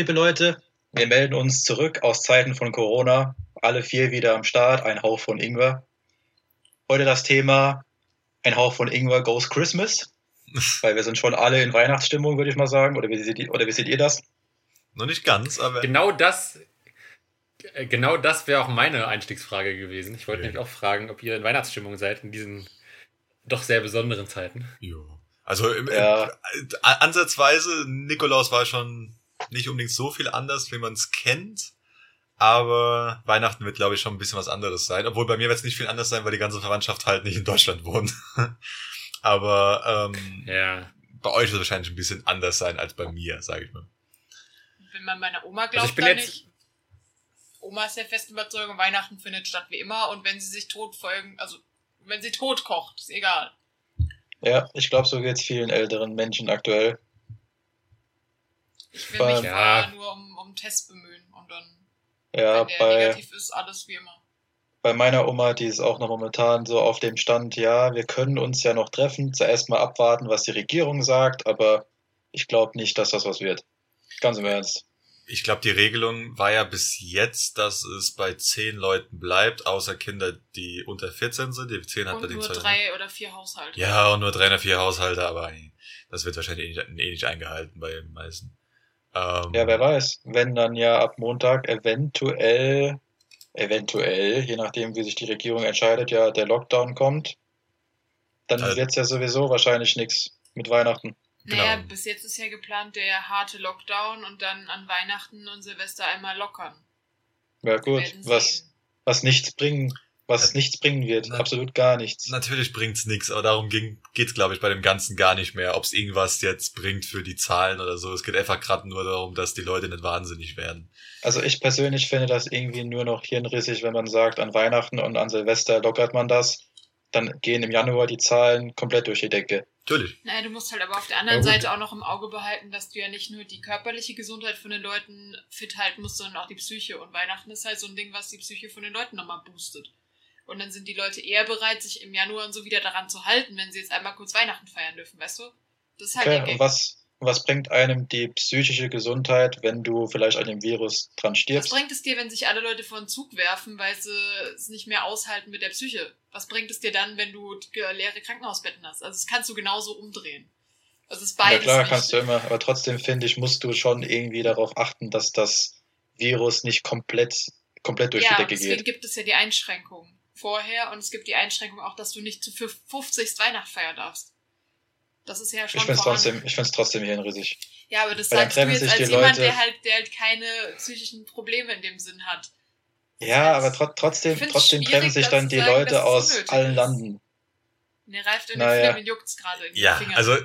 Liebe Leute. Wir melden uns zurück aus Zeiten von Corona. Alle vier wieder am Start. Ein Hauch von Ingwer. Heute das Thema Ein Hauch von Ingwer Goes Christmas. Weil wir sind schon alle in Weihnachtsstimmung, würde ich mal sagen. Oder wie seht ihr, oder wie seht ihr das? Noch nicht ganz, aber. Genau das, äh, genau das wäre auch meine Einstiegsfrage gewesen. Ich wollte Okay. nämlich auch fragen, ob ihr in Weihnachtsstimmung seid in diesen doch sehr besonderen Zeiten. Jo. Also im, Ja. im, äh, ansatzweise, Nikolaus war schon nicht unbedingt so viel anders, wie man es kennt. Aber Weihnachten wird, glaube ich, schon ein bisschen was anderes sein. Obwohl bei mir wird es nicht viel anders sein, weil die ganze Verwandtschaft halt nicht in Deutschland wohnt. aber ähm, Ja. bei euch wird es wahrscheinlich ein bisschen anders sein als bei mir, sage ich mal. Wenn man meiner Oma glaubt, Also ich bin dann jetzt- nicht. Oma ist der festen Überzeugung, Weihnachten findet statt wie immer und wenn sie sich tot folgen, also wenn sie tot kocht, ist egal. Ja, ich glaube, so geht es vielen älteren Menschen aktuell. Ich will mich Ja. vorher nur um, um Test bemühen und dann, Ja, wenn der bei, negativ ist, alles wie immer. bei meiner Oma, die ist auch noch momentan so auf dem Stand, ja, wir können uns ja noch treffen, zuerst mal abwarten, was die Regierung sagt, aber ich glaube nicht, dass das was wird. Ganz im Ernst. Ich glaube, die Regelung war ja bis jetzt, dass es bei zehn Leuten bleibt, außer Kinder, die unter 14 sind. Die 10 hat bei Und den nur zwei- drei oder vier Haushalte. Ja, und nur drei oder vier Haushalte, aber das wird wahrscheinlich eh nicht, eh nicht eingehalten bei den meisten. Ähm, Ja, wer weiß. Wenn dann ja ab Montag eventuell, eventuell, je nachdem, wie sich die Regierung entscheidet, ja der Lockdown kommt, dann Also- wird's ja sowieso wahrscheinlich nichts mit Weihnachten. Naja, Genau. bis jetzt ist ja geplant der harte Lockdown und dann an Weihnachten und Silvester einmal lockern. Ja gut, was, was nichts bringen, was Ja. nichts bringen wird. Na- Absolut gar nichts. Natürlich bringt's nix, aber darum ging, geht's, glaube ich, bei dem Ganzen gar nicht mehr, ob's irgendwas jetzt bringt für die Zahlen oder so. Es geht einfach gerade nur darum, dass die Leute nicht wahnsinnig werden. Also ich persönlich finde das irgendwie nur noch hirnrissig, wenn man sagt, an Weihnachten und an Silvester lockert man das. Dann gehen im Januar die Zahlen komplett durch die Decke. Natürlich. Naja, du musst halt aber auf der anderen. Seite auch noch im Auge behalten, dass du ja nicht nur die körperliche Gesundheit von den Leuten fit halten musst, sondern auch die Psyche. Und Weihnachten ist halt so ein Ding, was die Psyche von den Leuten nochmal boostet. Und dann sind die Leute eher bereit, sich im Januar und so wieder daran zu halten, wenn sie jetzt einmal kurz Weihnachten feiern dürfen, weißt du? Das ist halt der und was, was bringt einem die psychische Gesundheit, wenn du vielleicht an dem Virus dran Was stirbst? bringt es dir, wenn sich alle Leute vor den Zug werfen, weil sie es nicht mehr aushalten mit der Psyche? Was bringt es dir dann, wenn du leere Krankenhausbetten hast? Also das kannst du genauso umdrehen. Also es ist Ja beides klar, wichtig. kannst du immer, aber trotzdem finde ich, musst du schon irgendwie darauf achten, dass das Virus nicht komplett, komplett durch ja, die Decke deswegen geht. gibt es ja die Einschränkung vorher und es gibt die Einschränkung auch, dass du nicht zu 50. Weihnacht feiern darfst. Das ist ja schon Ich finde es trotzdem, ich find's trotzdem hirnrissig. Ja, aber das Weil sagst du jetzt als jemand, Leute- der halt, der halt keine psychischen Probleme in dem Sinn hat. Ja, Das aber heißt, tro trotzdem, trotzdem treffen sich dann die sagen, Leute aus allen ist. Landen. Mir reift in Naja. den Filmen juckt's gerade in den Ja, Fingern. also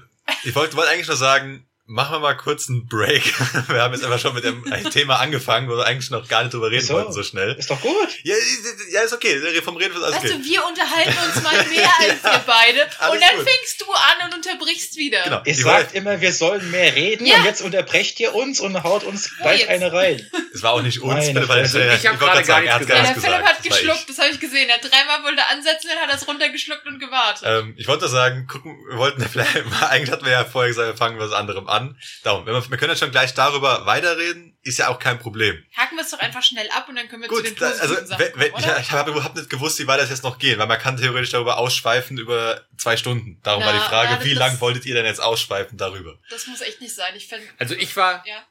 ich wollte wollte eigentlich nur sagen, machen wir mal kurz einen Break. Wir haben jetzt einfach schon mit dem Thema angefangen, wo wir eigentlich noch gar nicht drüber reden Wieso? wollten so schnell. Ist doch gut. Ja, ja, ist okay. Vom Reden ist alles Weißt okay. du, wir unterhalten uns mal mehr als Ja, wir beide. Und dann gut. fängst du an und unterbrichst wieder. Genau. Ihr Ich sagt wollte- immer, wir sollen mehr reden Ja. und jetzt unterbrecht ihr uns und haut uns Oh, gleich jetzt. eine rein. Es war auch nicht uns, Philipp hat ja- Ich hab wollte gerade sagen, gar er hat nichts gar Ja, der Philipp gesagt. hat Das geschluckt, das habe ich gesehen. Er hat dreimal wollte ansetzen, dann hat er es runtergeschluckt und gewartet. Ähm, ich wollte sagen, gucken, wir wollten vielleicht, eigentlich hatten wir ja vorher gesagt, wir fangen was anderem an. Darum, wenn wir, wir können jetzt schon gleich darüber weiterreden, ist ja auch kein Problem. Haken wir es doch einfach schnell ab und dann können wir zu Gut, den da, positiven also Sachen kommen, ich, oder? ich habe überhaupt nicht gewusst, wie weit das jetzt noch geht, weil man kann theoretisch darüber ausschweifen über zwei Stunden. Darum war Na, die Frage, na, wie lang wolltet ihr denn jetzt ausschweifen darüber? Das muss echt nicht sein. Ich fänd, Also ich war, ja.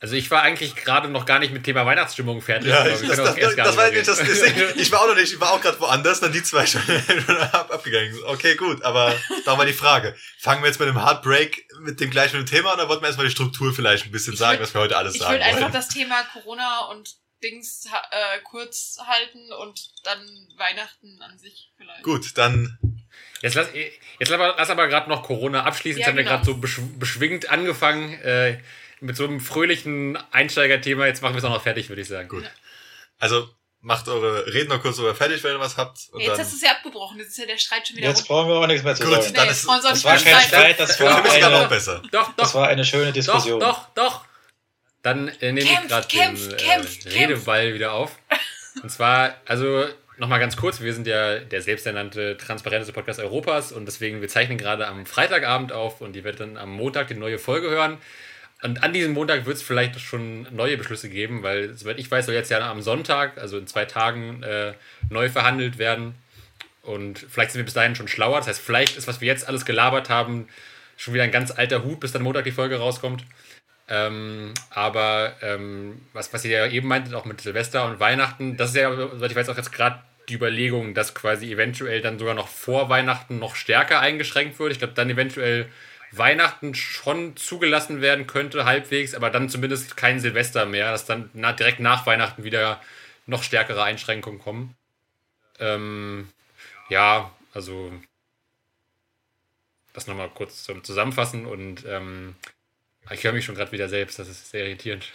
Also ich war eigentlich gerade noch gar nicht mit Thema Weihnachtsstimmung fertig. Ja, aber ich, das, das, auch erst das, gar war nicht das, das, ich war auch noch nicht, ich war auch gerade woanders, dann die zwei schon, ab, abgegangen. Okay, gut, aber da war die Frage. Fangen wir jetzt mit dem Heartbreak mit dem gleichen Thema an, oder wollten wir erstmal die Struktur vielleicht ein bisschen Ich sagen, würd- was wir heute alles Ich sagen würde einfach das Thema Corona und Dings äh, kurz halten und dann Weihnachten an sich vielleicht. Gut, dann Jetzt lass, jetzt aber, lass aber gerade noch Corona abschließen. Ja, Jetzt haben wir genau. gerade so besch beschwingt angefangen äh, mit so einem fröhlichen Einsteigerthema. Jetzt machen wir es auch noch fertig, würde ich sagen. Gut. Also macht eure Reden noch kurz drüber fertig, wenn ihr was habt. Und Jetzt dann hast du es ja abgebrochen, jetzt ist ja der Streit schon wieder Jetzt brauchen wir auch nichts mehr zu Gut, sagen. dann Nee, ist- Das nicht war kein. Streit, das war aber noch eine, besser. Doch, das doch, war eine schöne doch, Diskussion. doch, doch. Dann äh, nehme ich gerade den äh, kämpft, Redeball wieder auf. Und zwar, also nochmal ganz kurz, wir sind ja der selbsternannte transparenteste Podcast Europas und deswegen, wir zeichnen gerade am Freitagabend auf und ihr werdet dann am Montag die neue Folge hören. Und an diesem Montag wird es vielleicht schon neue Beschlüsse geben, weil, soweit ich weiß, soll jetzt ja am Sonntag, also in zwei Tagen, äh, neu verhandelt werden. Und vielleicht sind wir bis dahin schon schlauer. Das heißt, vielleicht ist, was wir jetzt alles gelabert haben, schon wieder ein ganz alter Hut, bis dann Montag die Folge rauskommt. Ähm, aber ähm, was, was ihr ja eben meintet, auch mit Silvester und Weihnachten, das ist ja, soweit ich weiß, auch jetzt gerade die Überlegung, dass quasi eventuell dann sogar noch vor Weihnachten noch stärker eingeschränkt wird. Ich glaube, dann eventuell Weihnachten schon zugelassen werden könnte, halbwegs, aber dann zumindest kein Silvester mehr, dass dann na, direkt nach Weihnachten wieder noch stärkere Einschränkungen kommen. Ähm, ja, also das nochmal kurz zum Zusammenfassen und ähm, ich höre mich schon gerade wieder selbst, das ist sehr irritierend.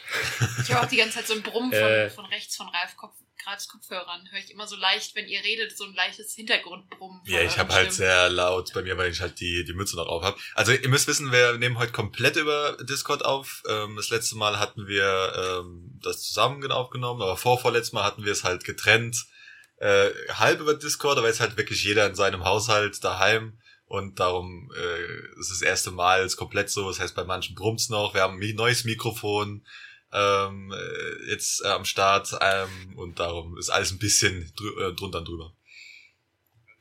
Ich höre auch die ganze Zeit so ein Brummen von, Äh. von rechts von Ralf Kopf, Ralfs Kopfhörern. Höre ich immer so leicht, wenn ihr redet, so ein leichtes Hintergrundbrummen. Ja, ich habe halt sehr laut bei mir, weil ich halt die, die Mütze noch auf habe. Also ihr müsst wissen, wir nehmen heute komplett über Discord auf. Ähm, das letzte Mal hatten wir ähm, das zusammen aufgenommen, aber vor vorletztes Mal hatten wir es halt getrennt. Äh, halb über Discord, aber jetzt halt wirklich jeder in seinem Haushalt daheim. Und darum äh, ist das erste Mal ist komplett so. Das heißt, bei manchen brummt's noch. Wir haben ein neues Mikrofon ähm, äh, jetzt äh, am Start ähm, und darum ist alles ein bisschen drü äh, drunter und drüber.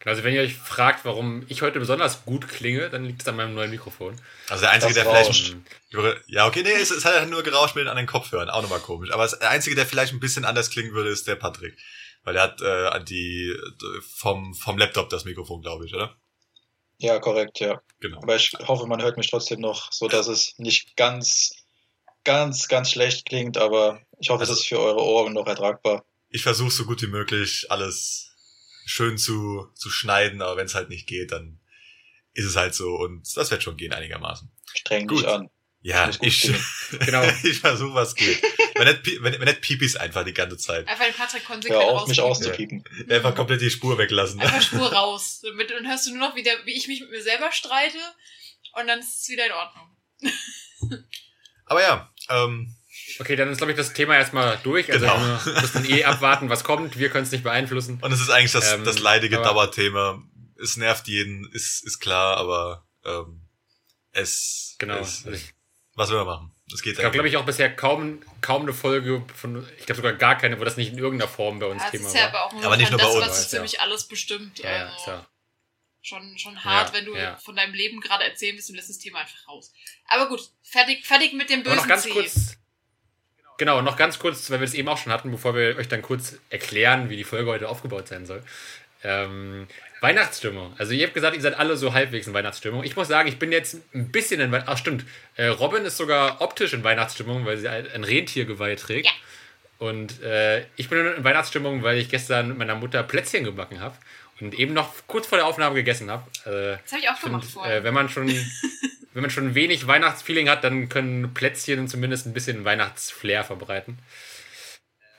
Also wenn ihr euch fragt, warum ich heute besonders gut klinge, dann liegt es an meinem neuen Mikrofon. Also der Einzige, Das der vielleicht rauscht. Ja, okay, nee, es, es hat ja nur gerauscht mit an den Kopfhörern, auch nochmal komisch. Aber der Einzige, der vielleicht ein bisschen anders klingen würde, ist der Patrick. Weil der hat äh, die vom, vom Laptop das Mikrofon, glaube ich, oder? Ja, korrekt, ja. Genau. Aber ich hoffe, man hört mich trotzdem noch, so dass es nicht ganz, ganz, ganz schlecht klingt, aber ich hoffe, Also- es ist für eure Ohren noch ertragbar. Ich versuche so gut wie möglich alles schön zu, zu schneiden, aber wenn es halt nicht geht, dann ist es halt so und das wird schon gehen einigermaßen. Streng Gut. dich an. Ja, ich. Genau. ich versuche, was geht. wenn nicht, wenn, wenn nicht Pipis einfach die ganze Zeit. Einfach den Patrick konsequent auf, mich auszupiepen. Einfach komplett die Spur weglassen. Einfach Spur raus. Damit, dann hörst du nur noch, wie, der, wie ich mich mit mir selber streite und dann ist es wieder in Ordnung. Aber ja, ähm, Okay, dann ist, glaube ich, das Thema erstmal durch. Also Genau. wir müssen eh abwarten, was kommt. Wir können es nicht beeinflussen. Und es ist eigentlich das, Ähm, das leidige Dauerthema. Es nervt jeden, ist, ist klar, aber ähm, es, Genau. es Also ich was will man machen? Es geht ich glaube, glaube ich, auch bisher kaum, kaum eine Folge von, ich glaube sogar gar keine, wo das nicht in irgendeiner Form bei uns Ja, das Thema ist ja war. aber auch nur Aber nicht nur das, bei was uns, so ja. ziemlich alles bestimmt. Ja, ja, also ja. Schon, schon hart, Ja, wenn du ja. von deinem Leben gerade erzählen willst und lässt das Thema einfach raus. Aber gut, fertig, fertig mit dem Aber bösen noch ganz kurz. Genau, noch ganz kurz, weil wir das eben auch schon hatten, bevor wir euch dann kurz erklären, wie die Folge heute aufgebaut sein soll. Ähm, Weihnachtsstimmung. Also ihr habt gesagt, ihr seid alle so halbwegs in Weihnachtsstimmung. Ich muss sagen, ich bin jetzt ein bisschen in Weihnachtsstimmung. Ach stimmt, äh, Robin ist sogar optisch in Weihnachtsstimmung, weil sie ein, ein Rentiergeweih trägt. Ja. Und äh, ich bin in Weihnachtsstimmung, weil ich gestern mit meiner Mutter Plätzchen gebacken habe und eben noch kurz vor der Aufnahme gegessen habe. Äh, Das habe ich auch ich gemacht find, vorher. äh, wenn man schon wenn man schon wenig Weihnachtsfeeling hat, dann können Plätzchen zumindest ein bisschen Weihnachtsflair verbreiten.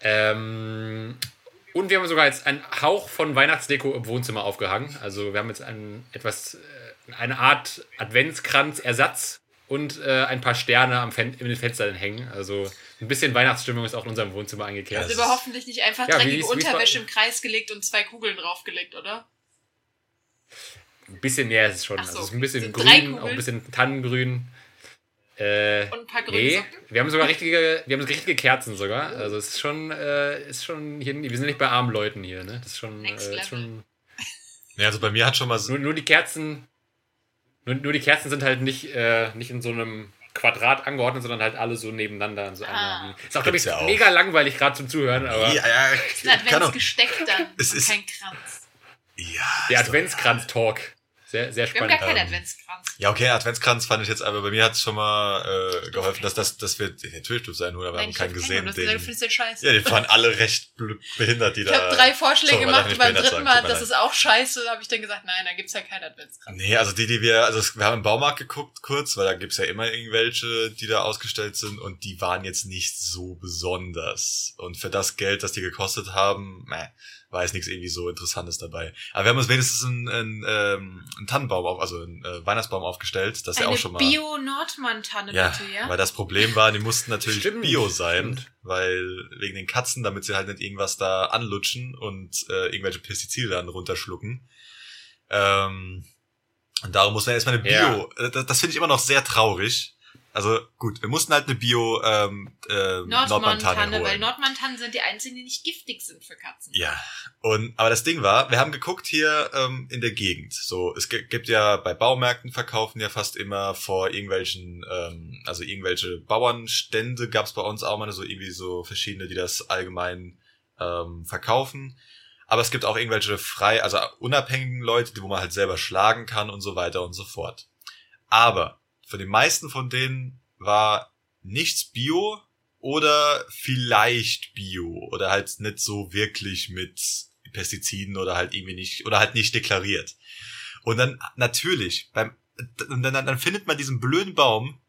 Ähm, und wir haben sogar jetzt einen Hauch von Weihnachtsdeko im Wohnzimmer aufgehangen. Also wir haben jetzt ein, etwas, äh, eine Art Adventskranz-Ersatz und äh, ein paar Sterne am Fen in den Fenstern hängen. Also ein bisschen Weihnachtsstimmung ist auch in unserem Wohnzimmer eingekehrt. also aber hoffentlich nicht einfach Ja, dreckige Unterwäsche im Kreis gelegt und zwei Kugeln draufgelegt, oder? Ein bisschen mehr ist es schon. Ach so, also es ist ein bisschen grün, auch ein bisschen Tannengrün. Äh, Und ein paar grüne Nee, Socken. wir haben sogar richtige, wir haben richtige Kerzen sogar. Also es ist schon, äh, ist schon hier, wir sind nicht bei armen Leuten hier, ne? Das ist schon, äh, ist schon Ja, also bei mir hat schon mal so, nur, nur die Kerzen, nur, nur die Kerzen sind halt nicht, äh, nicht in so einem Quadrat angeordnet, sondern halt alle so nebeneinander. in So Ah. ist auch, glaube ich, ja auch. mega langweilig gerade zum Zuhören, aber ja, ja, Ein kann auch, Adventsgesteck dann. Es und ist- kein Kranz. ja, der ist Adventskranz-Talk. Sehr, sehr Wir haben gar spannend. keinen Adventskranz. Ja, okay, Adventskranz fand ich jetzt, aber bei mir hat es schon mal äh, geholfen, dass das, dass wir, natürlich du sein, oder wir haben ich keinen gesehen. Gesagt, Den, den scheiße. ja, die waren alle recht behindert, die ich da. habe drei Vorschläge gemacht und beim dritten Mal, das ist auch scheiße, habe ich dann gesagt, nein, da gibt's ja keinen Adventskranz. Nee, also die, die wir, also wir haben im Baumarkt geguckt kurz, weil da gibt's ja immer irgendwelche, die da ausgestellt sind und die waren jetzt nicht so besonders. Und für das Geld, das die gekostet haben, meh, war jetzt nichts irgendwie so Interessantes dabei. Aber wir haben uns wenigstens einen, einen, ähm, einen Tannenbaum, auf, also einen äh, Weihnachtsbaum aufgestellt, das ist ja Eine auch schon mal... Bio-Nordmann-Tanne Ja, bitte, ja? weil das Problem war, die mussten natürlich Stimmt, Bio sein, stimmt. weil wegen den Katzen, damit sie halt nicht irgendwas da anlutschen und äh, irgendwelche Pestizide dann runterschlucken. Ähm, und darum muss man erstmal eine Ja. Bio. äh, Das, das finde ich immer noch sehr traurig. Also gut, wir mussten halt eine Bio ähm, äh, holen. weil Nordmann-Tannen sind die einzigen, die nicht giftig sind für Katzen. Ja, und aber das Ding war, wir haben geguckt hier ähm, in der Gegend. So, es gi- gibt ja bei Baumärkten verkaufen ja fast immer vor irgendwelchen, ähm, also irgendwelche Bauernstände gab es bei uns auch mal so irgendwie so verschiedene, die das allgemein ähm, verkaufen. Aber es gibt auch irgendwelche frei, also unabhängigen Leute, die wo man halt selber schlagen kann und so weiter und so fort. Aber für die meisten von denen war nichts Bio oder vielleicht Bio oder halt nicht so wirklich mit Pestiziden oder halt irgendwie nicht oder halt nicht deklariert. Und dann natürlich beim und dann, dann findet man diesen blöden Baum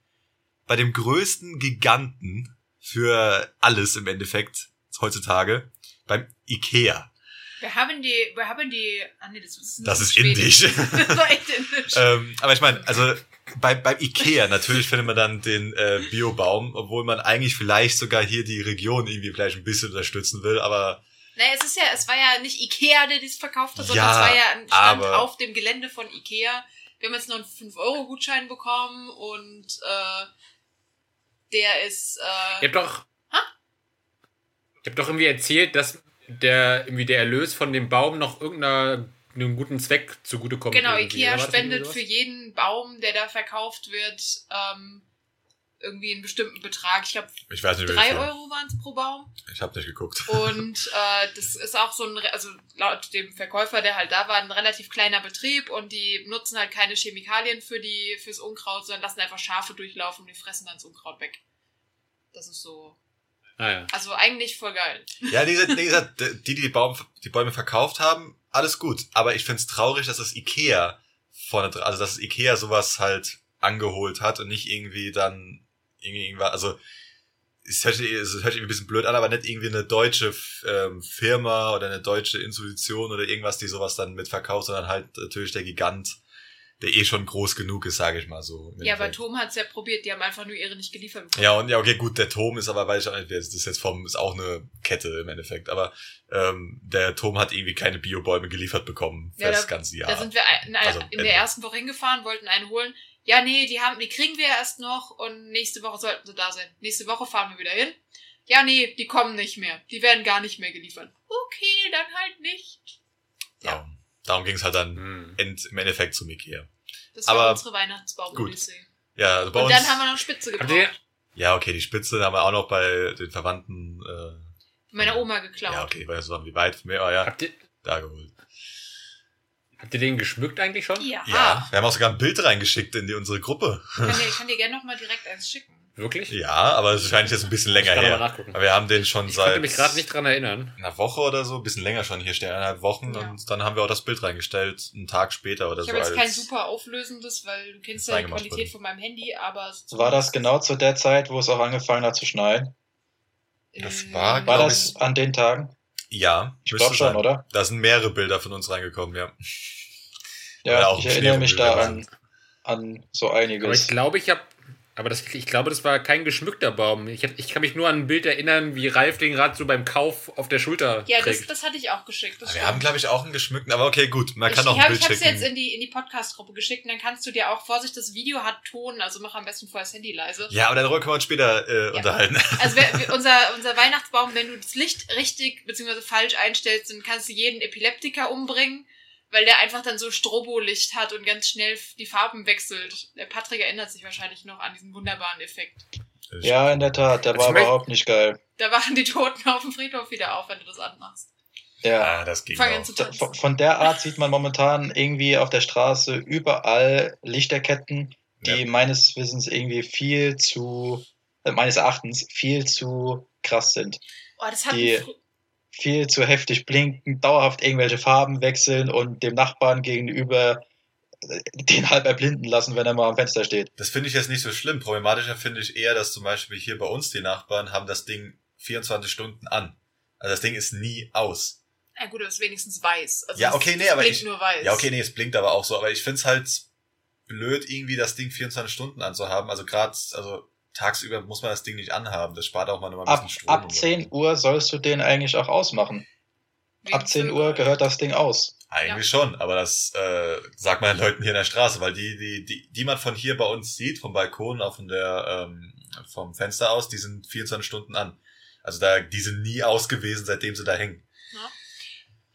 bei dem größten Giganten für alles im Endeffekt heutzutage beim Ikea. Wir haben die, wir haben die, ah nee, das ist, Das ist indisch. das war echt indisch. ähm, aber ich meine, also bei, beim Ikea natürlich findet man dann den äh, Biobaum, obwohl man eigentlich vielleicht sogar hier die Region irgendwie vielleicht ein bisschen unterstützen will, aber naja, es ist ja, es war ja nicht Ikea, der das verkauft hat, sondern Ja, es war ja ein Stand aber- auf dem Gelände von Ikea. Wir haben jetzt noch einen 5-Euro-Gutschein bekommen und äh, der ist, äh, Ihr habt doch. Ha? Ihr habt doch irgendwie erzählt, dass der irgendwie der Erlös von dem Baum noch irgendeiner einem guten Zweck zugutekommt. Genau, irgendwie, Ikea spendet für jeden Baum, der da verkauft wird, ähm, irgendwie einen bestimmten Betrag. Ich glaube, ich weiß nicht, drei. Euro waren es pro Baum. Ich habe nicht geguckt. Und äh, das ist auch so ein, also laut dem Verkäufer, der halt da war, ein relativ kleiner Betrieb und die nutzen halt keine Chemikalien für die fürs Unkraut, sondern lassen einfach Schafe durchlaufen und die fressen dann das Unkraut weg. Das ist so. Ah, ja. Also eigentlich voll geil. Ja, wie gesagt, wie gesagt, die, die die, Baum, die Bäume verkauft haben, alles gut. Aber ich find's traurig, dass das Ikea vorne dran, also dass das Ikea sowas halt angeholt hat und nicht irgendwie dann irgendwie irgendwas, also es hört, sich- es hört sich ein bisschen blöd an, aber nicht irgendwie eine deutsche ähm, Firma oder eine deutsche Institution oder irgendwas, die sowas dann mitverkauft, sondern halt natürlich der Gigant, der eh schon groß genug ist, sage ich mal so. Ja, aber. Tom hat's ja probiert, die haben einfach nur ihre nicht geliefert bekommen. Ja, und ja, okay, gut, der Tom ist aber, weiß ich auch nicht, wer ist das jetzt vom, ist auch eine Kette im Endeffekt, aber ähm, der Tom hat irgendwie keine Biobäume geliefert bekommen für Ja, das da- ganze Jahr. Da sind wir in, Also, in der ersten Woche hingefahren, wollten einen holen. Ja, nee, die haben, die kriegen wir erst noch und nächste Woche sollten sie da sein. Nächste Woche fahren wir wieder hin. Ja, nee, die kommen nicht mehr. Die werden gar nicht mehr geliefert. Okay, dann halt nicht. darum darum ging es halt dann Hm. end, im Endeffekt zum Ikea. Das war Aber- unsere Weihnachtsbaum-Odyssee. Ja, also bei Und uns, dann haben wir noch Spitze Habt gebraucht. ihr, ja, okay, die Spitze haben wir auch noch bei den Verwandten, äh, Meiner Oma geklaut. ja, okay, weil so wie weit von mir, aber ja, habt, ihr, da geholt. habt ihr den geschmückt eigentlich schon? Ja. Ja, wir haben auch sogar ein Bild reingeschickt in die, unsere Gruppe. Ich kann dir, ich kann dir gerne nochmal direkt eins schicken. Wirklich? Ja, aber es ist wahrscheinlich jetzt ein bisschen länger Ich kann her. aber nachgucken. Aber wir haben den schon Ich seit mich gerade nicht dran erinnern. einer Woche oder so, ein bisschen länger schon hier stehen, eineinhalb Wochen Ja. und dann haben wir auch das Bild reingestellt, einen Tag später oder Ich so. habe jetzt kein super auflösendes, weil du kennst ja die Qualität wurde. von meinem Handy, aber... es- War das genau zu der Zeit, wo es auch angefangen hat zu schneien? Das war, War das an den Tagen? Ja, Ich glaube schon, sein. oder? Da sind mehrere Bilder von uns reingekommen, ja. Ja, ich erinnere mich da an, an so Aber einiges. ich glaube, ich habe. Aber das, ich glaube, das war kein geschmückter Baum. Ich, hab, ich kann mich nur an ein Bild erinnern, wie Ralf den gerade so beim Kauf auf der Schulter Ja, das, trägt. das hatte ich auch geschickt. Das Wir haben, glaube ich, auch einen geschmückten, aber okay, gut, man kann ich auch ein hab, Bild ich hab's schicken. jetzt in die, in die Podcast-Gruppe geschickt und dann kannst du dir auch, Vorsicht, das Video hat Ton, also mach am besten vorher das Handy leise. ja, aber darüber können wir uns später äh, unterhalten. Also wer- unser, unser Weihnachtsbaum, wenn du das Licht richtig bzw. falsch einstellst, dann kannst du jeden Epileptiker umbringen, weil der einfach dann so Strobolicht hat und ganz schnell die Farben wechselt. Der Patrick erinnert sich wahrscheinlich noch an diesen wunderbaren Effekt. Ja, in der Tat, der Also war überhaupt nicht geil. Da wachen die Toten auf dem Friedhof wieder auf, wenn du das anmachst. Ja. Ah, das ging auch. Von der Art sieht man momentan irgendwie auf der Straße überall Lichterketten, die Ja. meines Wissens irgendwie viel zu, äh, meines Erachtens viel zu krass sind. Oh, das hatten die- Viel zu heftig blinken, dauerhaft irgendwelche Farben wechseln und dem Nachbarn gegenüber äh, den halb erblinden lassen, wenn er mal am Fenster steht. Das finde ich jetzt nicht so schlimm. Problematischer finde ich eher, dass zum Beispiel hier bei uns die Nachbarn haben das Ding 24 Stunden an. Also das Ding ist nie aus. Ja gut, aber es ist wenigstens weiß. Also Ja, es- okay, nee, es aber blinkt ich- nur weiß. Ja, okay, nee, es blinkt aber auch so. Aber ich find's halt blöd, irgendwie das Ding 24 Stunden anzuhaben. Also gerade, also tagsüber muss man das Ding nicht anhaben. Das spart auch mal noch mal ein Ab, bisschen Strom. ab und so. 10 Uhr sollst du den eigentlich auch ausmachen. Wegen Ab 10 Vögeln. Uhr gehört das Ding aus. Eigentlich schon, aber das äh, sagt man den Leuten hier in der Straße, weil die, die, die, die man von hier bei uns sieht, vom Balkon, auch von der, ähm, vom Fenster aus, die sind 24 Stunden an. Also da, die sind nie aus gewesen, seitdem sie da hängen.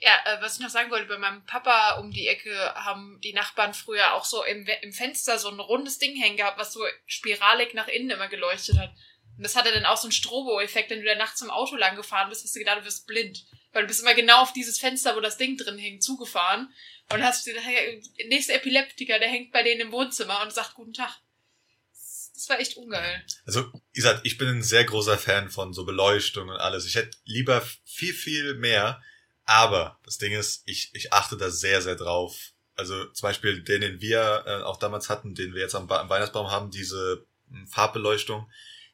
Ja, äh, was ich noch sagen wollte, bei meinem Papa um die Ecke haben die Nachbarn früher auch so im, im Fenster so ein rundes Ding hängen gehabt, was so spiralig nach innen immer geleuchtet hat. Und das hatte dann auch so einen Strobo-Effekt, wenn du da nachts im Auto lang gefahren bist, hast du gedacht, du wirst blind. Weil du bist immer genau auf dieses Fenster, wo das Ding drin hing, zugefahren. Und hast hey, nächster Epileptiker, der hängt bei denen im Wohnzimmer und sagt Guten Tag. Das das war echt ungeil. Also, wie gesagt, ich bin ein sehr großer Fan von so Beleuchtung und alles. Ich hätte lieber viel, viel mehr. Aber das Ding ist, ich, ich achte da sehr, sehr drauf. Also zum Beispiel den, den wir äh, auch damals hatten, den wir jetzt am, am Weihnachtsbaum haben, diese mh, Farbbeleuchtung,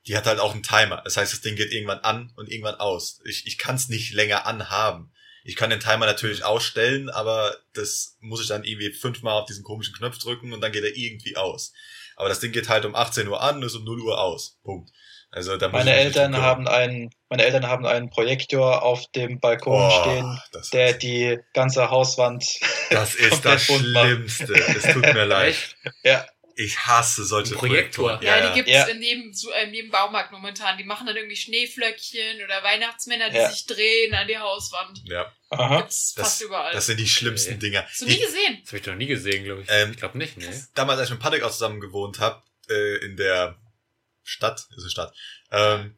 die hat halt auch einen Timer. Das heißt, das Ding geht irgendwann an und irgendwann aus. Ich, ich kann es nicht länger anhaben. Ich kann den Timer natürlich ausstellen, aber das muss ich dann irgendwie fünfmal auf diesen komischen Knopf drücken und dann geht er irgendwie aus. Aber das Ding geht halt um 18 Uhr an und ist um 0 Uhr aus. Punkt. Also Meine Eltern haben einen, meine Eltern haben einen Projektor auf dem Balkon Boah, stehen, das, der die ganze Hauswand. das ist das. Schlimmste. Es tut mir leid. Ja, Ich hasse solche Ein Projektor. Projektoren. Ja, die gibt's Ja. in jedem, so, in jedem Baumarkt momentan. Die machen dann irgendwie Schneeflöckchen oder Weihnachtsmänner, die Ja. sich drehen an die Hauswand. ja, aha. Gibt's das, fast überall. das sind die schlimmsten Okay. Dinger. Hast du nie gesehen? Das habe ich noch nie gesehen, glaube ich. Ähm, ich glaube nicht, nee. damals, als ich mit Patrick auch zusammen gewohnt habe, äh, in der Stadt, ist eine Stadt, ähm,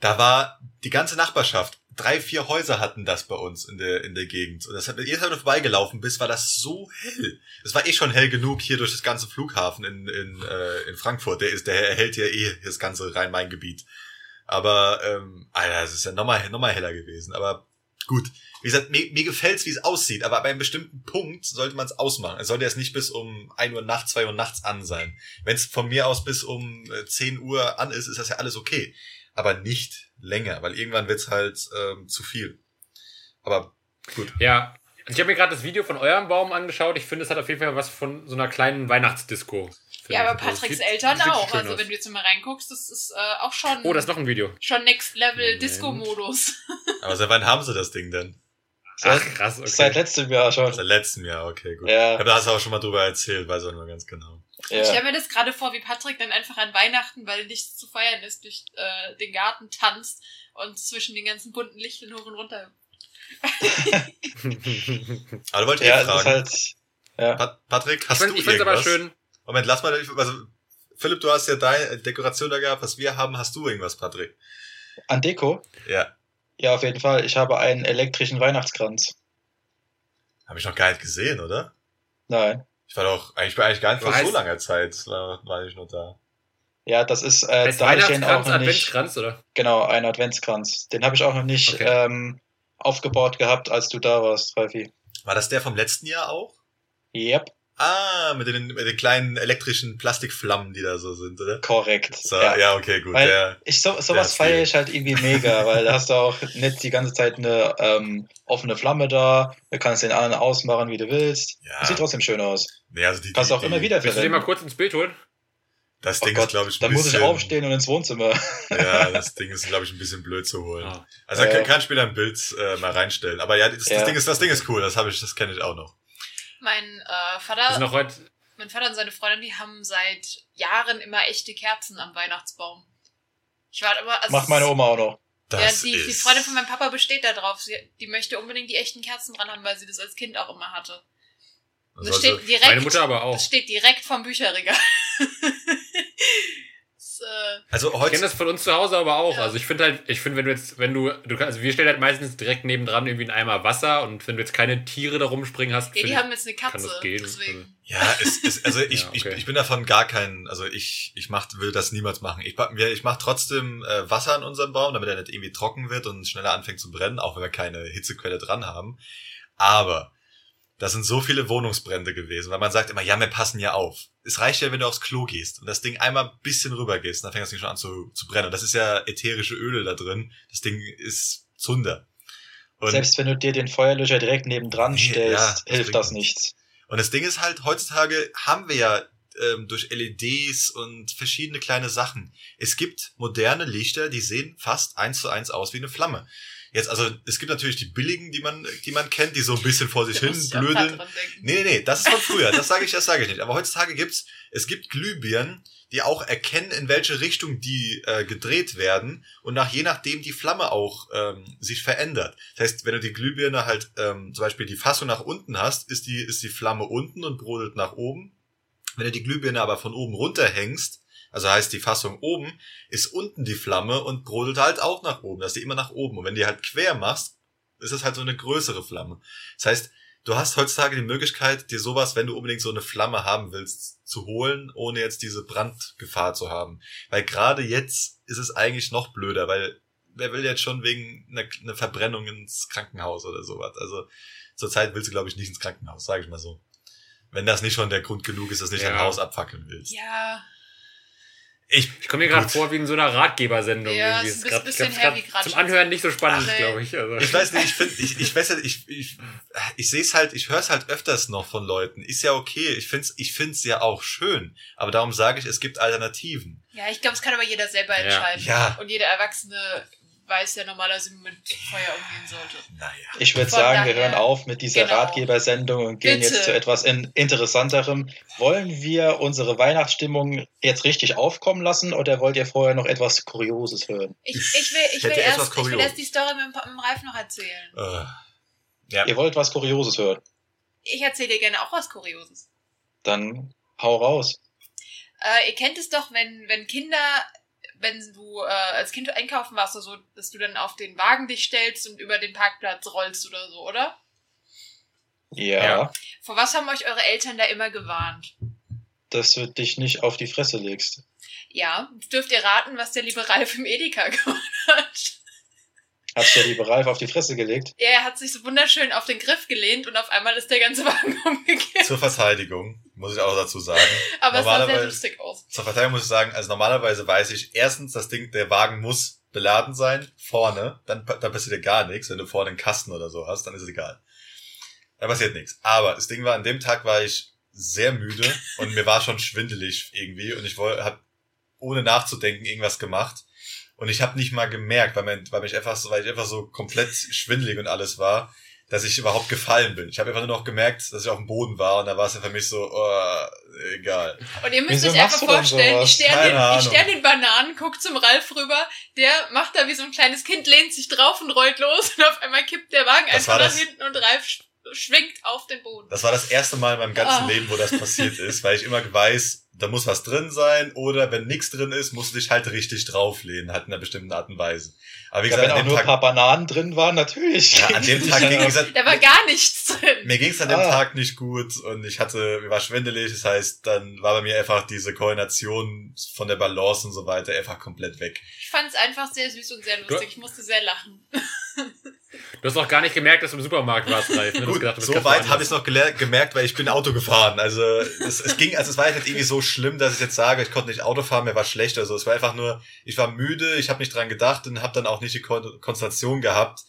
da war die ganze Nachbarschaft, drei, vier Häuser hatten das bei uns in der, in der Gegend. Und das hat, jedes Mal, wenn du vorbeigelaufen bist, war das so hell. Es war eh schon hell genug hier durch das ganze Flughafen in, in, äh, in Frankfurt. Der ist, der erhält ja eh das ganze Rhein-Main-Gebiet. Aber, ähm, Alter, es ist ja nochmal, nochmal heller gewesen. Aber gut. Wie gesagt, mir, mir gefällt's, wie es aussieht, aber bei einem bestimmten Punkt sollte man es ausmachen. Es sollte jetzt nicht bis um 1 Uhr nachts, 2 Uhr nachts an sein. Wenn es von mir aus bis um äh, 10 Uhr an ist, ist das ja alles okay. Aber nicht länger, weil irgendwann wird's halt ähm, zu viel. Aber gut. Ja, also ich habe mir gerade das Video von eurem Baum angeschaut. Ich finde, es hat auf jeden Fall was von so einer kleinen Weihnachtsdisco. Ja, ich. aber Patricks sieht- Eltern auch. Also aus. wenn du jetzt mal reinguckst, das ist äh, auch schon, Oh, das ist noch ein Video. schon Next Level Moment. Disco-Modus. Aber seit wann haben sie das Ding denn? Ach, Seit, krass, okay. seit letztem Jahr schon. Seit letztem Jahr, okay, gut. Ja, Aber da hast du auch schon mal drüber erzählt, weiß auch nur ganz genau. Ich ja. stelle mir das gerade vor, wie Patrick dann einfach an Weihnachten, weil nichts zu feiern ist, durch äh, den Garten tanzt und zwischen den ganzen bunten Lichtern hoch und runter. Aber wollte ich Ja, eh fragen. halt, ja. Pat Patrick, ich hast finde du es aber irgendwas? schön. Moment, lass mal, also Philipp, du hast ja deine Dekoration da gehabt, was wir haben, hast du irgendwas, Patrick? An Deko? Ja, Ja, auf jeden Fall. Ich habe einen elektrischen Weihnachtskranz. habe ich noch gar nicht gesehen, oder? Nein. Ich war doch, eigentlich war eigentlich gar nicht vor so langer Zeit, war, war ich noch da. Ja, das ist, äh, da ich den auch Weihnachtskranz, noch nicht, Adventskranz, oder? genau, ein Adventskranz. Den habe ich auch noch nicht Okay. ähm, aufgebaut gehabt, als du da warst, Ralfi. War das der vom letzten Jahr auch? Yep, Ah, mit den, mit den kleinen elektrischen Plastikflammen, die da so sind, oder? korrekt. So, ja. okay, gut. Weil- Der, Ich, so, sowas feiere ich halt irgendwie mega, weil da hast du auch nicht die ganze Zeit eine ähm, offene Flamme da. Du kannst den anderen ausmachen, wie du willst. ja, Sieht trotzdem schön aus. nee, also die, Kannst die, auch immer die, wieder Willst du den mal verwenden. kurz ins Bild holen? Das Oh Ding Gott, ist, glaube ich, ein dann muss ich bisschen- aufstehen und ins Wohnzimmer. Ja, das Ding ist, glaube ich, ein bisschen blöd zu holen. Ah. Also, Ja. kann, kann später ein Bild äh, mal reinstellen. Aber ja, das, Ja. das Ding ist, das Ding ist cool. Das habe ich, das kenne ich auch noch. Mein äh, Vater, sind noch heute. mein Vater und seine Freundin, die haben seit Jahren immer echte Kerzen am Weihnachtsbaum. Ich war immer, also Macht meine Oma auch noch. ja, Das die, die ist, Freundin von meinem Papa besteht da drauf. Sie, die möchte unbedingt die echten Kerzen dran haben, weil sie das als Kind auch immer hatte. Und das Also, steht direkt, Meine Mutter aber auch. das steht direkt vom Bücherregal. äh, Also Ich kenne heute, das von uns zu Hause aber auch. Ja. Also ich finde halt, ich finde, wenn du jetzt, wenn du, du kannst, also wir stellen halt meistens direkt nebendran irgendwie einen Eimer Wasser und wenn du jetzt keine Tiere da rumspringen hast, Ja, die ich- haben jetzt eine kann Katze. das gehen. Deswegen. ja, es, es, also ich, Ja, okay. ich, ich bin davon gar kein, also ich, ich mach, will das niemals machen. Ich, ich mache trotzdem äh, Wasser an unserem Baum, damit er nicht irgendwie trocken wird und schneller anfängt zu brennen, auch wenn wir keine Hitzequelle dran haben. Aber das sind so viele Wohnungsbrände gewesen, weil man sagt immer, ja, wir passen ja auf. Es reicht ja, wenn du aufs Klo gehst und das Ding einmal ein bisschen rüber gehst, dann fängt das Ding schon an zu, zu brennen. Und das ist ja ätherische Öle da drin. Das Ding ist Zunder. Und Selbst wenn du dir den Feuerlöscher direkt nebendran Nee, stellst, ja, das hilft das nichts. nichts. Und das Ding ist halt, heutzutage haben wir ja ähm, durch LEDs und verschiedene kleine Sachen. Es gibt moderne Lichter, die sehen fast eins zu eins aus wie eine Flamme. Jetzt, also es gibt natürlich die billigen, die man, die man kennt, die so ein bisschen vor sich Da hin blödeln. Nee, nee, nee, das ist von früher. Das sage ich, das sage ich nicht. Aber heutzutage gibt's, es gibt Glühbirnen, die auch erkennen, in welche Richtung die äh, gedreht werden und nach je nachdem die Flamme auch ähm, sich verändert. Das heißt, wenn du die Glühbirne halt ähm, zum Beispiel die Fassung nach unten hast, ist die ist die Flamme unten und brodelt nach oben. Wenn du die Glühbirne aber von oben runterhängst, also heißt die Fassung oben, ist unten die Flamme und brodelt halt auch nach oben. Das ist die immer nach oben. Und wenn die halt quer machst, ist es halt so eine größere Flamme. Das heißt, du hast heutzutage die Möglichkeit, dir sowas, wenn du unbedingt so eine Flamme haben willst, zu holen, ohne jetzt diese Brandgefahr zu haben. Weil gerade jetzt ist es eigentlich noch blöder, weil wer will jetzt schon wegen einer, einer Verbrennung ins Krankenhaus oder sowas? Also zurzeit willst du, glaube ich, nicht ins Krankenhaus, sage ich mal so. Wenn das nicht schon der Grund genug ist, dass du nicht Ja. dein Haus abfackeln willst. Ja, Ich, Ich komme mir gerade vor wie in so einer Ratgebersendung. Ja, irgendwie. ist ein grad- bisschen grad- heavy grad Zum. Anhören nicht so spannend, glaube ich. Also. Ich weiß nicht, ich finde, ich, ich weiß ja, ich, ich, ich sehe es halt, ich höre es halt öfters noch von Leuten. Ist ja okay, ich find's, ich find's ja auch schön. Aber darum sage ich, es gibt Alternativen. ja, ich glaube, es kann aber jeder selber Ja. entscheiden. Ja. Und jeder Erwachsene weiß ja normalerweise, wie man mit Feuer umgehen sollte. Naja. Ich würde sagen, wir daher- hören auf mit dieser Genau. Ratgebersendung und gehen Bitte. jetzt zu etwas in interessanterem. Wollen wir unsere Weihnachtsstimmung jetzt richtig aufkommen lassen oder wollt ihr vorher noch etwas Kurioses hören? Ich, ich will, ich will, erst ich will erst die Story mit, dem mit Ralf noch erzählen. Äh, ja. Ihr wollt was Kurioses hören? Ich erzähle dir gerne auch was Kurioses. Dann hau raus. Äh, ihr kennt es doch, wenn, wenn Kinder, wenn du äh, als Kind einkaufen warst oder so, dass du dann auf den Wagen dich stellst und über den Parkplatz rollst oder so, oder? Ja, Ja. Vor was haben euch eure Eltern da immer gewarnt? dass du dich nicht auf die Fresse legst. Ja, dürft ihr raten, was der liebe Ralf im Edeka gemacht hat. Hat der liebe Ralf auf die Fresse gelegt? Er hat sich so wunderschön auf den Griff gelehnt und auf einmal ist der ganze Wagen umgekehrt. Zur Verteidigung, muss ich auch dazu sagen. Aber es sah sehr Normalerweise- lustig aus. Zur Verteidigung muss ich sagen, also normalerweise weiß ich, erstens, das Ding, der Wagen muss beladen sein, vorne, dann, dann passiert ja gar nichts. Wenn du vorne einen Kasten oder so hast, dann ist es egal. Da passiert nichts. Aber das Ding war, an dem Tag war ich sehr müde und mir war schon schwindelig irgendwie und ich wollte, hab ohne nachzudenken irgendwas gemacht. Und ich habe nicht mal gemerkt, weil, mein, weil, mich einfach so, weil ich einfach so komplett schwindelig und alles war, dass ich überhaupt gefallen bin. Ich habe einfach nur noch gemerkt, dass ich auf dem Boden war und da war es ja für mich so, oh, egal. Und ihr müsst Wieso euch einfach vorstellen, ich sterne den, ich Ahnung. stern den Bananen, guck zum Ralf rüber, der macht da wie so ein kleines Kind, lehnt sich drauf und rollt los und auf einmal kippt der Wagen Das einfach nach hinten und Ralf schwingt auf den Boden. Das war das erste Mal in meinem ganzen Ah. Leben, wo das passiert ist, weil ich immer weiß, da muss was drin sein oder wenn nichts drin ist, musst du dich halt richtig drauflehnen, halt in einer bestimmten Art und Weise. Aber wie Ja, gesagt, wenn auch an dem nur ein paar Bananen drin waren, natürlich. ja, an dem Tag ging, gesagt, Da war gar nichts drin. mir ging es an dem Ah. Tag nicht gut und ich hatte, mir war schwindelig, das heißt, dann war bei mir einfach diese Koordination von der Balance und so weiter einfach komplett weg. Ich fand es einfach sehr süß und sehr lustig. Ich musste sehr lachen. Du hast auch gar nicht gemerkt, dass du im Supermarkt warst, Ralf. Ne? Gut, gedacht, so weit habe ich es noch gemerkt, weil ich bin Auto gefahren. Also es, es ging, also es war jetzt nicht irgendwie so schlimm, dass ich jetzt sage, ich konnte nicht Auto fahren, mir war schlecht oder so. Es war einfach nur, ich war müde, ich habe nicht dran gedacht und habe dann auch nicht die Kon Konzentration gehabt,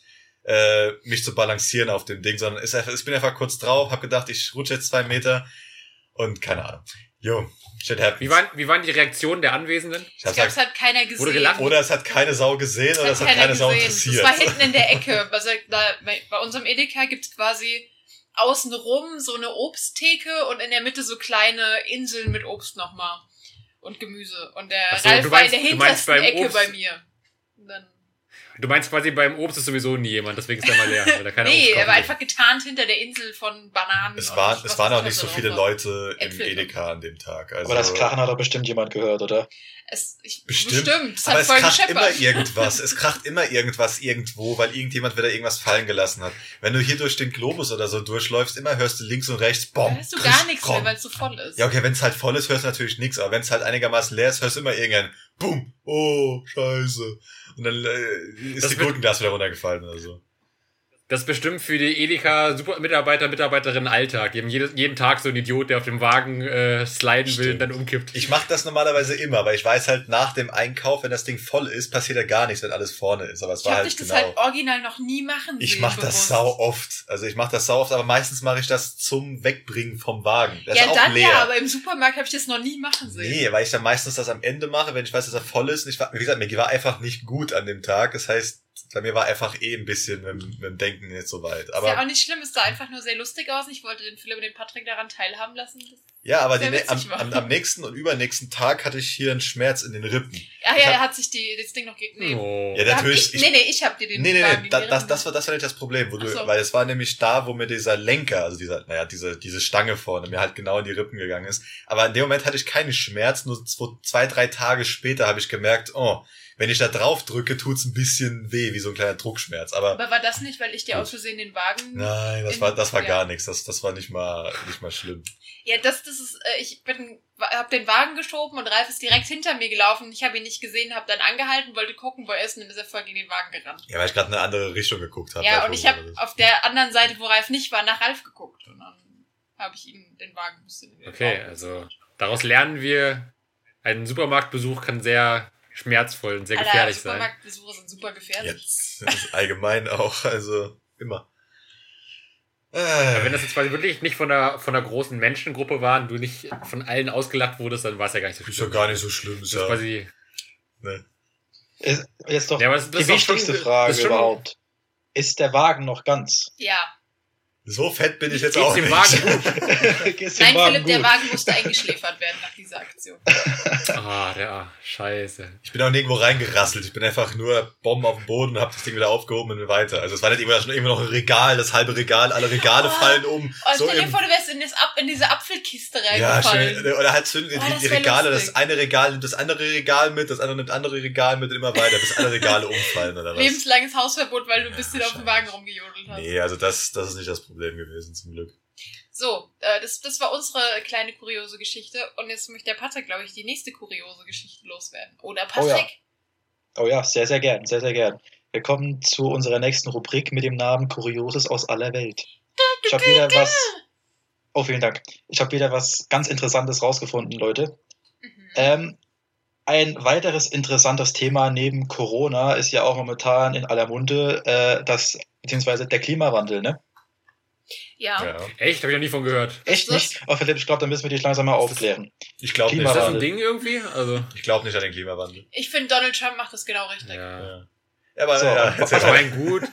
äh, mich zu balancieren auf dem Ding, sondern ist einfach, ich bin einfach kurz drauf, habe gedacht, ich rutsche jetzt zwei Meter und keine Ahnung. Jo, shit happens. Wie waren, wie waren die Reaktionen der Anwesenden? ich Ich glaube, es hat keiner gesehen. Wurde gelacht? oder es hat keine Sau gesehen oder es hat keine Sau interessiert. Das war hinten in der Ecke. Also, da, bei, unserem Edeka gibt's quasi außenrum so eine Obsttheke und in der Mitte so kleine Inseln mit Obst nochmal. Und Gemüse. Und der so, Ralf du war meinst- in der meinst hintersten Ecke Obst- bei mir. Dann, Du meinst quasi beim Obst ist sowieso nie jemand, deswegen ist er mal leer. Weil da keiner Nee, er war einfach getarnt hinter der Insel von Bananen. Es, und war, es waren auch nicht ich, so viele. Leute im Äpfel. Edeka an dem Tag. Also, Aber das Krachen hat doch bestimmt jemand gehört, oder? Es, ich, Bestimmt. bestimmt. Es aber es kracht immer gescheppert. irgendwas. Es kracht immer irgendwas irgendwo, weil irgendjemand wieder irgendwas fallen gelassen hat. Wenn du hier durch den Globus oder so durchläufst, immer hörst du links und rechts, Da bom, hörst du krisch, gar nichts mehr, weil es so voll ist. Ja, okay, wenn es halt voll ist, hörst du natürlich nichts, aber wenn es halt einigermaßen leer ist, hörst du immer irgendein Boom, oh, scheiße. Und dann äh, ist Das die Gurkenglas wieder runtergefallen oder so. Das ist bestimmt für die Edeka-Mitarbeiter, Mitarbeiterinnen Alltag. Die haben jeden, jeden Tag so einen Idiot, der auf dem Wagen äh, sliden will und Stimmt. dann umkippt. Ich mache das normalerweise immer, aber ich weiß halt nach dem Einkauf, wenn das Ding voll ist, passiert ja gar nichts, wenn alles vorne ist. Aber es ich war habe halt dich das genau. halt original noch nie machen Ich mache das sau oft. Also ich mache das sau oft, aber meistens mache ich das zum Wegbringen vom Wagen. Der Ja, ist auch dann leer. ja, aber im Supermarkt habe ich das noch nie machen sehen. Nee, weil ich dann meistens das am Ende mache, wenn ich weiß, dass er voll ist. Und ich war, wie gesagt, mir war einfach nicht gut an dem Tag. Das heißt, bei mir war einfach eh ein bisschen mit, dem- mit dem Denken nicht so weit. ist ja Aber auch nicht schlimm, es sah einfach nur sehr lustig aus. Ich wollte den Philipp und den Patrick daran teilhaben lassen. ja, aber die, ne- am, am, am nächsten und übernächsten Tag hatte ich hier einen Schmerz in den Rippen. Ah ja, hab- er hat sich die, das Ding noch ge nee. Oh. Ja, natürlich. Ich, nee, nee, ich hab dir den Nee, nee, nee, da, das, das, war, das war nicht das Problem, wo du, so. weil es war nämlich da, wo mir dieser Lenker, also dieser, naja, diese, diese Stange vorne, mir halt genau in die Rippen gegangen ist. Aber in dem Moment hatte ich keine Schmerz, nur zwei, zwei drei Tage später habe ich gemerkt, oh, wenn ich da drauf drücke, tut's ein bisschen weh, wie so ein kleiner Druckschmerz. Aber Aber war das nicht, weil ich dir Gut. aus Versehen den Wagen... nein, das war, das war ja. gar nichts. Das, das war nicht mal, nicht mal schlimm. Ja, das, das ist, äh, ich bin, hab den Wagen geschoben und Ralf ist direkt hinter mir gelaufen. Ich habe ihn nicht gesehen, habe dann angehalten, wollte gucken, wo er ist und dann ist er voll gegen den Wagen gerannt. Ja, weil ich gerade in eine andere Richtung geguckt habe. Ja, und ich habe auf der anderen Seite, wo Ralf nicht war, nach Ralf geguckt und dann habe ich ihm den Wagen ein den Okay, also daraus lernen wir, ein Supermarktbesuch kann sehr schmerzvoll und sehr Alter, gefährlich sein. Supermarktbesuche sind super gefährlich. Jetzt das ist allgemein auch, also immer. Aber Äh, wenn das jetzt quasi wirklich nicht von einer, von einer großen Menschengruppe war und du nicht von allen ausgelacht wurdest, dann war es ja gar nicht so ist schlimm. ja gar nicht so schlimm. Ist ist ja, quasi, ne. Ist jetzt doch Ja, aber das- das die ist wichtigste Frage ist überhaupt. Ist der Wagen noch ganz? Ja. So fett bin ich jetzt Geht's auch dem nicht. Nein, Wagen Philipp, der gut? Wagen musste eingeschläfert werden nach dieser Aktion. ah, der, ah, scheiße. Ich bin auch nirgendwo reingerasselt. Ich bin einfach nur Bomben auf dem Boden und hab das Ding wieder aufgehoben und bin weiter. Also es war nicht immer, schon immer noch ein Regal, das halbe Regal, alle Regale Oh. fallen um. Oh, so stell dir im, vor, du wärst in, das Ab in diese Apfelkiste ja, reingefallen. schön, oder halt zünden Oh, die, die Regale, lustig. das eine Regal nimmt das andere Regal mit, das andere nimmt das andere Regal mit und immer weiter, bis alle Regale umfallen oder was. Lebenslanges Hausverbot, weil du ein Ja, bisschen auf dem. Wagen rumgejodelt hast. Nee, also das, das ist nicht das Problem gewesen, zum Glück. So, äh, das, das war unsere kleine kuriose Geschichte. Und jetzt möchte der Patrick, glaube ich, die nächste kuriose Geschichte loswerden. Oder Oh ja. Patrick? Oh ja, sehr, sehr gern, sehr, sehr gern. Wir kommen zu unserer nächsten Rubrik mit dem Namen Kurioses aus aller Welt. Ich habe wieder was. Oh, vielen Dank. Ich habe wieder was ganz Interessantes rausgefunden, Leute. Mhm. Ähm, ein weiteres interessantes Thema neben Corona ist ja auch momentan in aller Munde äh, das beziehungsweise der Klimawandel, ne? Ja. Ja. Echt? Hab ich noch nie von gehört. Echt nicht? Oh, Philipp, ich glaube, da müssen wir dich langsam mal aufklären. Ich glaube nicht, Ist das Klimawandel. ein Ding irgendwie? Also, ich glaub nicht an den Klimawandel. Ich finde, Donald Trump macht das genau richtig. ja. Ja. Ja, aber So, ja, Ich auf. mal. meine, gut.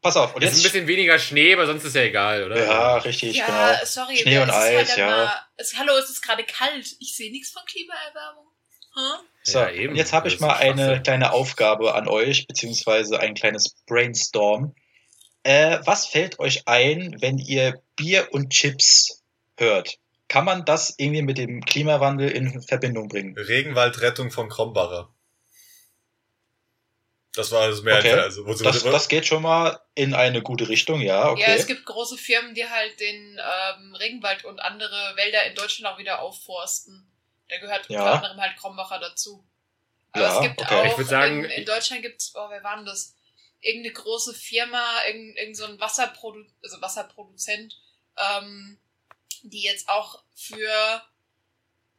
Pass auf, und Es ist ein jetzt. bisschen weniger Schnee, aber sonst ist ja egal, oder? Ja, richtig, ja, genau. sorry. Schnee und ist Eis, halt ja. Immer, es, hallo, es ist gerade kalt. Ich sehe nichts von Klimaerwärmung. Hm? So, Ja, eben. und jetzt habe ich mal eine kleine Aufgabe an euch, beziehungsweise ein kleines Brainstorm. Äh, was fällt euch ein, wenn ihr Bier und Chips hört? Kann man das irgendwie mit dem Klimawandel in Verbindung bringen? Regenwaldrettung von Krombacher. Das war das mehr Okay. also, wo, Das, das geht schon mal in eine gute Richtung, ja, Ja, okay. es gibt große Firmen, die halt den ähm, Regenwald und andere Wälder in Deutschland auch wieder aufforsten. Da gehört Ja. unter anderem halt Krombacher dazu. Aber Ja, es gibt okay. auch, Ich sagen, in, in Deutschland gibt's, oh, wer war denn das? Irgendeine große Firma, irgendein, irgend so ein Wasserprodu also Wasserproduzent, ähm, die jetzt auch für,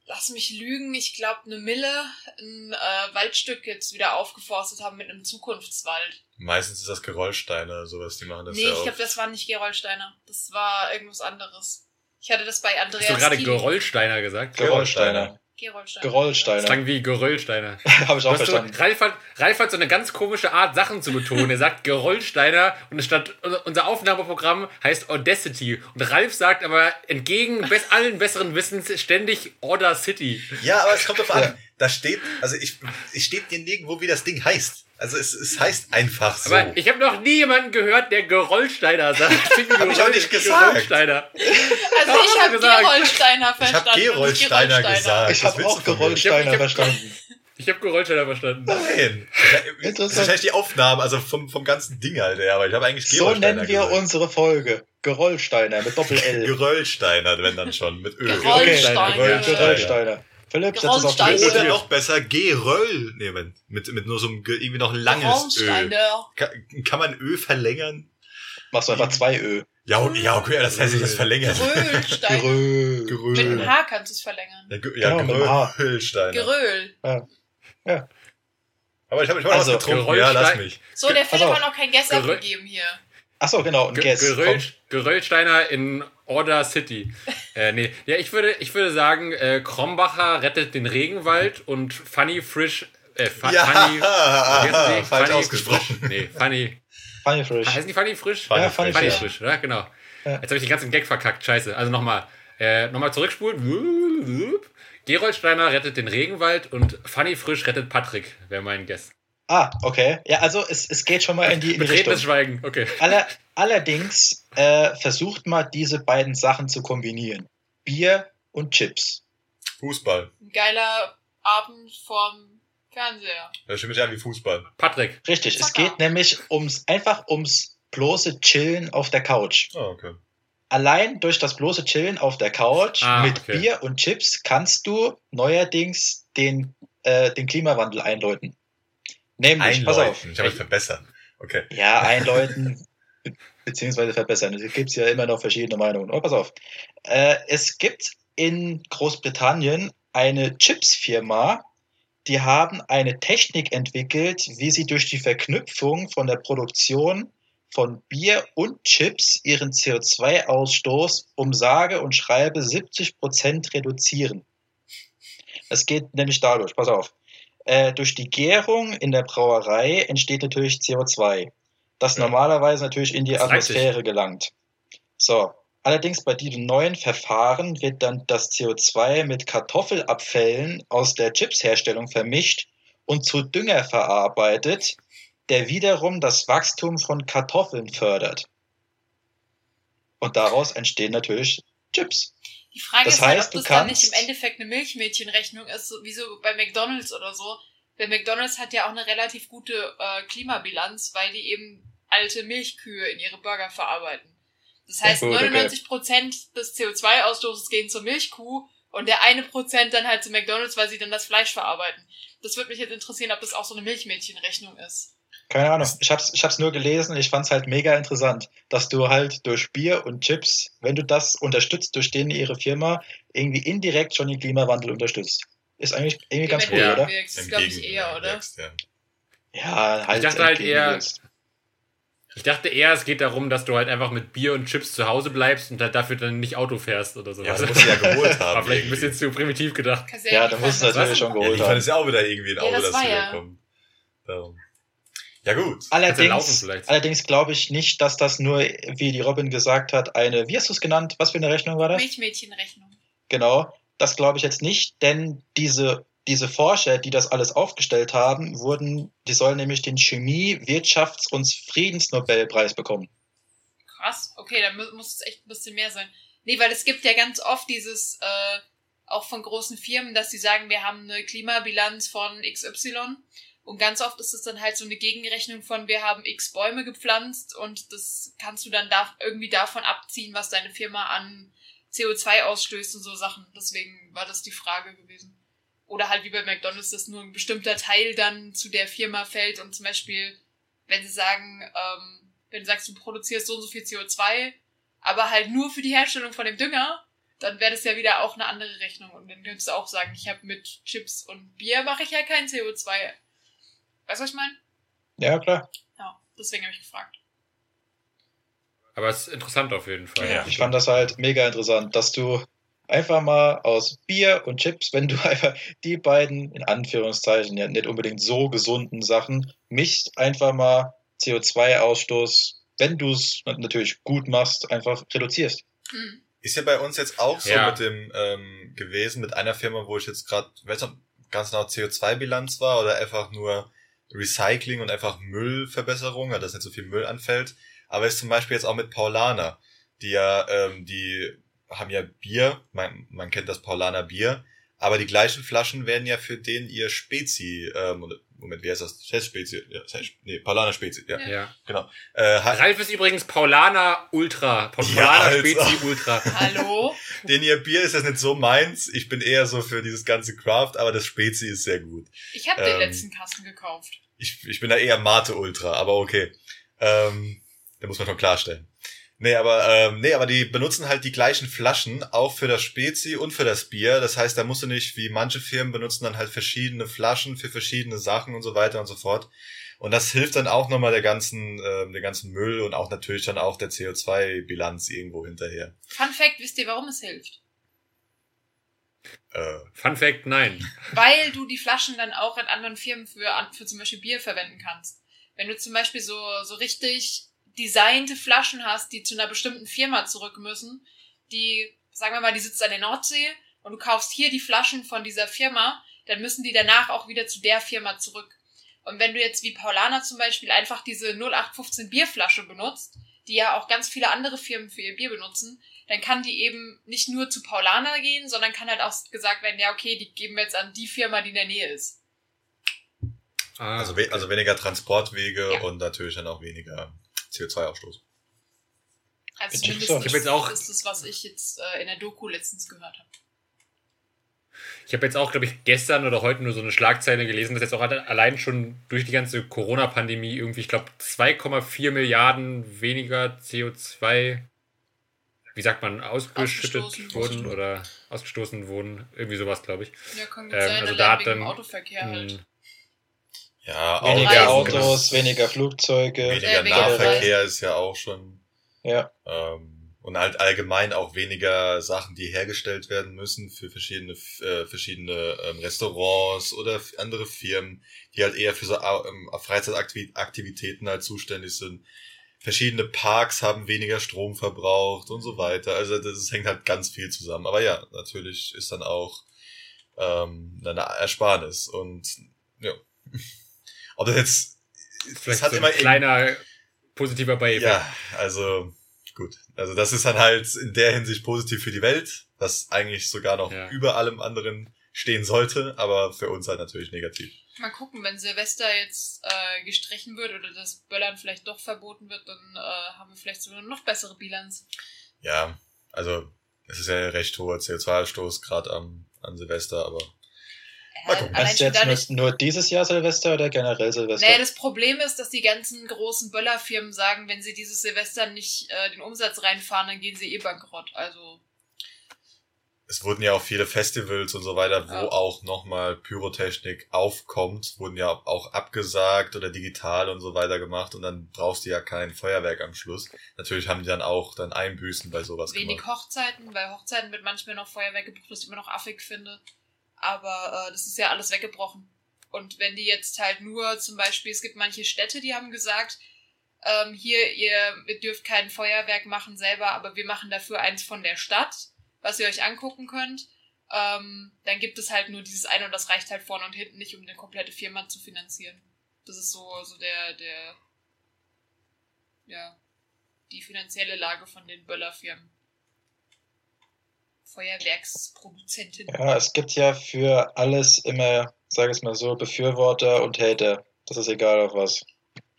lass mich lügen, ich glaube eine Mille, ein äh, Waldstück jetzt wieder aufgeforstet haben mit einem Zukunftswald. Meistens ist das Geröllsteine, sowas, die machen das Nee, ja ich glaube, das war nicht Gerolsteiner. Das war irgendwas anderes. Ich hatte das bei Andreas. Hast du gerade Thiel. Geröllsteiner gesagt? Geröllsteiner. Gerolsteiner. Geröllsteiner. Das klang wie Geröllsteiner. Habe ich auch hast verstanden. Ralf, hat, Ralf hat so eine ganz komische Art, Sachen zu betonen. Er sagt Geröllsteiner und es stand, unser Aufnahmeprogramm heißt Audacity. Und Ralf sagt aber entgegen bes allen besseren Wissens ständig Order City. Ja, aber es kommt drauf an. da steht, also ich, ich steht dir nirgendwo, wie das Ding heißt. Also es, es heißt einfach so. Aber ich habe noch nie jemanden gehört, der Gerolsteiner sagt. Hab ich auch nicht gesagt. Gerolsteiner. Also ich habe gesagt. Gerolsteiner ich verstanden. habe nicht Gerolsteiner gesagt. Ich habe auch hab- verstanden. Ich habe Gerolsteiner verstanden. Nein. Das ist Interessant. wahrscheinlich die Aufnahme, also vom, vom ganzen Ding halt, ja, aber ich habe eigentlich So Gerolsteiner nennen wir gesagt. unsere Folge. Gerolsteiner mit Doppel-L. Geröllsteiner, wenn dann schon, mit Ö. Geröllsteiner. Geröllsteiner. Gerolsteiner. Philipp, setz es auf. Oder noch besser, Geröll nehmen. Mit, mit nur so einem, Ge- irgendwie noch ein langes Ö. Kann, kann man Ö verlängern? Machst du einfach zwei Ö. Ja, und- ja, okay, das heißt, ich das verlängert. Geröllsteiner. Geröl. Mit Geröll. einem H kannst du es verlängern. Ja, ja Genau, mit dem H. Geröllsteiner. Geröll. Aber ich habe ich hab noch Also, was getrunken, ja, lass mich. So, der Philipp hat noch kein Guess Geröll- abgegeben hier. Achso, genau. Ein Guess. Geröll, Komm. Geröllsteiner in Order City. äh, nee. Ja, ich würde, ich würde sagen, äh, Krombacher rettet den Regenwald und Funny Frisch. Äh, Fu- Ja, Funny. die? falsch Funny ausgesprochen. Frisch? Nee, Funny. Funny Frisch. Heißen die Funny Frisch? Funny Ja, Funny Funny Frisch. Frisch, oder? Genau. Ja. Jetzt habe ich den ganzen Gag verkackt. Scheiße. Also nochmal. Äh, nochmal zurückspulen. Gerolsteiner rettet den Regenwald und Funny Frisch rettet Patrick, wäre mein Guess. Ah, okay. Ja, also es, es geht schon mal in die, in die Richtung. Schweigen, okay. Aller, allerdings äh, versucht mal diese beiden Sachen zu kombinieren. Bier und Chips. Fußball. Ein geiler Abend vorm Fernseher. Das stimmt an wie Fußball. Patrick. Richtig, es Zucker. geht nämlich ums einfach ums bloße Chillen auf der Couch. Oh, okay. Allein durch das bloße Chillen auf der Couch Ah, mit okay. Bier und Chips kannst du neuerdings den, äh, den Klimawandel einläuten. Nämlich, pass auf. Einläuten. Ich habe mich verbessern. Okay. Ja, einläuten beziehungsweise verbessern. Es gibt ja immer noch verschiedene Meinungen. Aber pass auf. Äh, es gibt in Großbritannien eine Chips-Firma, die haben eine Technik entwickelt, wie sie durch die Verknüpfung von der Produktion von Bier und Chips ihren CO2-Ausstoß um sage und schreibe 70 Prozent reduzieren. Es geht nämlich dadurch, pass auf, äh, durch die Gärung in der Brauerei entsteht natürlich CO2, das Ja. normalerweise natürlich in die Das Atmosphäre gelangt. So, allerdings bei diesem neuen Verfahren wird dann das CO2 mit Kartoffelabfällen aus der Chipsherstellung vermischt und zu Dünger verarbeitet, der wiederum das Wachstum von Kartoffeln fördert. Und daraus entstehen natürlich Chips. Die Frage Das ist halt, heißt, ob du das dann nicht kannst- im Endeffekt eine Milchmädchenrechnung ist, so wie so bei McDonalds oder so. Weil McDonalds hat ja auch eine relativ gute äh, Klimabilanz, weil die eben alte Milchkühe in ihre Burger verarbeiten. Das heißt, Ja, okay. 99% des CO2-Ausstoßes gehen zur Milchkuh und der eine Prozent dann halt zu McDonalds, weil sie dann das Fleisch verarbeiten. Das würde mich jetzt interessieren, ob das auch so eine Milchmädchenrechnung ist. Keine Ahnung. Ich hab's, ich hab's nur gelesen. Ich fand's halt mega interessant, dass du halt durch Bier und Chips, wenn du das unterstützt, durch denen ihre Firma irgendwie indirekt schon den Klimawandel unterstützt. Ist eigentlich irgendwie ganz cool, Ja. oder? Das glaube ich eher, oder? Ja. Ja, halt. Ich dachte halt eher- entgegenwirkst. Ich dachte eher, es geht darum, dass du halt einfach mit Bier und Chips zu Hause bleibst und halt dafür dann nicht Auto fährst oder so. Ja, das muss ich ja geholt haben. War vielleicht ein bisschen zu primitiv gedacht. Ja, die da musst du natürlich schon Ja, geholt die fand haben. es ja auch wieder irgendwie ein Ja, Auto, das das war wieder ja. Darum. Ja, gut. Du Allerdings, vielleicht. allerdings glaube ich nicht, dass das nur, wie die Robin gesagt hat, eine, wie hast du es genannt? Was für eine Rechnung war das? Milchmädchenrechnung. Genau, das glaube ich jetzt nicht, denn diese, diese Forscher, die das alles aufgestellt haben, wurden, die sollen nämlich den Chemie-, Wirtschafts- und Friedensnobelpreis bekommen. Krass, okay, dann mu- muss es echt ein bisschen mehr sein. Nee, weil es gibt ja ganz oft dieses, äh, auch von großen Firmen, dass sie sagen, wir haben eine Klimabilanz von XY. Und ganz oft ist es dann halt so eine Gegenrechnung von, wir haben x Bäume gepflanzt und das kannst du dann da, irgendwie davon abziehen, was deine Firma an CO2 ausstößt und so Sachen. Deswegen war das die Frage gewesen. Oder halt wie bei McDonalds, dass nur ein bestimmter Teil dann zu der Firma fällt und zum Beispiel, wenn sie sagen, ähm, wenn du sagst, du produzierst so und so viel CO2, aber halt nur für die Herstellung von dem Dünger, dann wäre das ja wieder auch eine andere Rechnung. Und dann könntest du auch sagen, ich habe mit Chips und Bier mache ich ja kein CO2. Weißt du, was ich meine? Ja, klar. Ja, deswegen habe ich gefragt. Aber es ist interessant auf jeden Fall. Ja. Ich fand das halt mega interessant, dass du einfach mal aus Bier und Chips, wenn du einfach die beiden, in Anführungszeichen, ja nicht unbedingt so gesunden Sachen mischst, einfach mal CO2-Ausstoß, wenn du es natürlich gut machst, einfach reduzierst. Hm. Ist ja bei uns jetzt auch so Ja. mit dem ähm, gewesen, mit einer Firma, wo ich jetzt gerade, weiß noch, ganz genau CO2-Bilanz war oder einfach nur Recycling und einfach Müllverbesserung, dass nicht so viel Müll anfällt. Aber ist zum Beispiel jetzt auch mit Paulaner, die ja, ähm, die haben ja Bier, man, man kennt das Paulaner Bier, aber die gleichen Flaschen werden ja für den ihr Spezi, ähm, Moment, wie heißt das? Chess Spezi, ja, nee, Paulaner Spezi, ja, Ja. genau. Äh, Ralf ist übrigens Paulaner Ultra. Paulaner Ja, Alter. Spezi Ultra. Hallo? den ihr Bier ist jetzt nicht so meins. Ich bin eher so für dieses ganze Craft, aber das Spezi ist sehr gut. Ich habe den Ähm. letzten Kasten gekauft. Ich, ich bin da eher Mate Ultra, aber okay. Ähm, da muss man schon klarstellen. Nee, aber ähm, nee, aber die benutzen halt die gleichen Flaschen auch für das Spezi und für das Bier. Das heißt, da musst du nicht wie manche Firmen benutzen dann halt verschiedene Flaschen für verschiedene Sachen und so weiter und so fort. Und das hilft dann auch nochmal der ganzen, ähm, der ganzen Müll und auch natürlich dann auch der CO2-Bilanz irgendwo hinterher. Fun Fact, wisst ihr, warum es hilft? Äh, Fun Fact, nein. Weil du die Flaschen dann auch in anderen Firmen für, für zum Beispiel Bier verwenden kannst. Wenn du zum Beispiel so, so richtig designte Flaschen hast, die zu einer bestimmten Firma zurück müssen, die, sagen wir mal, die sitzt an der Nordsee und du kaufst hier die Flaschen von dieser Firma, dann müssen die danach auch wieder zu der Firma zurück. Und wenn du jetzt wie Paulaner zum Beispiel einfach diese 0815 Bierflasche benutzt, die ja auch ganz viele andere Firmen für ihr Bier benutzen, dann kann die eben nicht nur zu Paulaner gehen, sondern kann halt auch gesagt werden, ja, okay, die geben wir jetzt an die Firma, die in der Nähe ist. Ah, also, we also weniger Transportwege Ja. und natürlich dann auch weniger CO2-Ausstoß. Also zumindest Ich hab jetzt auch- ist das, was ich jetzt äh, in der Doku letztens gehört habe. Ich habe jetzt auch, glaube ich, gestern oder heute nur so eine Schlagzeile gelesen, dass jetzt auch alle- allein schon durch die ganze Corona-Pandemie irgendwie, ich glaube, 2,4 Milliarden weniger CO2, wie sagt man, ausgeschüttet Ausgestoßen wurden oder ausgestoßen wurden. Irgendwie sowas, glaube ich. Ja, kann gut Ähm, sein, also da hat dann Autoverkehr halt. Ja, Weniger Reisen. Autos, weniger Flugzeuge. Weniger weniger Nahverkehr ist ja auch schon. Ja. Ähm, und halt allgemein auch weniger Sachen, die hergestellt werden müssen für verschiedene, äh, verschiedene ähm, Restaurants oder andere Firmen, die halt eher für so ähm, Freizeitaktivitäten halt zuständig sind. Verschiedene Parks haben weniger Strom verbraucht und so weiter. Also das, das hängt halt ganz viel zusammen. Aber ja, natürlich ist dann auch ähm, eine Ersparnis. Und ja. Ob das jetzt Vielleicht es hat so immer ein kleiner positiver Beieffekt. ja, also gut. Also das ist dann halt in der Hinsicht positiv für die Welt, was eigentlich sogar noch Ja. über allem anderen stehen sollte, aber für uns halt natürlich negativ. Mal gucken, wenn Silvester jetzt äh, gestrichen wird oder das Böllern vielleicht doch verboten wird, dann äh, haben wir vielleicht sogar eine noch bessere Bilanz. Ja, also es ist ja recht hoher CO2-Ausstoß gerade am an Silvester, aber Mal gucken. Meinst du jetzt dadurch, nur, nur dieses Jahr Silvester oder generell Silvester? naja, das Problem ist, dass die ganzen großen Böllerfirmen sagen, wenn sie dieses Silvester nicht äh, den Umsatz reinfahren, dann gehen sie eh bankrott. Also, es wurden ja auch viele Festivals und so weiter, wo Ja. auch nochmal Pyrotechnik aufkommt, wurden ja auch abgesagt oder digital und so weiter gemacht und dann brauchst du ja kein Feuerwerk am Schluss. Natürlich haben die dann auch dann Einbüßen bei sowas wenig gemacht. Hochzeiten, bei Hochzeiten wird manchmal noch Feuerwerk gebraucht, was ich immer noch affig finde. Aber äh, das ist ja alles weggebrochen. Und wenn die jetzt halt nur zum Beispiel, es gibt manche Städte, die haben gesagt, ähm, hier, ihr, ihr dürft kein Feuerwerk machen selber, aber wir machen dafür eins von der Stadt, was ihr euch angucken könnt. Ähm, dann gibt es halt nur dieses eine und das reicht halt vorne und hinten nicht, um eine komplette Firma zu finanzieren. Das ist so, so der, der, ja, die finanzielle Lage von den Böllerfirmen. Feuerwerksproduzenten. Ja, es gibt ja für alles immer, sag ich mal so, Befürworter und Hater. Das ist egal auf was.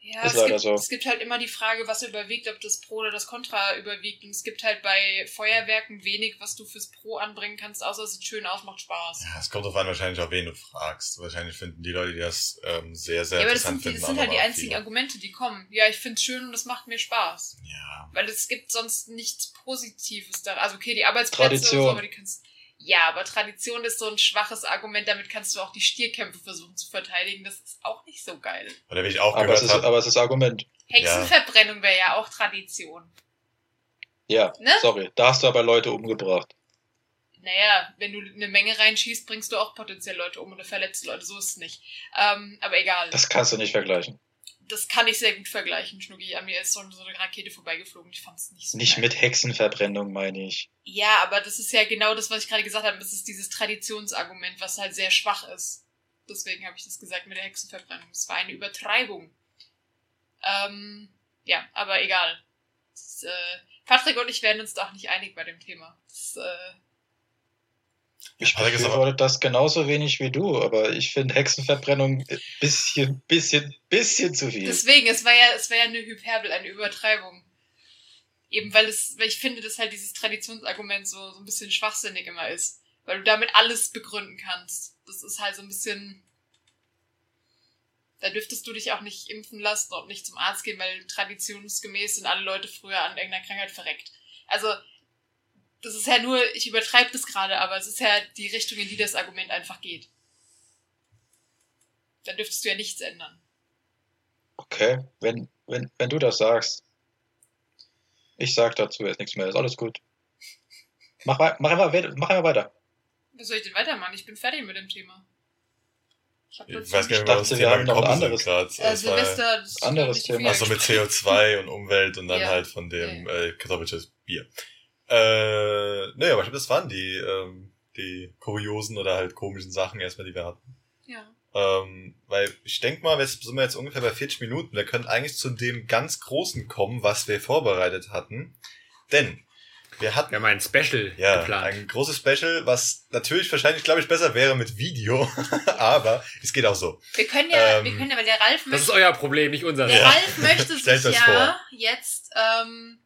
Ja, Ist es leider gibt, so. es gibt halt immer die Frage, was überwiegt, ob das Pro oder das Contra überwiegt. Und es gibt halt bei Feuerwerken wenig, was du fürs Pro anbringen kannst, außer es sieht schön aus, macht Spaß. Ja, es kommt drauf an, wahrscheinlich auch wen du fragst. Wahrscheinlich finden die Leute, die das ähm, sehr, sehr Ja, aber das interessant sind, die, finden. das sind halt die einzigen viele. Argumente, die kommen. Ja, ich find's schön und es macht mir Spaß. Ja, Weil es gibt sonst nichts Positives da. Also okay, die Arbeitsplätze Tradition. und so, aber die kannst. Ja, aber Tradition ist so ein schwaches Argument, damit kannst du auch die Stierkämpfe versuchen zu verteidigen. Das ist auch nicht so geil. oder wie ich auch Aber es, gehört ist, habe, aber es ist Argument. Hexenverbrennung wäre ja auch Tradition. Ja, Ne? sorry. Da hast du aber Leute umgebracht. Naja, wenn du eine Menge reinschießt, bringst du auch potenziell Leute um oder verletzt Leute. So ist es nicht. Ähm, aber egal. Das kannst du nicht vergleichen. Das kann ich sehr gut vergleichen, Schnucki. An mir ist so so eine Rakete vorbeigeflogen. Ich fand es nicht so Nicht geil. mit Hexenverbrennung, meine ich. Ja, aber das ist ja genau das, was ich gerade gesagt habe. Das ist dieses Traditionsargument, was halt sehr schwach ist. Deswegen habe ich das gesagt mit der Hexenverbrennung. Es war eine Übertreibung. Ähm, ja, aber egal. Das, äh, Patrick und ich werden uns doch nicht einig bei dem Thema. Das, äh, Ich befürworte das genauso wenig wie du, aber ich finde Hexenverbrennung ein bisschen, bisschen, bisschen zu viel. deswegen, es war ja, es war ja eine Hyperbel, eine Übertreibung. Eben weil es, weil ich finde, dass halt dieses Traditionsargument so, so ein bisschen schwachsinnig immer ist. Weil du damit alles begründen kannst. Das ist halt so ein bisschen. Da dürftest du dich auch nicht impfen lassen und nicht zum Arzt gehen, weil traditionsgemäß sind alle Leute früher an irgendeiner Krankheit verreckt. Also, das ist ja nur, ich übertreibe das gerade, aber es ist ja die Richtung, in die das Argument einfach geht. Da dürftest du ja nichts ändern. Okay, wenn, wenn, wenn du das sagst. Ich sag dazu jetzt nichts mehr, ist alles gut. Mach, mach, einfach, mach einfach weiter. Was soll ich denn weitermachen? Ich bin fertig mit dem Thema. Ich hab Ich weiß gar nicht, dachte, mehr, was wir haben noch ein anderes. Äh, Silvester, das ist anderes Thema. Achso, mit CO2 und Umwelt und dann Ja. halt von dem Ja. äh, kartoffelches Bier. Äh, nee, aber ich glaube, das waren die, ähm, die kuriosen oder halt komischen Sachen erstmal, die wir hatten. Ja. Ähm, weil ich denke mal, wir sind jetzt ungefähr bei 40 Minuten. Wir können eigentlich zu dem ganz Großen kommen, was wir vorbereitet hatten. Denn wir hatten Wir haben ein Special ja, geplant. ein großes Special, was natürlich wahrscheinlich, glaube ich, besser wäre mit Video, aber es geht auch so. Wir können ja, Ähm, wir können ja, weil der Ralf Das ist möchte, euer Problem, nicht unser. der Ja. Ralf möchte sich ja jetzt ähm,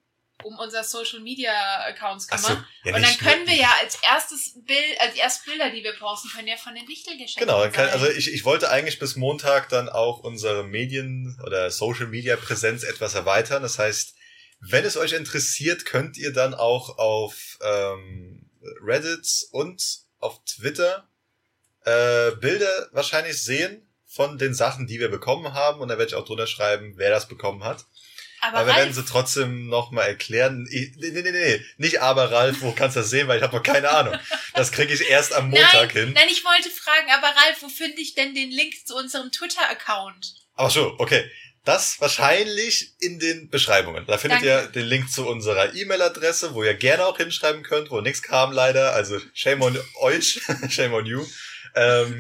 um unser Social Media Accounts Ach so, kümmern. ja, und dann können wir ja als erstes Bild, als ersten Bilder, die wir posten, können ja von den Wichtelgeschenken Genau, kann, also ich, ich wollte eigentlich bis Montag dann auch unsere Medien- oder Social-Media-Präsenz etwas erweitern. Das heißt, wenn es euch interessiert, könnt ihr dann auch auf ähm, Reddit und auf Twitter äh, Bilder wahrscheinlich sehen von den Sachen, die wir bekommen haben. Und da werde ich auch drunter schreiben, wer das bekommen hat. Aber Aber wir werden sie trotzdem nochmal erklären. Ich- Nee, nee, nee, nee, nicht aber Ralf, wo kannst du das sehen, weil ich habe noch keine Ahnung. Das kriege ich erst am Montag nein, hin. nein, ich wollte fragen, aber Ralf, wo finde ich denn den Link zu unserem Twitter-Account? Ach so, okay. Das wahrscheinlich in den Beschreibungen. Da findet Danke. ihr den Link zu unserer E-Mail-Adresse, wo ihr gerne auch hinschreiben könnt, wo nichts kam leider. Also shame on euch, shame on you. Ähm,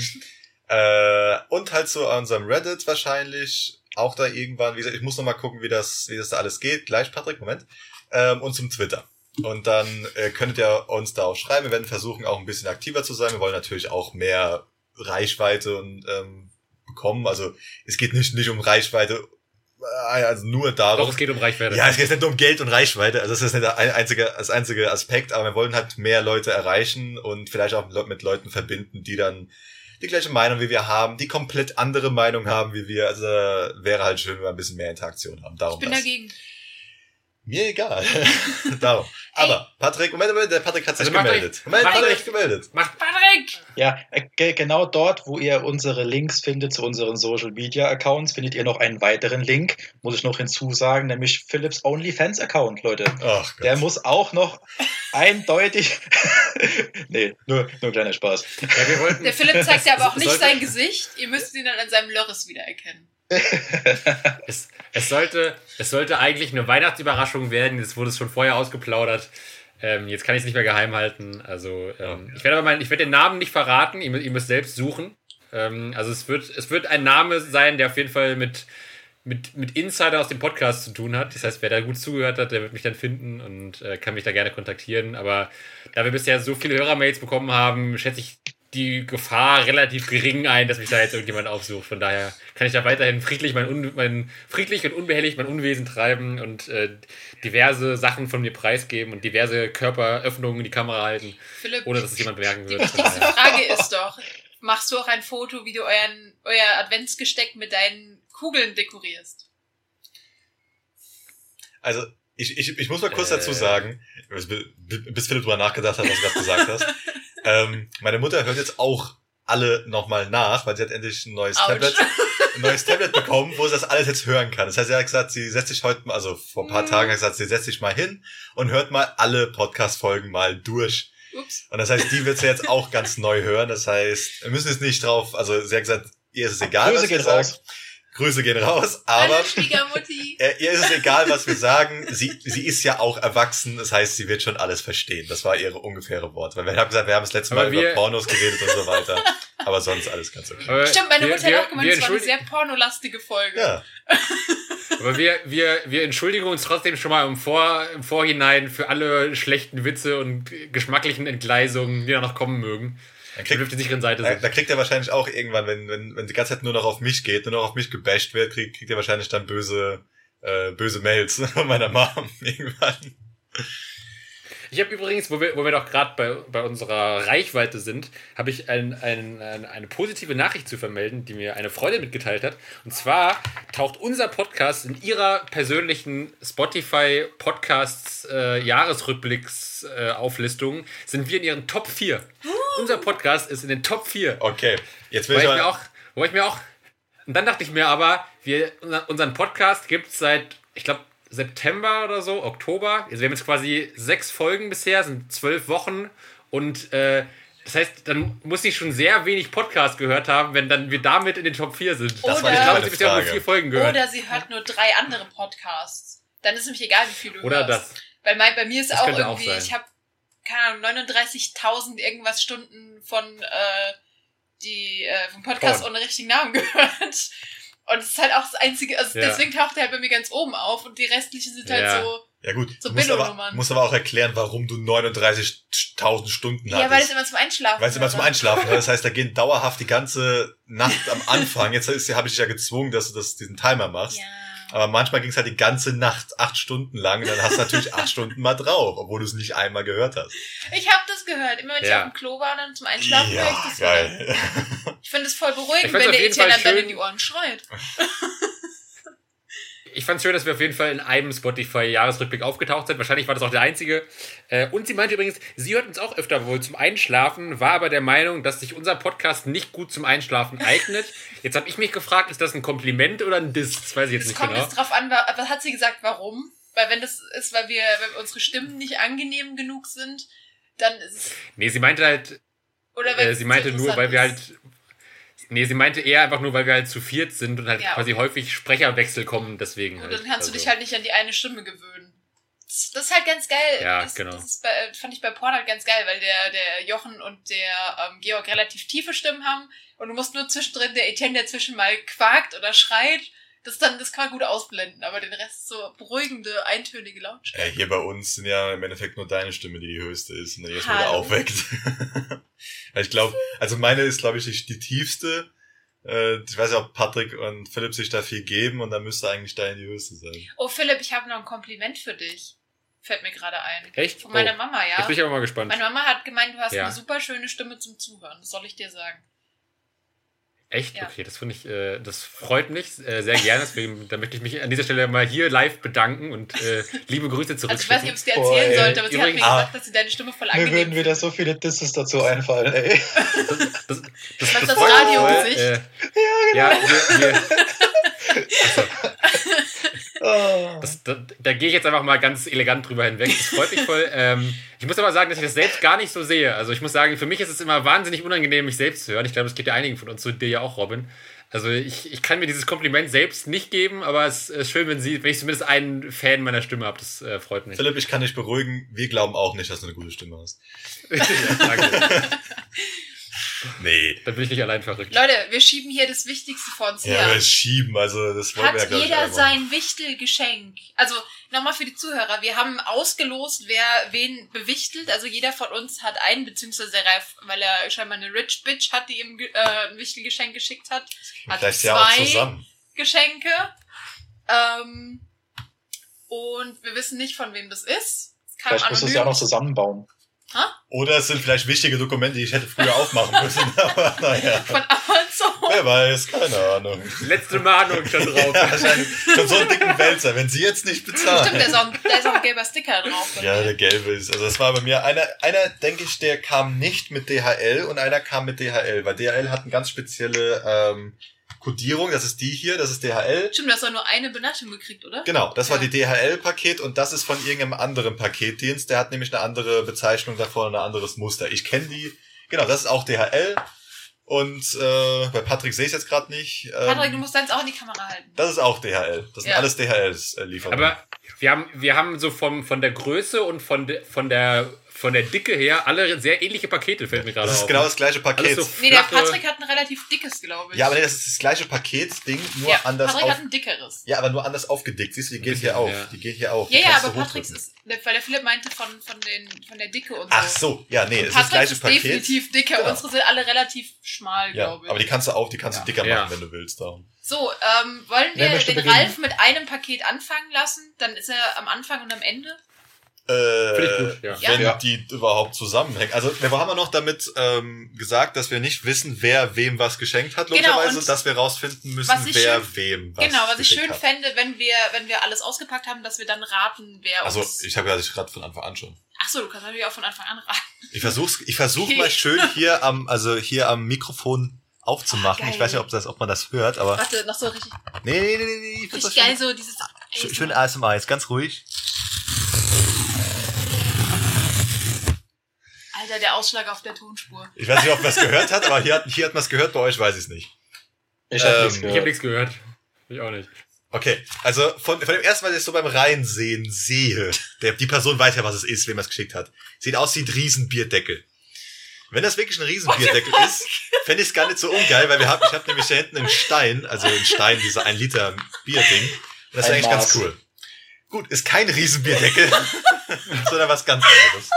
äh, und halt zu unserem Reddit wahrscheinlich auch da irgendwann. Wie gesagt, ich muss noch mal gucken, wie das, wie das da alles geht. Gleich, Patrick, Moment. Ähm, und zum Twitter. Und dann äh, könntet ihr uns da auch schreiben. Wir werden versuchen, auch ein bisschen aktiver zu sein. Wir wollen natürlich auch mehr Reichweite und ähm, bekommen. Also es geht nicht, nicht um Reichweite, äh, also nur darum. Doch, es geht um Reichweite. Ja, es geht nicht nur um Geld und Reichweite. Also das ist nicht der ein- einzige, das einzige Aspekt, aber wir wollen halt mehr Leute erreichen und vielleicht auch mit Leuten verbinden, die dann die gleiche Meinung wie wir haben, die komplett andere Meinung haben wie wir. Also wäre halt schön, wenn wir ein bisschen mehr Interaktion haben. Darum Ich bin das. dagegen. Mir egal. Darum. Aber Patrick, Moment, Moment, der Patrick hat sich Also gemeldet. Moment, macht Patrick sich gemeldet. Macht Patrick! Ja, äh, ge- genau dort, wo ihr unsere Links findet zu unseren Social Media Accounts, findet ihr noch einen weiteren Link, muss ich noch hinzusagen, nämlich Philips OnlyFans Account, Leute. Ach Gott. Der muss auch noch eindeutig. nee, nur, nur ein kleiner Spaß. Ja, wir wollten, Der Philipp zeigt ja aber auch nicht Sollte- sein Gesicht. Ihr müsst ihn dann an seinem Lörres wiedererkennen. es, es, sollte, es sollte eigentlich eine Weihnachtsüberraschung werden. Jetzt wurde es schon vorher ausgeplaudert. Ähm, jetzt kann ich es nicht mehr geheim halten. Also, ähm, ich werde aber mal, ich werde den Namen nicht verraten. Ihr, ihr müsst selbst suchen. Ähm, also, es wird, es wird ein Name sein, der auf jeden Fall mit, mit, mit Insider aus dem Podcast zu tun hat. Das heißt, wer da gut zugehört hat, der wird mich dann finden und äh, kann mich da gerne kontaktieren. Aber da wir bisher so viele Hörermails bekommen haben, schätze ich die Gefahr relativ gering ein, dass mich da jetzt irgendjemand aufsucht. Von daher kann ich da weiterhin friedlich, mein, mein friedlich und unbehelligt mein Unwesen treiben und äh, diverse Sachen von mir preisgeben und diverse Körperöffnungen in die Kamera halten, Philipp, ohne dass es jemand merken die wird. Wichtigste daher- Frage ist doch, machst du auch ein Foto, wie du euren, euer Adventsgesteck mit deinen Kugeln dekorierst? Also, ich, ich, ich muss mal kurz Äh. dazu sagen, bis Philipp drüber nachgedacht hat, was du gerade gesagt hast. ähm, meine Mutter hört jetzt auch alle nochmal nach, weil sie hat endlich ein neues Autsch. Tablet, ein neues Tablet bekommen, wo sie das alles jetzt hören kann. Das heißt, sie hat gesagt, sie setzt sich heute, mal- also vor ein paar Mhm. Tagen hat sie gesagt, sie setzt sich mal hin und hört mal alle Podcast-Folgen mal durch. Ups. Und das heißt, die wird sie jetzt auch ganz neu hören. Das heißt, wir müssen jetzt nicht drauf, also sie hat gesagt, ihr ist es egal, Grüße was ihr sagt. Grüße gehen raus, aber äh, ihr ist es egal, was wir sagen. Sie, sie ist ja auch erwachsen, das heißt, sie wird schon alles verstehen. Das war ihre ungefähre Wort. Weil wir haben gesagt, wir haben das letzte Mal über Pornos geredet und so weiter. Aber sonst alles ganz okay. Aber Stimmt, meine wir- Mutter wir- hat auch gemeint, es war eine sehr pornolastige Folge. Ja, Aber wir, wir, wir entschuldigen uns trotzdem schon mal im, Vor, im Vorhinein für alle schlechten Witze und geschmacklichen Entgleisungen, die da noch kommen mögen. Dann Die auf kriegt, der sicheren Seite da, da kriegt er wahrscheinlich auch irgendwann, wenn, wenn, wenn die ganze Zeit nur noch auf mich geht, nur noch auf mich gebasht wird, kriegt, kriegt er wahrscheinlich dann böse, äh, böse Mails von meiner Mom irgendwann. Ich habe übrigens, wo wir, wo wir doch gerade bei, bei unserer Reichweite sind, habe ich ein, ein, ein, eine positive Nachricht zu vermelden, die mir eine Freundin mitgeteilt hat. Und zwar taucht unser Podcast in ihrer persönlichen Spotify Podcasts äh, Jahresrückblicks äh, Auflistung sind wir in ihren Top 4. Unser Podcast ist in den Top 4. Okay, jetzt will Wo ich mal, auch, wo ich mir auch, und dann dachte ich mir aber, wir, unser- unseren Podcast gibt es seit, ich glaube, September oder so, Oktober. Also wir haben jetzt quasi sechs Folgen bisher, sind zwölf Wochen und äh, das heißt, dann muss ich schon sehr wenig Podcast gehört haben, wenn dann wir damit in den Top 4 sind. Das war ich glaube, sie bisher nur Frage. vier Folgen gehört. Oder sie hört nur drei andere Podcasts. Dann ist nämlich egal, wie viel du Oder hörst. das. Weil mein, bei mir ist Das auch auch irgendwie, sein. ich habe, keine Ahnung, 39.000 irgendwas Stunden von, äh, die, äh, vom Podcast Porn. ohne richtigen Namen gehört. Und es ist halt auch das einzige, also Ja. deswegen taucht er halt bei mir ganz oben auf und die restlichen sind halt Ja. so, ja gut, so du musst aber, musst aber auch erklären, warum du 39.000 Stunden ja, weil es immer zum Einschlafen Weil es immer zum Einschlafen, ne? das heißt, da gehen dauerhaft die ganze Nacht am Anfang. Jetzt ist, habe ich dich ja gezwungen, dass du das, diesen Timer machst. Ja. Aber manchmal ging es halt die ganze Nacht, acht Stunden lang, und dann hast du natürlich acht Stunden mal drauf, obwohl du es nicht einmal gehört hast. Ich habe das gehört. Immer wenn ich Ja. auf dem Klo war, dann zum Einschlafen höre ich das wieder. Ich finde es voll beruhigend, wenn der Etienne dann in die Ohren schreit. Ich fand es schön, dass wir auf jeden Fall in einem Spotify-Jahresrückblick aufgetaucht sind. Wahrscheinlich war das auch der einzige. Äh, Und sie meinte übrigens, sie hört uns auch öfter wohl zum Einschlafen, war aber der Meinung, dass sich unser Podcast nicht gut zum Einschlafen eignet. Jetzt habe ich mich gefragt, ist das ein Kompliment oder ein Diss? Das weiß ich jetzt Es nicht kommt genau. jetzt drauf an, wa- was hat sie gesagt, warum? Weil wenn das ist, weil wir, weil unsere Stimmen nicht angenehm genug sind, dann ist es, Nee, sie meinte halt, oder weil äh, sie meinte nur, weil wir halt. Nee, sie meinte eher einfach nur, weil wir halt zu viert sind und halt Ja, quasi okay. häufig Sprecherwechsel kommen, deswegen ist. halt. Und dann kannst du Also, dich halt nicht an die eine Stimme gewöhnen. Das, das ist halt ganz geil. Ja, das, genau. Das ist bei, fand ich bei Porn halt ganz geil, weil der, der Jochen und der ähm, Georg relativ tiefe Stimmen haben und du musst nur zwischendrin der Etienne dazwischen mal quakt oder schreit. Das dann, das kann man gut ausblenden, aber den Rest so beruhigende, eintönige Lautstärke. Äh, hier bei uns sind ja im Endeffekt nur deine Stimme, die die höchste ist und dann jetzt wieder aufweckt. ich glaube, also meine ist, glaube ich, die, die tiefste. Äh, ich weiß ja, ob Patrick und Philipp sich da viel geben und dann müsste eigentlich deine die höchste sein. Oh, Philipp, ich habe noch ein Kompliment für dich. Fällt mir gerade ein. Echt? Von meiner Oh, Mama, Jetzt ja. bin ich aber mal gespannt. Meine Mama hat gemeint, du hast Ja. eine super schöne Stimme zum Zuhören. Das soll ich dir sagen. Echt? Ja. Okay, das finde ich, äh, das freut mich äh, sehr gerne. Deswegen, da möchte ich mich an dieser Stelle mal hier live bedanken und äh, liebe Grüße Also ich weiß nicht, ob ich es dir erzählen ey. sollte, aber sie hat mir Übrigens- gesagt, Ah. dass sie deine Stimme voll Mir angenehm würden wieder so viele Disses dazu einfallen, ey. das, Was das freut mich Radiogesicht? Äh, ja, wir, wir, Ah. Das, da, da gehe ich jetzt einfach mal ganz elegant drüber hinweg. Das freut mich voll. Ähm, ich muss aber sagen, dass ich das selbst gar nicht so sehe. Also ich muss sagen, für mich ist es immer wahnsinnig unangenehm, mich selbst zu hören. Ich glaube, das geht ja einigen von uns, zu dir ja auch, Robin. Also ich, ich kann mir dieses Kompliment selbst nicht geben, aber es ist schön, wenn, sie, wenn ich zumindest einen Fan meiner Stimme habe. Das äh, freut mich. Philipp, ich kann dich beruhigen, wir glauben auch nicht, dass du eine gute Stimme hast. ja, danke. Nee. Da bin ich nicht allein verrückt. Leute, wir schieben hier das Wichtigste vor uns Ja, her. wir schieben, also das wollen wir ja Hat ich, jeder sein Wichtelgeschenk? Also nochmal für die Zuhörer, wir haben ausgelost, wer wen bewichtelt. Also jeder von uns hat einen, beziehungsweise der Ralf, weil er scheinbar eine Rich Bitch hat, die ihm äh, ein Wichtelgeschenk geschickt hat, hat Vielleicht ja auch zwei zusammen. Geschenke. Ähm, und wir wissen nicht, von wem das ist. Vielleicht musst du es ja auch noch zusammenbauen. Oder es sind vielleicht wichtige Dokumente, die ich hätte früher aufmachen müssen. Aber naja, von Amazon. wer weiß, keine Ahnung. Letzte Mahnung schon drauf. Ja, wahrscheinlich schon so einen dicken Wälzer, wenn sie jetzt nicht bezahlen. Stimmt, da ist, auch, da ist auch ein gelber Sticker drauf. Ja, der gelbe ist. Also das war bei mir einer, einer denke ich, der kam nicht mit DHL und einer kam mit DHL, weil DHL hat eine ganz spezielle ähm, Kodierung. Das ist die hier, das ist DHL. Stimmt, du hast auch nur eine Benachrichtigung gekriegt, oder? Genau, das war Ja. die DHL-Paket und das ist von irgendeinem anderen Paketdienst. Der hat nämlich eine andere Bezeichnung davor und ein anderes Muster. Ich kenne die. Genau, das ist auch DHL. Und äh, bei Patrick sehe ich jetzt gerade nicht. Ähm, Patrick, du musst deins auch in die Kamera halten. das ist auch DHL. Das sind Ja. alles DHL-Lieferungen. Aber wir haben, wir haben so vom, von der Größe und von, de, von, der, von der Dicke her alle sehr ähnliche Pakete, fällt mir gerade das auf. ist genau das gleiche Paket. So Nee, der Patrick hat ein relativ dickes, glaube ich. ja, aber nee, das ist das gleiche Paketding, nur Ja, anders Patrick auf. hat ein dickeres. Ja, aber nur anders aufgedickt. Siehst du, die geht bisschen, hier auf. ja. Die geht hier auf. Ja, ja, aber Patricks ist, weil der Philipp meinte von, von, den, von der Dicke und so. Ach so, ja, nee, es ist das gleiche ist Paket. definitiv dicker. Genau. Unsere sind alle relativ schmal, Ja, glaube ich. aber die kannst du auch, die kannst du dicker Ja. machen, wenn du willst. Darum. so, ähm, wollen wir den beginnen? Ralf mit einem Paket anfangen lassen? Dann ist er am Anfang und am Ende. Äh, Finde ich gut, ja. Wenn Ja. die überhaupt zusammenhängen. Also wir haben ja noch damit ähm, gesagt, dass wir nicht wissen, wer wem was geschenkt hat, Genau, logischerweise, und dass wir rausfinden müssen, ich wer schön- wem was genau, was ich schön hat. fände, wenn wir, wenn wir alles ausgepackt haben, dass wir dann raten, wer Also uns. ich habe ja gerade von Anfang an schon. Ach so, du kannst natürlich auch von Anfang an raten. Ich versuch's, ich versuch Okay. mal schön hier am, also hier am Mikrofon aufzumachen. Geil. ich weiß nicht, ob das, ob man das hört, aber Warte, noch so richtig, nee, nee, nee, nee, nee ich richtig geil, schön, so dieses. schön, schön ASMR, ist ganz ruhig. Alter, der Ausschlag auf der Tonspur. Ich weiß nicht, ob man es gehört hat, aber hier hat, hier hat man es gehört, bei euch weiß ich es nicht. Ich habe Ähm, nichts Ich gehört. habe nichts gehört. Ich auch nicht. Okay, also von, von dem ersten Mal, dass ich so beim Reinsehen sehe, der, die Person weiß ja, was es ist, wem er es geschickt hat. Sieht aus wie ein Riesenbierdeckel. Wenn das wirklich ein Riesenbierdeckel ist, fände ich es gar nicht so ungeil, weil wir haben, ich habe nämlich da hinten einen Stein, also einen Stein, dieser ein Liter Bierding. Das ist Ein eigentlich ganz Maß. cool. Gut, ist kein Riesenbierdeckel, sondern was ganz anderes.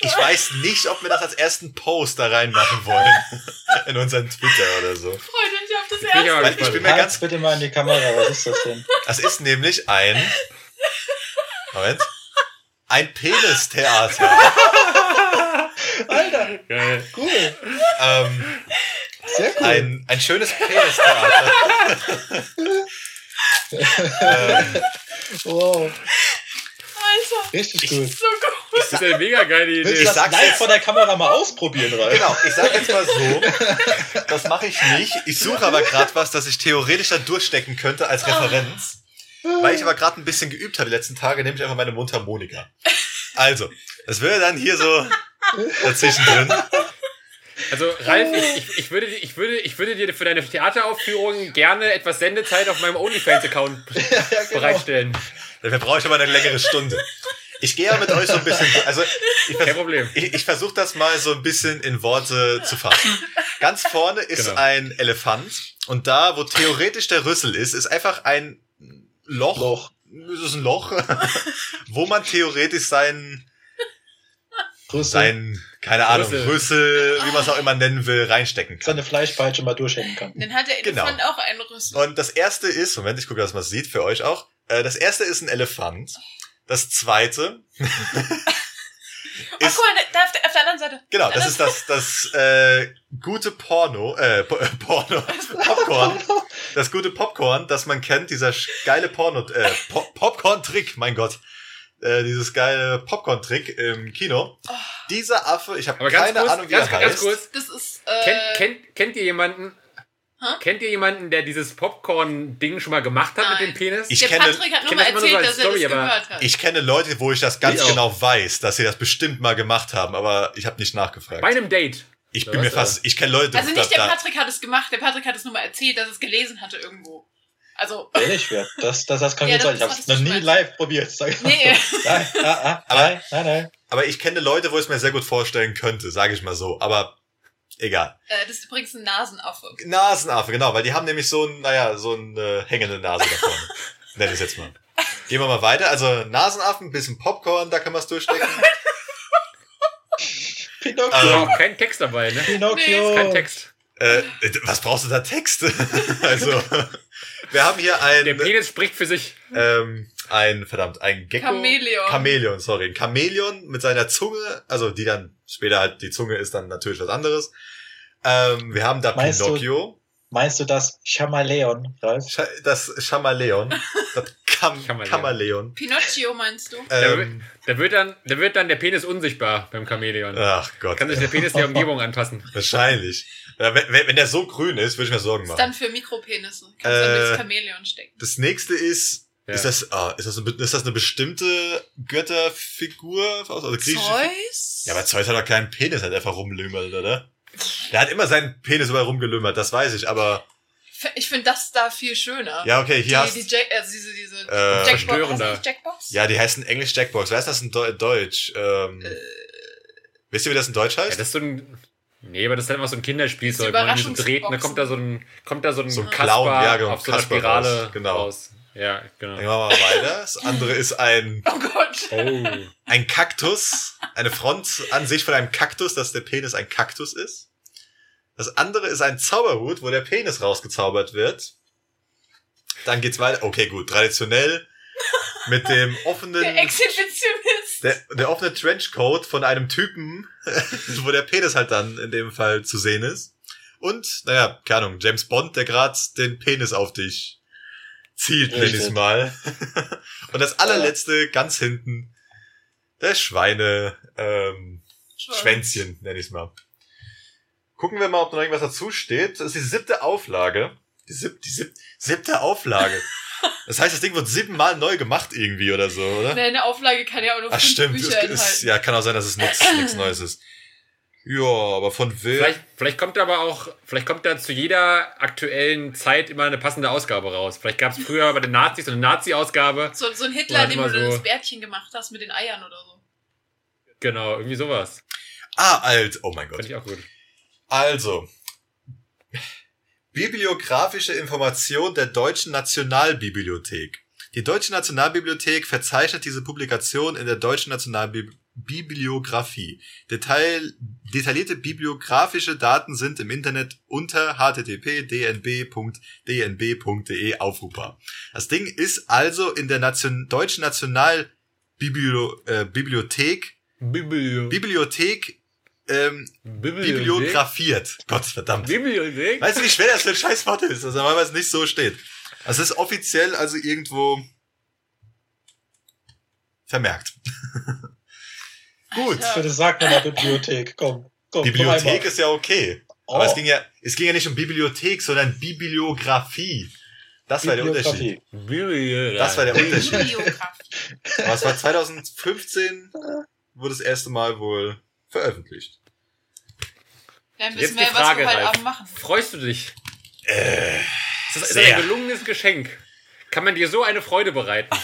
Ich weiß nicht, ob wir das als ersten Post da reinmachen wollen. In unseren Twitter oder so. Freut euch auf das Ich bin ja erste. ich bin mir ganz bitte mal in die Kamera, was ist das denn? Das ist nämlich ein. Moment. Ein Penistheater. Alter, Geil. cool. ähm, Sehr cool. ein, ein schönes Penistheater. ähm, wow, Alter, richtig gut. so gut. Das ist eine mega geile Willst Idee. du das sag's live jetzt. vor der Kamera mal ausprobieren, Ralf? genau, ich sag jetzt mal so. Das mache ich nicht. Ich suche aber gerade was, das ich theoretisch da durchstecken könnte als Referenz. Weil ich aber gerade ein bisschen geübt habe die letzten Tage, nehme ich einfach meine Mundharmonika. Also, das wäre dann hier so dazwischen drin. Also, Ralf, ich, ich, ich, würde, ich, würde, ich würde dir für deine Theateraufführung gerne etwas Sendezeit auf meinem OnlyFans-Account Ja, genau. bereitstellen. Dafür brauche ich aber eine längere Stunde. Ich gehe ja mit euch so ein bisschen, also ich, Kein Problem. ich, ich versuche das mal so ein bisschen in Worte zu fassen. Ganz vorne ist Genau. ein Elefant und da, wo theoretisch der Rüssel ist, ist einfach ein Loch. Loch. Es ist ein Loch, wo man theoretisch seinen, Rüssel. seinen, keine Ahnung, Rüssel. Rüssel, wie man es auch immer nennen will, reinstecken kann. seine Fleischpeitsche mal durchhängen kann. Dann hat der Genau. Elefant auch einen Rüssel. Und das erste ist, Moment, ich gucke, dass man es sieht, für euch auch. Äh, Das erste ist ein Elefant. Das zweite Oh, ist guck mal, da auf der, auf der anderen Seite. Genau, das ist das, das äh, gute Porno, äh, Po- äh, Porno, Popcorn, das gute Popcorn, das man kennt, dieser geile Porno, äh, Pop Popcorn-Trick, mein Gott, äh, dieses geile Popcorn-Trick im Kino. Dieser Affe, ich habe keine kurz, Ahnung, wie ganz, er ganz heißt. kurz. Das ist, äh, Kennt, kennt, kennt ihr jemanden, Hä? kennt ihr jemanden, der dieses Popcorn-Ding schon mal gemacht hat Nein. mit dem Penis? Ich der kenne- Patrick hat nur mal das so erzählt, als dass er Story, das aber gehört hat. Ich kenne Leute, wo ich das ganz Ich genau weiß, dass sie das bestimmt mal gemacht haben, aber ich habe nicht nachgefragt. Bei einem Date. ich bin mir fast, ich kenne Leute, also nicht der Patrick hat es gemacht, der Patrick hat es nur mal erzählt, dass er es gelesen hatte irgendwo. Also, Ehrlich, wer? Das, das, das kann Ja, gut sein. das Ich habe es noch nie live probiert. Sag ich mal Nee. so. Nein, ah, ah, Aber- nein, nein, nein. aber ich kenne Leute, wo ich es mir sehr gut vorstellen könnte, sage ich mal so, aber egal. äh, das ist übrigens ein Nasenaffe. Nasenaffe, genau, weil die haben nämlich so ein, naja, so eine hängende Nase da vorne. Nenn ich jetzt mal. Gehen wir mal weiter. Also Nasenaffen, ein bisschen Popcorn, da kann man es durchstecken. Pinocchio. Auch kein Text dabei, ne? Pinocchio. Kein Text. äh, was brauchst du da Text? also, wir haben hier Der ein, Penis spricht für sich. ähm, ein, verdammt, ein Gecko. Chamäleon. Chamäleon, sorry. Ein Chamäleon mit seiner Zunge, also die dann später halt, die Zunge ist dann natürlich was anderes. Ähm, wir haben da Meinst du- Pinocchio. Meinst du das Chamaleon, Ralf? Scha- Das Chamaleon. Das Cham Chameleon. Chameleon. Pinocchio meinst du? Da, Ähm, da, wird dann, da wird dann der Penis unsichtbar beim Chamäleon. ach Gott. Kann sich der Penis der Umgebung anpassen. Wahrscheinlich. Wenn, wenn wenn der so grün ist, würde ich mir Sorgen Ist machen. dann für Mikropenisse. Kannst dann Äh, durchs Chamäleon stecken. Das nächste ist, Ja. ist, das, ah, ist, das eine, ist das eine bestimmte Götterfigur? Also Zeus? Ja, aber Zeus hat doch keinen Penis, hat einfach rumlümmelt, oder? Der hat immer seinen Penis überall rumgelümmert, das weiß ich, aber Ich finde das da viel schöner. ja, okay, die, hier hast die Jack, also diese, diese Äh, Jackbox. Heißt Jackbox? Ja, die heißen Englisch Jackbox. Wer ist das in Deu Deutsch? Ähm, Äh. wisst ihr, wie das in Deutsch Ja, heißt? das ist so ein. Nee, aber das ist halt einfach so ein Kinderspielzeug. Man die so dreht, dann kommt da so ein, kommt da so ein, So ein Kasper Clown, ja, genau, auf so einer Spirale raus, genau. raus. Ja, genau. Dann machen wir mal weiter. Das andere ist ein, Oh Gott. Oh. ein Kaktus. Eine Front an sich von einem Kaktus, dass der Penis ein Kaktus ist. Das andere ist ein Zauberhut, wo der Penis rausgezaubert wird. Dann geht's weiter. Okay, gut. Traditionell mit dem offenen, Der Exhibitionist. der, der offene Trenchcoat von einem Typen, wo der Penis halt dann in dem Fall zu sehen ist. Und, naja, keine Ahnung, James Bond, der gerade den Penis auf dich zielt, nenn ich's Richtet. mal. Und das allerletzte, ganz hinten, der Schweine, ähm, Schwänzchen, nenn ich's mal. Gucken wir mal, ob noch irgendwas dazu steht. Das ist die siebte Auflage. Die, sieb, die sieb, siebte Auflage. Das heißt, das Ding wird siebenmal neu gemacht irgendwie oder so, oder? Nee, eine Auflage kann ja auch nur Ach fünf stimmt, Bücher es enthalten. ist, ja, kann auch sein, dass es nichts nichts Neues ist. Ja, aber von wer? Vielleicht, vielleicht kommt aber auch, vielleicht kommt da zu jeder aktuellen Zeit immer eine passende Ausgabe raus. Vielleicht gab es früher bei den Nazis so eine Nazi-Ausgabe. So, so ein Hitler, dem du so- das Bärtchen gemacht hast mit den Eiern oder so. Genau, irgendwie sowas. Ah, alt. Oh mein Finde Gott. ich auch gut. Also. Bibliografische Information der Deutschen Nationalbibliothek. Die Deutsche Nationalbibliothek verzeichnet diese Publikation in der Deutschen Nationalbibliografie. Detail, detaillierte bibliografische Daten sind im Internet unter http://dnb.dnb.de aufrufbar. Das Ding ist also in der Nation, Deutschen Nationalbibliothek äh, Bibliothek, Biblio Bibliothek ähm, bibliografiert. Gott verdammt. Bibliothek? Weißt du, wie schwer das für ein scheiß Wort ist, dass normalerweise nicht so steht. Also es ist offiziell also irgendwo vermerkt. Gut. Alter. Bitte sag nochmal Bibliothek. Komm, komm. Bibliothek komm ist ja okay. Oh. Aber es ging ja, es ging ja nicht um Bibliothek, sondern Bibliografie. Das war der Unterschied. Bibliografie. Das war der Unterschied. Bibliografie. Aber es war 2015, wurde das erste Mal wohl veröffentlicht. Dann Jetzt wissen die wir, was Frage, wir heute Ralf. Abend machen. Freust du dich? Äh, Das ist Sehr. ein gelungenes Geschenk. Kann man dir so eine Freude bereiten?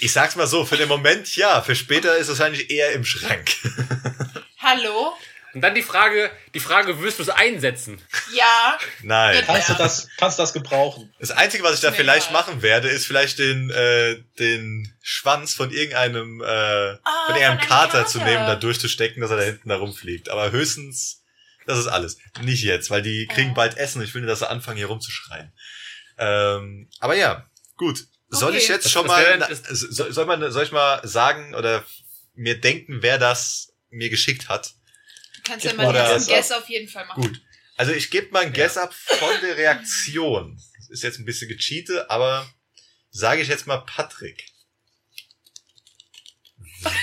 ich sag's mal so, für den Moment ja, für später ist es wahrscheinlich eher im Schrank. Hallo? Und dann die Frage, die Frage, wirst du es einsetzen? Ja. Nein. Kannst du das, kannst du das gebrauchen? Das Einzige, was ich da Mir vielleicht egal. machen werde, ist vielleicht den, äh, den Schwanz von irgendeinem, äh, Ah, von irgendeinem von Kater, Kater. zu nehmen, da durchzustecken, dass er da hinten herumfliegt. Aber höchstens, das ist alles. Nicht jetzt, weil die kriegen Oh. bald Essen und ich will nicht, dass sie anfangen, hier rumzuschreien. Ähm, aber ja, gut. Soll Okay. ich jetzt schon mal, soll, soll, man, soll ich mal sagen oder mir denken, wer das mir geschickt hat? Du kannst ja mal ersten Guess auf jeden Fall machen. Gut. Also ich gebe mal ein Guess ab von der Reaktion. Das ist jetzt ein bisschen gecheatet, aber sage ich jetzt mal Patrick.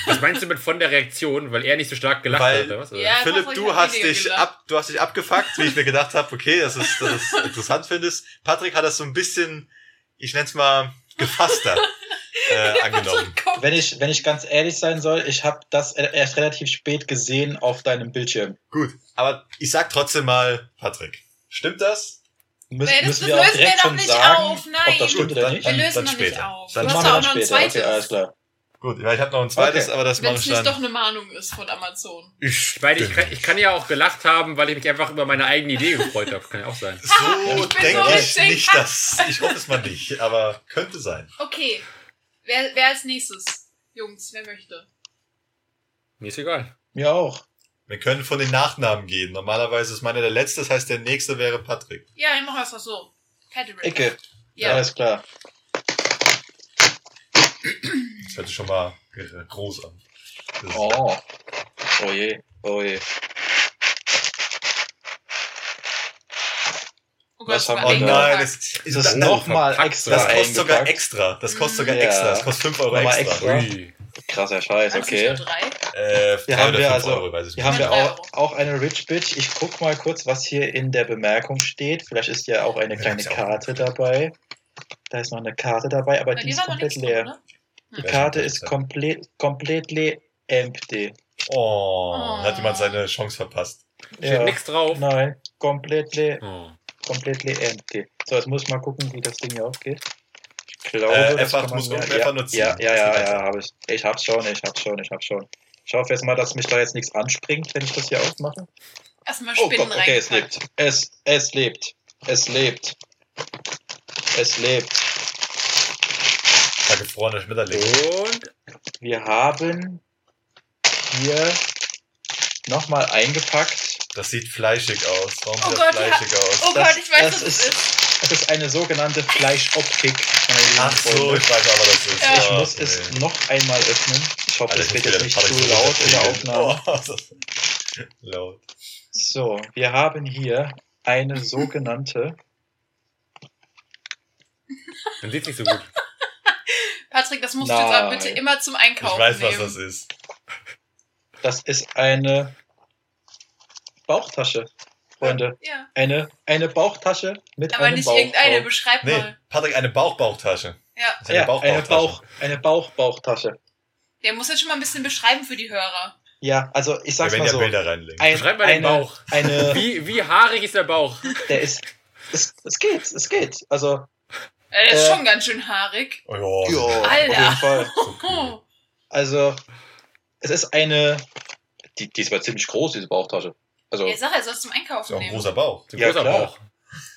Was meinst du mit von der Reaktion, weil er nicht so stark gelacht Weil- hat, oder was? Oder? Ja, Philipp, du hast dich ab, du hast dich abgefuckt, wie ich mir gedacht habe, okay, das ist, das ist interessant findest. Patrick hat das so ein bisschen, ich nenn's mal, gefasster äh, angenommen. Wenn ich, wenn ich ganz ehrlich sein soll, ich habe das erst relativ spät gesehen auf deinem Bildschirm. Gut, aber ich sag trotzdem mal Patrick. Stimmt das? Müssen, Nee, das- müssen das wir auch lösen wir direkt doch schon nicht sagen, auf, nein. ob das stimmt Gut, oder dann- nicht? Wir dann- lösen dann noch nicht später. auf. Dann du hast machen wir auch dann noch später. Okay, alles klar. Gut, weil ich habe noch ein zweites, Okay. aber das Wenn mache es ich nicht dann. doch eine Mahnung ist von Amazon. Ich, Weil ich, kann, ich kann ja auch gelacht haben, weil ich mich einfach über meine eigene Idee gefreut habe. Kann ja auch sein. so Ich denke so ich nicht, dass. Ich hoffe es mal nicht, aber könnte sein. Okay. Wer, wer als nächstes? Jungs, wer möchte? Mir ist egal. Mir auch. Wir können von den Nachnamen gehen. Normalerweise ist meiner der letzte, das heißt, der nächste wäre Patrick. Ja, ich mache das so. Patrick. Icke. Ja. Alles klar. Das hört sich schon mal groß an. Das Oh. Oh je. Oh je. Oh Was haben wir Oh da? nein, das, Ist das das, nochmal extra das kostet sogar extra. Das kostet sogar Mm. extra. Ja. Das kostet 5 Euro extra. extra. Krasser Scheiß, okay. Äh, Hier drei haben oder wir also, Euro, weiß ich hier nicht. haben wir auch, Euro. auch eine Rich Bitch. Ich guck mal kurz, was hier in der Bemerkung steht. Vielleicht ist ja auch eine Ja, kleine ist ja auch Karte dabei. Da ist noch eine Karte dabei, aber Na, die die ist komplett leer. drin, ne? Die Ja, Karte ist ja. komplett, completely empty. Oh, Oh. hat jemand seine Chance verpasst. Steht nix drauf. Nein, completely, Oh. completely empty. So, jetzt muss ich mal gucken, wie das Ding hier aufgeht. Ich glaube, Äh, das kann man muss ja, ja, nur ziehen. Ja, ja, ja, ja, habe ich. Ich hab's schon, ich hab's schon, ich hab's schon. Ich hoffe jetzt mal, dass mich da jetzt nichts anspringt, wenn ich das hier aufmache. Erstmal Oh Spinnen Gott, okay, es lebt. Es, es lebt. Es lebt. Es lebt. Gefrorene Schmetterling. Und Wir haben hier nochmal eingepackt. Das sieht fleischig aus. Warum Oh sieht Gott, das fleischig aus? Oh Das- Gott, ich weiß, das was es ist- ist. Es ist eine sogenannte Fleischoptik. Ach so, ich weiß aber, was das ist. Ja. Ich muss es nee. noch einmal öffnen. Ich hoffe, es wird jetzt nicht zu so laut in der. Aufnahme. Oh, das laut. So, wir haben hier eine sogenannte. man sieht nicht so gut. Patrick, das musst du jetzt aber Nein. bitte immer zum Ich Einkaufen weiß, was nehmen. das ist. Das ist eine Bauchtasche, Freunde. Ja, Eine, eine Bauchtasche mit aber einem nicht Bauch irgendeine. Beschreib Nee, mal. Patrick, eine Bauchbauchtasche. Ja, Das ist eine Ja, eine Bauchbauchtasche. Bauch, eine Bauchbauchtasche. der muss jetzt schon mal ein bisschen beschreiben für die Hörer. Ja, also ich Wir sag's werden mal ja so. Bilder reinlegen. Ein, Beschreib mal den eine, Bauch. Eine, Wie, wie haarig ist der Bauch? der ist, es, es geht, es geht. Also, Äh, der ist Äh. schon ganz schön haarig. Oh, ja. jo, auf Alter. jeden Fall. Oh, Also, es ist eine, die, die ist aber ziemlich groß, diese Bauchtasche. Also, ja, sag, er soll es zum Ist Einkaufen ja auch ein nehmen. großer Bauch. Ein Ja, großer klar. Bauch.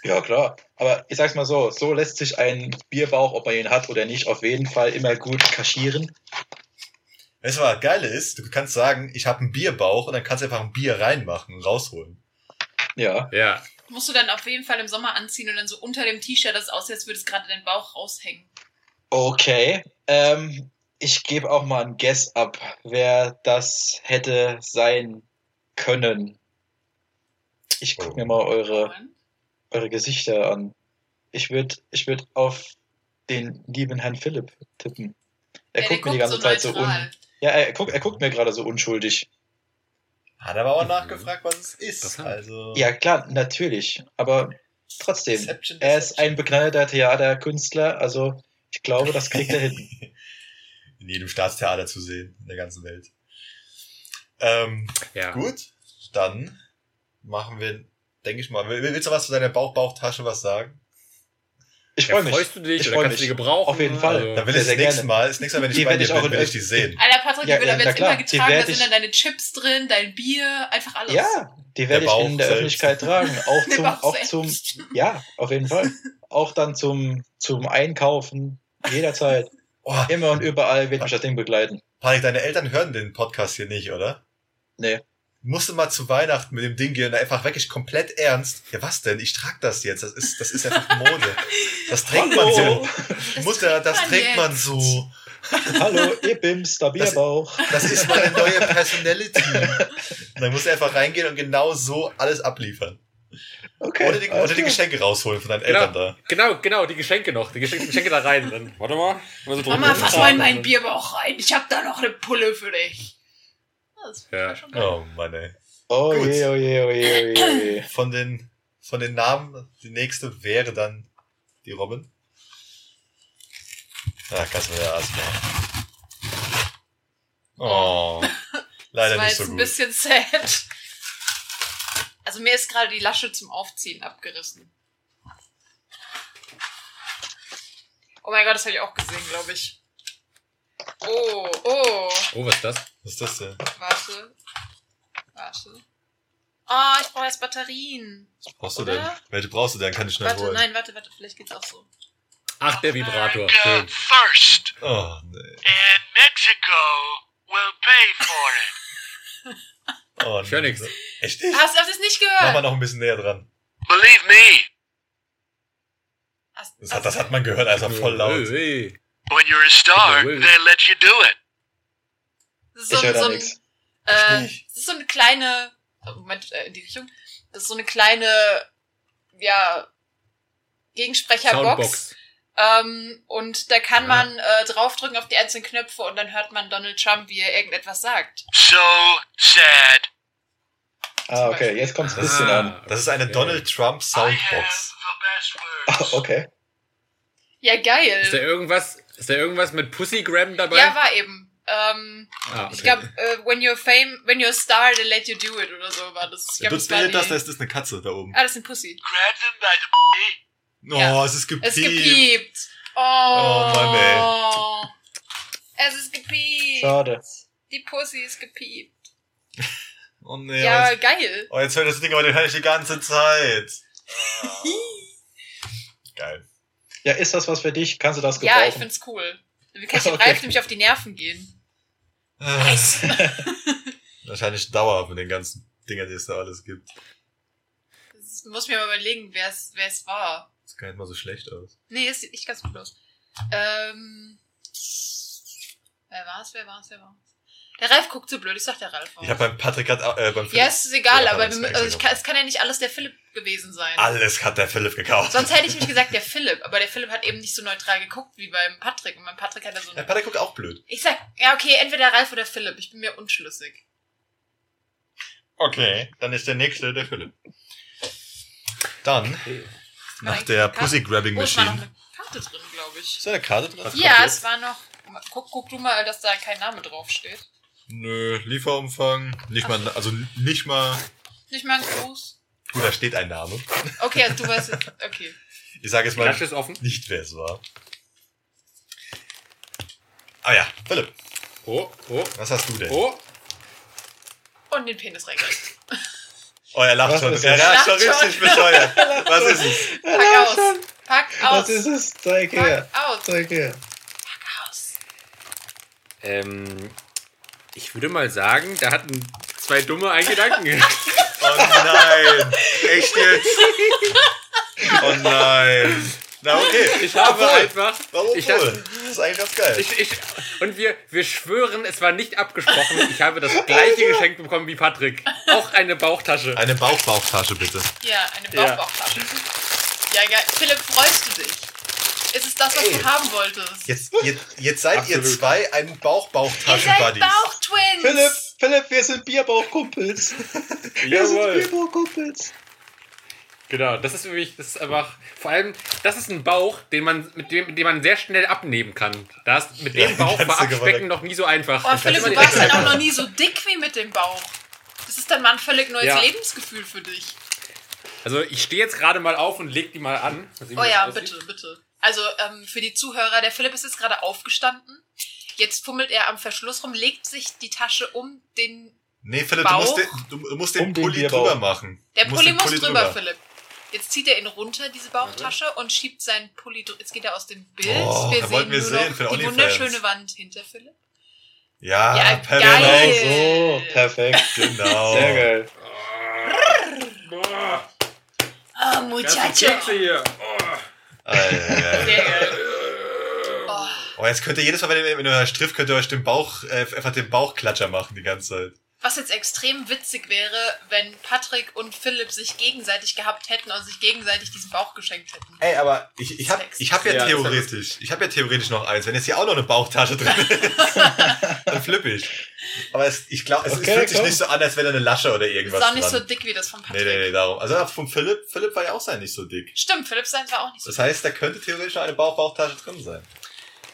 ja klar. Aber ich sag's mal so, so lässt sich ein Bierbauch, ob man ihn hat oder nicht, auf jeden Fall immer gut kaschieren. Weißt du, was das Geile ist? Du kannst sagen, ich habe einen Bierbauch und dann kannst du einfach ein Bier reinmachen und rausholen. Ja. Ja. Musst du dann auf jeden Fall im Sommer anziehen und dann so unter dem T-Shirt, das aussieht, als würde es gerade dein Bauch raushängen. Okay. Ähm, ich gebe auch mal ein Guess ab, wer das hätte sein können. Ich gucke mir mal eure, eure Gesichter an. Ich würde ich würd auf den lieben Herrn Philipp tippen. Er Ja, guckt mir die ganze so Zeit so un. neutral. Ja, er guckt, er guckt mir gerade so unschuldig. Hat aber auch nachgefragt, was es ist. Also. Ja, klar, natürlich. Aber trotzdem, Deception, er ist Deception. ein begnadeter Theaterkünstler, also ich glaube, das kriegt er hin. In jedem Staatstheater zu sehen, in der ganzen Welt. Ähm, Ja. gut, dann machen wir, denke ich mal. Will- Willst du was zu deiner Bauch-Bauchtasche was sagen? Ich Ja, freue mich. freust du dich Ich oder freu kannst du die mich. gebrauchen? Auf jeden Fall. Also, Dann will Ja, ich das sehr nächste gerne. Mal, das nächste Mal, wenn ich Die bei dir ich auch bin, in- will ich die sehen. Alter, Patrick, Ja, die wird ja, aber jetzt klar, immer getragen. Da sind dann deine Chips drin, dein Bier, einfach alles. Ja, die werde ich in der selbst. Öffentlichkeit tragen. Auch zum, auch zum, ja, auf jeden Fall. Auch dann zum, zum Einkaufen, jederzeit. Oh, Immer und überall wird mich das Ding begleiten. Panik, deine Eltern hören den Podcast hier nicht, oder? Nee. Musst du mal zu Weihnachten mit dem Ding gehen und einfach wirklich komplett ernst. Ja, was denn? Ich trag das jetzt. Das ist, das ist einfach Mode. Das trägt man so. Das Mutter, das man trägt man jetzt. so. Hallo, ihr Bims, der Das- Bierbauch. Das ist meine neue Personality. Und dann musst du einfach reingehen und genau so alles abliefern. Okay. Oder die, oder die. Geschenke rausholen von deinen Genau. Eltern da. Genau, genau, die Geschenke noch. Die Geschenke, Geschenke da rein. Dann, warte mal. Mama, fass mal in meinen Bierbauch rein. Ich hab da noch eine Pulle für dich. Das Ja. schon geil. Oh Mann, ey. Oh Gut. je, oh je, oh je, oh je. Von den, von den Namen, die nächste wäre dann die Robin. Ja, kannst du mir ja erstmal. Oh. Leider das war nicht jetzt so ein gut. bisschen sad. Also mir ist gerade die Lasche zum Aufziehen abgerissen. Oh mein Gott, das habe ich auch gesehen, glaube ich. Oh, oh. Oh, was ist das? Was ist das denn? Warte. Warte. Ah, ich brauche jetzt Batterien. Was brauchst du Oder? denn? Welche brauchst du denn? Kann ich schnell Warte, holen. nein, warte, warte, vielleicht geht's auch so. Ach, der Vibrator. America first, Oh, nee. and Mexico will pay for it. Oh, Ich nee. nix. Echt nicht? Hast du das nicht Mach mal gehört? noch ein bisschen näher dran. Believe me, Das hat, das hat man gehört, also voll laut. When you're a star, they let you do it. Das ist Ich so, höre da so, nichts. äh, das ist so eine kleine, oh, Moment, äh, in die Richtung. Das ist so eine kleine, ja, Gegensprecherbox. Ähm, und da kann Ja. man äh, draufdrücken auf die einzelnen Knöpfe und dann hört man Donald Trump, wie er irgendetwas sagt. So sad. Ah, okay, jetzt kommt's ein bisschen Ah. an. Das ist eine Okay. Donald Trump I have Soundbox. the best Ah, words. okay. Ja, geil. Ist da irgendwas, ist da irgendwas mit Pussygram dabei? Ja, war eben. Ähm, Ah, Ich glaube, äh, when you're fame, when you're a star, they let you do it oder so war das. Ich Ja, glaub, du das war das, das, das ist eine Katze da oben. Ah, das ist ein Pussy. Oh, Ja. es ist gepiept. Es ist gepiept. Oh. Oh, Mann, Es ist gepiept. Schade. Die Pussy ist gepiept. Oh nee, Ja, jetzt, geil. oh, jetzt hört das Ding aber den höre ich die ganze Zeit. Geil. Ja, ist das was für dich? Kannst du das gebrauchen? Ja, ich find's cool. Dann kann ich dem Okay. Ralf nämlich auf die Nerven gehen. Wahrscheinlich dauerhaft mit den ganzen Dingern, die es da alles gibt. Das muss mir mal überlegen, wer es wer es war. Das sieht gar nicht mal so schlecht aus. Nee, es sieht echt ganz gut aus. Ähm. Wer war's? Wer war's? Wer war's? Der Ralf guckt so blöd, ich sag der Ralf. Ich habe beim Patrick grad, äh, beim Philipp, ja, es ist egal, Ja, aber also ich kann, es kann ja nicht alles der Philipp gewesen sein. alles hat der Philipp gekauft. Sonst hätte ich mich gesagt, der Philipp, aber der Philipp hat eben nicht so neutral geguckt wie beim Patrick. Und beim Patrick hat er so Der. Patrick guckt auch blöd. Ich sag, ja, okay, entweder Ralf oder Philipp. Ich bin mir unschlüssig. Okay, dann ist der nächste der Philipp. Dann, Okay. nach Nein, der Karte. Pussy Grabbing Oh, es war noch Machine. eine Karte drin, glaube ich. Ist da eine Karte drin? Was Ja, es war noch. Guck, guck du mal, dass da kein Name draufsteht. Nö, Lieferumfang, nicht mal, also nicht mal, Nicht mal ein Gruß. gut, da steht ein Name. Okay, also du weißt jetzt. Okay. Ich sage jetzt mal nicht, wer es war. Ah ja, Philipp, Oh, oh, was hast du denn? oh. Und den Penisregel. Oh, er lacht Was schon. ist Er lacht schon schon. richtig bescheuert. Was ist es? Pack aus. Pack aus. Was ist es? Zeig her. Pack aus. Zeig her. Pack aus. Ähm, ich würde mal sagen, da hatten zwei Dumme einen Gedanken. Oh nein. Echt jetzt? Oh nein. Na okay. Ich habe Obwohl. einfach. Warum ich, wohl? Das ist eigentlich ganz geil. ich, ich, und wir, wir schwören, es war nicht abgesprochen. Ich habe das gleiche Geschenk bekommen wie Patrick. Auch eine Bauchtasche. Eine Bauchbauchtasche bitte. Ja, eine Ja. Bauchbauchtasche. Ja, geil. Philipp, freust du dich? Ist es das, was Ey. du haben wolltest? Jetzt, jetzt, jetzt seid ihr Absolut. zwei ein Ihr seid Bauchbauchtaschen-Buddies. Bauchtwins! Philipp, Philipp, wir sind Bierbauchkumpels. Wir sind Jawohl. Bierbauchkumpels. Genau, das ist für mich, das ist einfach, vor allem, das ist ein Bauch, den man, mit dem, mit dem man sehr schnell abnehmen kann. Das, mit dem Ja, Bauch kannst war Abspecken noch nie so einfach. Oh, Philipp, du ist warst dann auch einfach. noch nie so dick wie mit dem Bauch. Das ist dann mal ein völlig neues Ja. Lebensgefühl für dich. Also ich stehe jetzt gerade mal auf und leg die mal an. Oh ja, bitte, bitte. Also ähm, für die Zuhörer, der Philipp ist jetzt gerade aufgestanden. Jetzt fummelt er am Verschluss rum, legt sich die Tasche um den. Nee, Philipp, Bauch? du musst den, du, musst den Um den Pulli Bierbauch. drüber machen. Der Du musst Pulli den muss drüber, Philipp. Jetzt zieht er ihn runter, diese Bauchtasche, und schiebt seinen Pulli drüber. Jetzt geht er aus dem Bild. Oh, wir sehen wollten wir nur sehen noch die wunderschöne Wand hinter Philipp. Ja, Ja, perfekt. geil. Genau so. Perfekt. Genau. Sehr geil. Ah, ganze Muchacho. Kekse hier. Alter. Sehr geil. Oh, Oh, jetzt könnt ihr jedes Mal, wenn ihr, wenn ihr euch trifft, könnt ihr euch den Bauch, äh, einfach den Bauchklatscher machen die ganze Zeit. Was jetzt extrem witzig wäre, wenn Patrick und Philipp sich gegenseitig gehabt hätten und sich gegenseitig diesen Bauch geschenkt hätten. Ey, aber ich, ich hab, Sex. ich hab ja, Ja, ist theoretisch, ich hab ja theoretisch noch eins. Wenn jetzt hier auch noch eine Bauchtasche drin ist, dann flipp ich. Aber es, ich glaube, es, es Okay, fühlt sich komm. nicht so an, als wäre da eine Lasche oder Ist irgendwas auch nicht so dran. dick wie das von nee, Patrick. nee, nee, darum. Also vom Philipp, Philipp war ja auch sein nicht so dick. Stimmt, Philipp sein war auch nicht so Das heißt, da könnte theoretisch noch eine Bauch-Bauchtasche drin sein.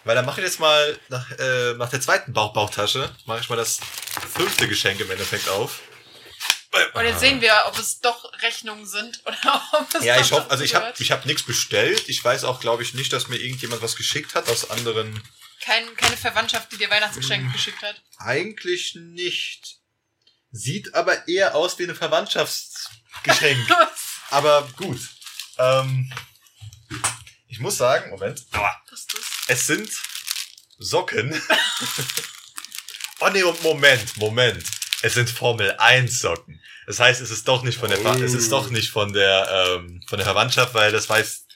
Weil dann mache ich jetzt mal nach, äh, nach der zweiten Bauch-Bauchtasche, mache ich mal das fünfte Geschenk im Endeffekt auf. Und jetzt sehen wir, ob es doch Rechnungen sind oder ob es Ja, ich hoffe, also ich habe ich hab nichts bestellt. Ich weiß auch, glaube ich, nicht, dass mir irgendjemand was geschickt hat aus anderen. Kein, keine Verwandtschaft, die dir Hm. Weihnachtsgeschenke geschickt hat. Eigentlich nicht. Sieht aber eher aus wie ein Verwandtschaftsgeschenk. aber gut. Ähm, ich muss sagen, Moment. Aua. Ist das? Es sind Socken. oh nee, Moment, Moment. Es sind Formel 1 Socken. Das heißt, es ist doch nicht von der Oh. es ist doch nicht von der ähm, von der Verwandtschaft, weil das weiß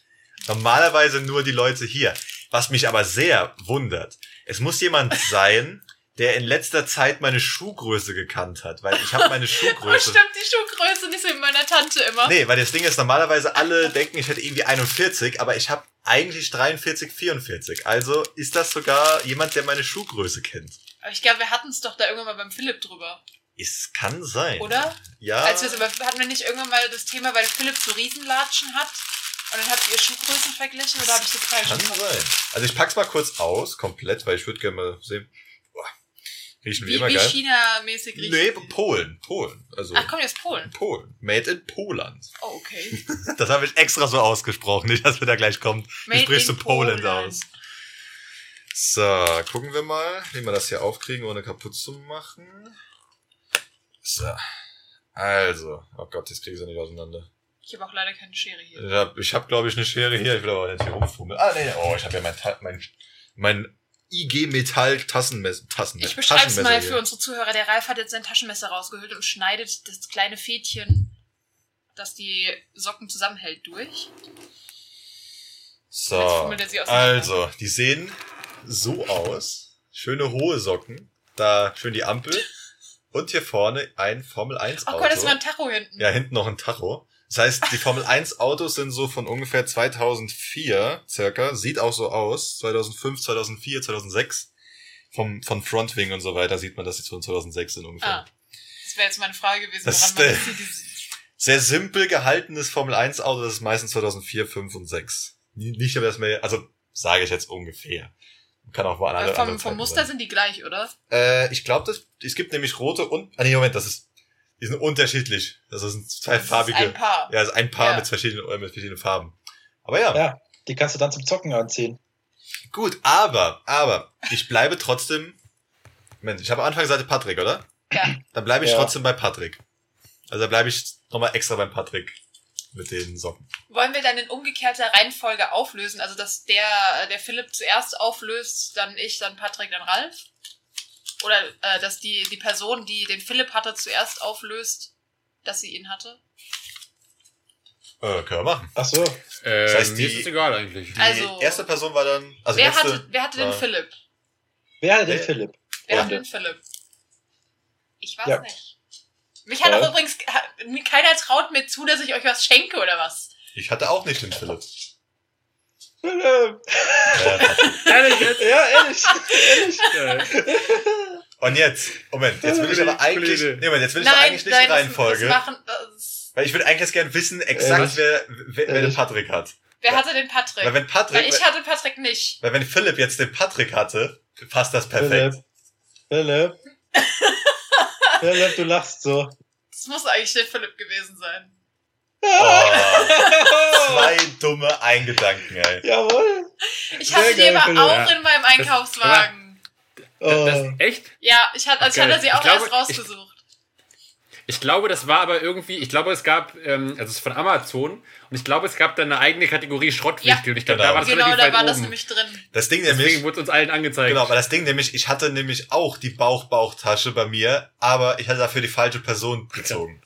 normalerweise nur die Leute hier. Was mich aber sehr wundert, es muss jemand sein, der in letzter Zeit meine Schuhgröße gekannt hat, weil ich habe meine Oh, Schuhgröße stimmt, die Schuhgröße nicht so wie meiner Tante immer. Nee, weil das Ding ist, normalerweise alle denken, ich hätte irgendwie 41, aber ich habe eigentlich 43, 44. Also ist das sogar jemand, der meine Schuhgröße kennt. Aber ich glaube, wir hatten es doch da irgendwann mal beim Philipp drüber, Es kann sein. oder? Ja. Als wir hatten wir nicht irgendwann mal das Thema, weil Philipp so Riesenlatschen hat und dann habt ihr Schuhgrößen verglichen oder habe ich das falsch kann gemacht? sein. Also ich pack's mal kurz aus, komplett, weil ich würde gerne mal sehen. Riechen wie, Wie, immer wie geil. China-mäßig riecht. Nee, Polen, Polen. Also Ach, kommt aus Polen. Polen. Made in Poland. Oh, okay. Das habe ich extra so ausgesprochen, nicht, dass mir da gleich kommt. Wie sprichst du Poland aus? So, gucken wir mal, wie wir das hier aufkriegen, ohne kaputt zu machen. So. Also, oh Gott, das kriege ich ja nicht auseinander. Ich habe auch leider keine Schere hier. Ich habe, ich hab, glaube ich, eine Schere hier. Ich will aber nicht hier rumfummeln. Ah, nee, oh, ich habe ja mein, mein, mein IG Metall Tassenmesser. Tassenmesser. Ich beschreibe es mal hier. für unsere Zuhörer. Der Ralf hat jetzt sein Taschenmesser rausgehüllt und schneidet das kleine Fädchen, das die Socken zusammenhält, durch. So, also, die sehen so aus. Schöne hohe Socken. Da schön die Ampel. Und hier vorne ein Formel 1 Oh Auto. Gott, das war ein Tacho hinten. ja, hinten noch ein Tacho. Das heißt, die Formel 1 Autos sind so von ungefähr 2004 circa. Sieht auch so aus. 2005, 2004, 2006. Vom, von Frontwing und so weiter sieht man, dass die von 2006 sind ungefähr. Ah, das wäre jetzt meine Frage gewesen, Das woran ist, man äh, sehr simpel gehaltenes Formel 1 Auto, das ist meistens 2004, 5 und 6. Nie- Nicht, aber das mehr, also sage ich jetzt ungefähr. Kann auch woanders. Also vom, vom Muster sind die gleich, oder? Äh, ich glaube, das es gibt nämlich rote und ah nee, Moment, das ist die sind unterschiedlich. Das sind zwei Das ist farbige. ein Paar. Ja, das ist ein Paar Ja. mit verschiedenen äh, mit verschiedenen Farben. Aber ja, Ja, die kannst du dann zum Zocken anziehen. gut, aber aber ich bleibe trotzdem Moment, ich habe am Anfang gesagt Patrick, oder? Ja. Dann bleibe ich Ja. trotzdem bei Patrick. Also da bleibe ich nochmal extra beim Patrick mit den Socken. Wollen wir dann in umgekehrter Reihenfolge auflösen? Also, dass der, der Philipp zuerst auflöst, dann ich, dann Patrick, dann Ralf? Oder äh, dass die, die Person, die den Philipp hatte, zuerst auflöst, dass sie ihn hatte? Äh, können wir machen. Ach so. Äh, Das heißt, mir die- ist es egal eigentlich. Die Also- erste Person war dann also wer, letzte, hatte, wer hatte den Philipp? Wer hat den Philipp? Wer hatte den Philipp? Ich weiß Ja. nicht. Mich hat auch übrigens, mir- keiner traut mir zu, dass ich euch was schenke oder was. Ich hatte auch nicht den Philipp. Philipp! Ja. Ehrlich jetzt? Ja, ehrlich. Äh, Und jetzt, Moment, jetzt will ich aber eigentlich, nee, Moment, jetzt will ich doch eigentlich nicht nein, in Reihenfolge. Das machen, das, Weil ich würde eigentlich jetzt gerne wissen, exakt Ehrlich? wer, wer, wer den? Patrick hat. wer hatte den Patrick? Weil wenn Patrick, Weil ich hatte Patrick nicht. weil wenn Philipp jetzt den Patrick hatte, passt das perfekt. Philipp. Philipp. Philipp, du lachst so. Das muss eigentlich der Philipp gewesen sein. Oh, zwei dumme Eingedanken, ey. Jawohl. Ich hatte die aber auch in meinem Einkaufswagen. Das, echt? Ja, ich hatte, also ich hatte sie auch Ich glaube, erst rausgesucht. Ich glaube, das war aber irgendwie, ich glaube, es gab, ähm, also es ist von Amazon und ich glaube, es gab da eine eigene Kategorie Schrottwichtel und ich glaube, Genau. da war das genau, da war das nämlich drin. Das Ding Deswegen nämlich, wurde es uns allen angezeigt. genau, weil das Ding nämlich, ich hatte nämlich auch die Bauch-Bauchtasche bei mir, aber ich hatte dafür die falsche Person gezogen.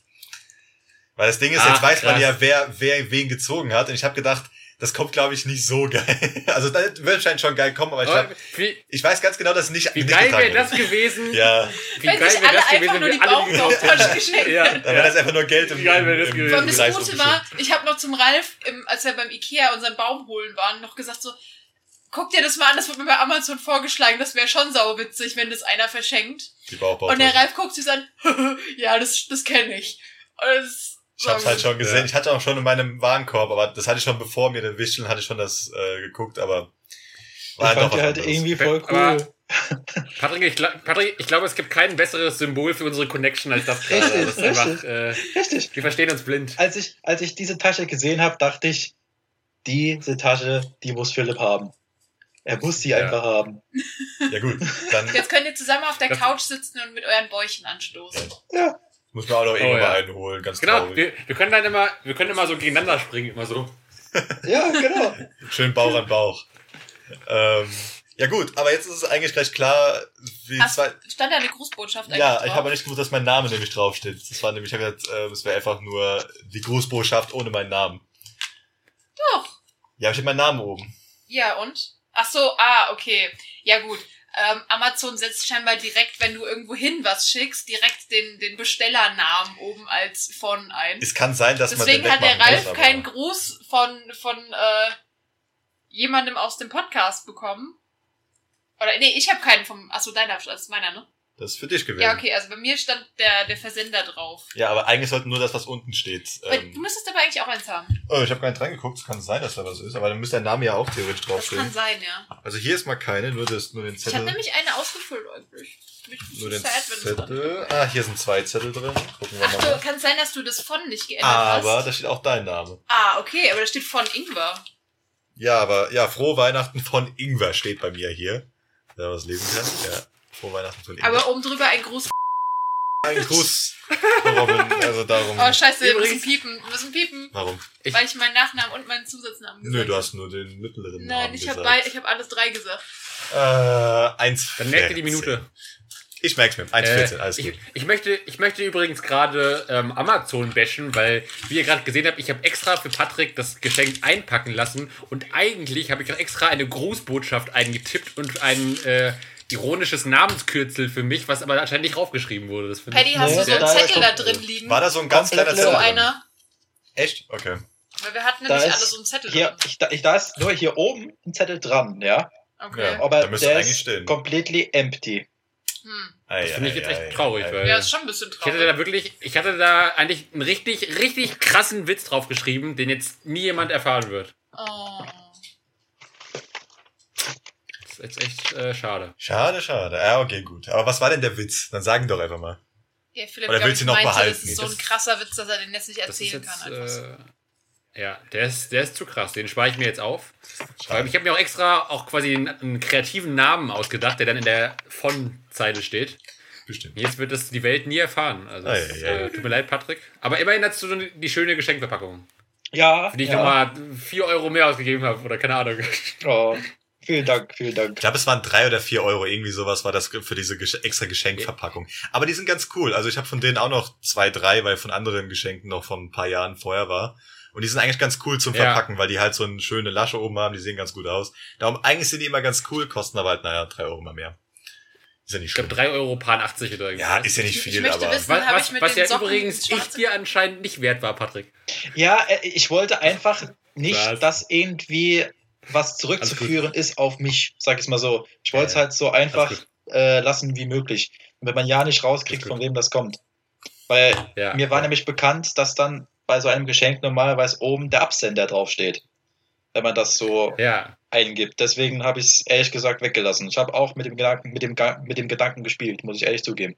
Weil das Ding ist, Ach, jetzt weiß man krass. ja, wer, wer wen gezogen hat und ich habe gedacht, das kommt, glaube ich, nicht so geil. Also das wird wahrscheinlich schon geil kommen, aber ich, Aber glaub, wie, ich weiß ganz genau, dass es nicht wie nicht geil wäre das gewesen? Ja, Wie Wenn geil wäre das gewesen, einfach wenn nur die wir alle die hätten? geschenkt Ja, dann wäre das einfach nur Geld im, Wie geil wäre das gewesen? Vor allem das Gute war, ich habe noch zum Ralf, im, als wir beim Ikea unseren Baum holen waren, noch gesagt so, guck dir das mal an, das wird mir bei Amazon vorgeschlagen, das wäre schon sauwitzig, wenn das einer verschenkt. Die Bauchbauchtasche. Und der Ralf guckt sich an, ja, das, das kenne ich. Und das Ich hab's halt schon gesehen. Ja. Ich hatte auch schon in meinem Warenkorb, aber das hatte ich schon bevor mir den Wischeln, hatte ich schon das äh, geguckt, aber Ich war fand doch die was halt irgendwie voll Aber- cool. Patrick, ich, gla- Patrick, ich glaube, es gibt kein besseres Symbol für unsere Connection als das gerade. Richtig, Das ist einfach, richtig. äh, Richtig. wir verstehen uns blind. Als ich, als ich diese Tasche gesehen habe, dachte ich, diese Tasche, die muss Philipp haben. Er muss sie Ja. einfach haben. Ja gut, dann Jetzt könnt ihr zusammen auf der Couch sitzen und mit euren Bäuchen anstoßen. Muss man auch noch irgendwann ja. mal einen holen, ganz Genau, traurig. wir, wir können dann immer, wir können immer so gegeneinander springen, immer so. Ja, genau. Schön Bauch an Bauch. ähm, ja gut, aber jetzt ist es eigentlich gleich klar, wie Ach, zwei... stand da eine Grußbotschaft eigentlich Ja, drauf? ich habe nicht gewusst, dass mein Name nämlich draufsteht. Das war nämlich, ich habe gesagt, äh, es wäre einfach nur die Grußbotschaft ohne meinen Namen. Doch. Ja, ich habe meinen Namen oben. Ja, und? Ach so, ah, okay. Ja, gut. Ähm, Amazon setzt scheinbar direkt, wenn du irgendwo hin was schickst, direkt den, den Bestellernamen oben als von ein. Es kann sein, dass Deswegen man hat der Ralf muss, keinen Gruß von, von äh, jemandem aus dem Podcast bekommen. Oder nee, ich habe keinen vom. Achso, deiner, das ist meiner, ne? Das ist für dich gewesen. Ja, okay, also bei mir stand der, der Versender drauf. Ja, aber eigentlich sollte nur das, was unten steht. Ähm, Du müsstest aber eigentlich auch eins haben. oh, ich habe gar nicht reingeguckt. Es kann sein, dass da was ist, aber dann müsste der Name ja auch theoretisch Das kann draufstehen. sein, ja. Also hier ist mal keine, nur, das, nur den Ich habe Zettel. nämlich eine ausgefüllt eigentlich. Nur den wenn dran Zettel. Ah, hier sind zwei Zettel drin. Gucken wir Ach mal. du, kann sein, dass du das von nicht geändert Aber hast. da steht auch dein Name. Ah, okay, aber da steht von Ingwer. Ja, aber ja, frohe Weihnachten von Ingwer steht bei mir hier. Wer was lesen kann. Ja, frohe Weihnachten von Ingwer. Aber oben drüber ein Gruß. ein Gruß, Robin. Also darum. Oh, scheiße, wir müssen Übrigens- piepen. Wir müssen piepen, Warum? Ich- weil ich meinen Nachnamen und meinen Zusatznamen gesagt Nö, du habe. hast nur den mittleren Nein, Namen ich habe hab alles drei gesagt. Äh, 1, Dann merkt ihr die Minute. Ich merk's mir. 1,14, Äh, alles ich, gut. ich, möchte, ich möchte übrigens gerade ähm, Amazon bashen, weil, wie ihr gerade gesehen habt, ich habe extra für Patrick das Geschenk einpacken lassen und eigentlich habe ich auch extra eine Grußbotschaft eingetippt und ein äh, ironisches Namenskürzel für mich, was aber anscheinend nicht raufgeschrieben wurde. Das finde Paddy, ich hast Nee, du so einen Zettel da drin liegen? War da so ein ganz kleiner. Zettel? so einer? Echt? Okay. Weil wir hatten nämlich alle so einen Zettel Hier, drin. ich, da, ich, da ist nur hier oben ein Zettel dran, ja. Okay. Ja. Aber Da müsste der eigentlich ist stehen. completely empty. Hm. Das finde ich jetzt echt traurig, weil- Ja, ist schon ein bisschen Ich hatte traurig. da wirklich, ich hatte da eigentlich einen richtig, richtig krassen Witz drauf geschrieben, den jetzt nie jemand erfahren wird. Oh. Ist jetzt echt äh, schade. Schade, schade. Ja, okay, gut. Aber was war denn der Witz? Dann sagen doch einfach mal. Ja, Philipp, Oder willst du noch meinte, behalten? Das ist so ein krasser Witz, dass er den jetzt nicht erzählen jetzt, kann. Einfach. so. äh, ja, der ist, der ist zu krass. Den spare ich mir jetzt auf. Schade. ich habe mir auch extra auch quasi einen, einen kreativen Namen ausgedacht, der dann in der von-Zeile steht. Bestimmt. Jetzt wird das die Welt nie erfahren. Also, Ah, ja, ja. Äh, tut mir leid, Patrick. Aber immerhin hast du so die schöne Geschenkverpackung, Ja. für die ich ja. nochmal 4 Euro mehr ausgegeben habe. Oder keine Ahnung. Oh, vielen Dank, vielen Dank. Ich glaube, es waren drei oder vier Euro, irgendwie sowas war das für diese extra Geschenkverpackung. Aber die sind ganz cool. Also ich habe von denen auch noch zwei, drei, weil von anderen Geschenken noch von ein paar Jahren vorher war. Und die sind eigentlich ganz cool zum Ja. Verpacken, weil die halt so eine schöne Lasche oben haben, die sehen ganz gut aus. Darum, eigentlich sind die immer ganz cool, kosten aber halt, naja, drei Euro mal mehr. Ist ja nicht Ich schlimm. glaube 3 Euro paar 80 oder irgendwas. Ja, ist ja nicht Ich- viel, ich möchte aber. wissen- Was, hab was, ich mit was den ja Socken übrigens ich dir anscheinend nicht wert war, Patrick. Ja, äh, ich wollte einfach nicht, Was? dass irgendwie was zurückzuführen ist auf mich, sag ich mal so. Ich wollte es Ja, halt so einfach äh, lassen wie möglich, damit man ja nicht rauskriegt, von wem das kommt. Weil Ja. mir war nämlich bekannt, dass dann bei so einem Geschenk normalerweise oben der Absender draufsteht, wenn man das so Ja, eingibt. Deswegen habe ich es ehrlich gesagt weggelassen. Ich habe auch mit dem Gedanken, mit dem, mit dem Gedanken gespielt, muss ich ehrlich zugeben.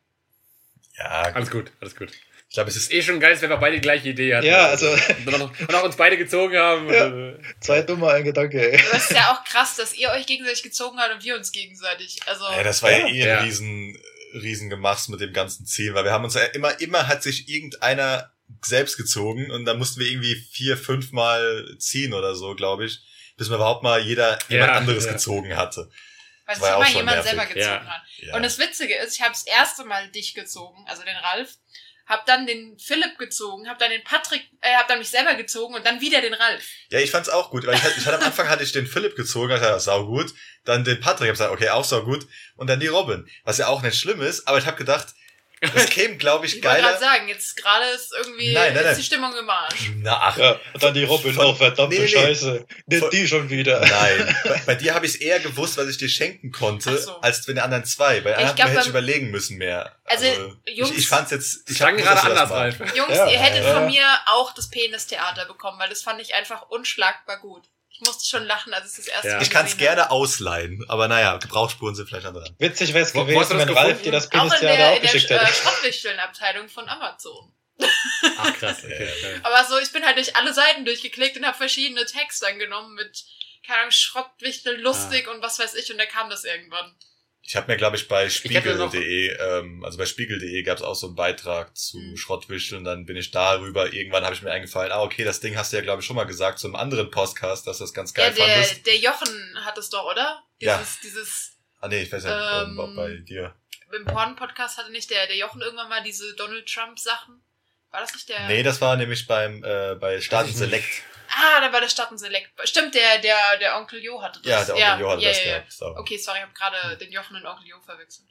Ja, alles gut, alles gut. Ich glaube, es ist eh schon geil, dass wir beide die gleiche Idee hatten. Ja, also- Und auch, und auch uns beide gezogen haben. Ja. Äh, Zwei dumme ein Gedanke, ey. Das ist ja auch krass, dass ihr euch gegenseitig gezogen habt und wir uns gegenseitig. Also, Ja, das war ja, eh Ja. ein riesen, riesen Gemachs mit dem ganzen Ziel, weil wir haben uns ja immer, immer hat sich irgendeiner selbst gezogen und dann mussten wir irgendwie vier, fünf Mal ziehen oder so, glaube ich, bis wir überhaupt mal jeder jemand Ja, anderes ja. gezogen hatte. weil ja auch immer jemand nervig. selber gezogen Ja. hat. Ja. Und das Witzige ist, ich habe das erste Mal dich gezogen, also den Ralf, hab dann den Philipp gezogen, hab dann den Patrick, äh, hab dann mich selber gezogen und dann wieder den Ralf. Ja, ich fand's auch gut, weil ich, hatte- ich hatte am Anfang hatte ich den Philipp gezogen, ich dachte, sau gut, dann den Patrick, hab gesagt, okay, auch sau gut, und dann die Robin, was ja auch nicht schlimm ist, aber ich habe gedacht, das käme, glaube ich, Ich wollte geiler. gerade sagen, jetzt gerade ist irgendwie Nein, nein, ist nein. die Stimmung im Arsch. Na, ach, Ja, und dann die Robin, Von- oh verdammte Nee, nee, nee. Scheiße. Nicht Von- die schon wieder. Nein, bei, bei dir habe ich eher gewusst, was ich dir schenken konnte, so. als bei den anderen zwei. Bei ich anderen hätte ich überlegen müssen mehr. Also, Jungs- ich, ich fand's jetzt. Ich Ich hab gerade anders. Ralf. Jungs, Ja, ihr hättet ja. von mir auch das Penis-Theater bekommen, weil das fand ich einfach unschlagbar gut. Ich musste schon lachen, als ich das erste Ja. Mal Ich kann's gesehen gerne ausleihen, aber naja, Gebrauchspuren sind vielleicht andere. Witzig wäre es gewesen, wenn Ralf dir das habe. Auch in Penistheater der, auch in der geschickt äh, hätte. Schrottwichteln-Abteilung von Amazon. Ach krass, okay. okay. Aber so, ich bin halt durch alle Seiten durchgeklickt und habe verschiedene Texte angenommen mit, keine Ahnung, Schrottwichtel, lustig Ah. und was weiß ich und da kam das irgendwann. Ich habe mir, glaube ich, bei spiegel.de, ähm, also bei spiegel.de gab es auch so einen Beitrag zu Mhm. Schrottwischeln, dann bin ich darüber, irgendwann habe ich mir eingefallen, ah, okay, das Ding hast du ja, glaube ich, schon mal gesagt, zu einem anderen Podcast, dass das ganz geil ja, der, fandest. der Jochen hat es doch, oder? Ja. Dieses, dieses, Ah, nee, ich weiß ja, ähm, Ähm, ob bei dir. im Porn-Podcast hatte nicht der, der Jochen irgendwann mal diese Donald Trump-Sachen? War das nicht der? Nee, das war nämlich beim, äh, bei Staaten. Select. Ah, da war der Stadt Select. Stimmt, der, der, der Onkel Jo hatte das. Ja, der Onkel Jo hat ja, das ja, ja. gehabt. So. Okay, sorry, ich habe gerade den Jochen und Onkel Jo verwechselt.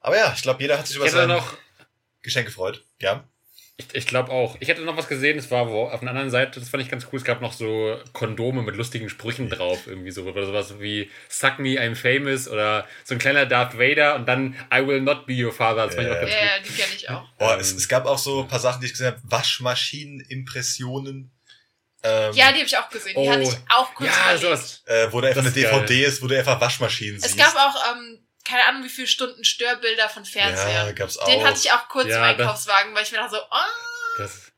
Aber ja, ich glaube, jeder hat sich über sein noch, Geschenk gefreut. Ja. Ich, ich glaube auch. Ich hätte noch was gesehen, das war wo, auf einer anderen Seite, das fand ich ganz cool. Es gab noch so Kondome mit lustigen Sprüchen drauf, irgendwie so. Oder sowas wie Suck me, I'm famous oder so ein kleiner Darth Vader und dann I will not be your father. Das fand ich auch Ja. ganz Ja, ja, die kenne ich auch. Oh, Ähm, es, es gab auch so ein paar Sachen, die ich gesehen habe. Waschmaschinen-Impressionen. Ähm, Ja, die habe ich auch gesehen. Die Oh. hatte ich auch kurz Ja, überlegt. sowas. äh, wo da einfach Das eine DVD ist, wo du einfach Waschmaschinen Es siehst. gab auch, ähm, keine Ahnung, wie viele Stunden Störbilder von Fernseher. Ja, gab's auch. Den hatte ich auch kurz Ja, im Einkaufswagen, weil ich mir dachte so, oh, Das,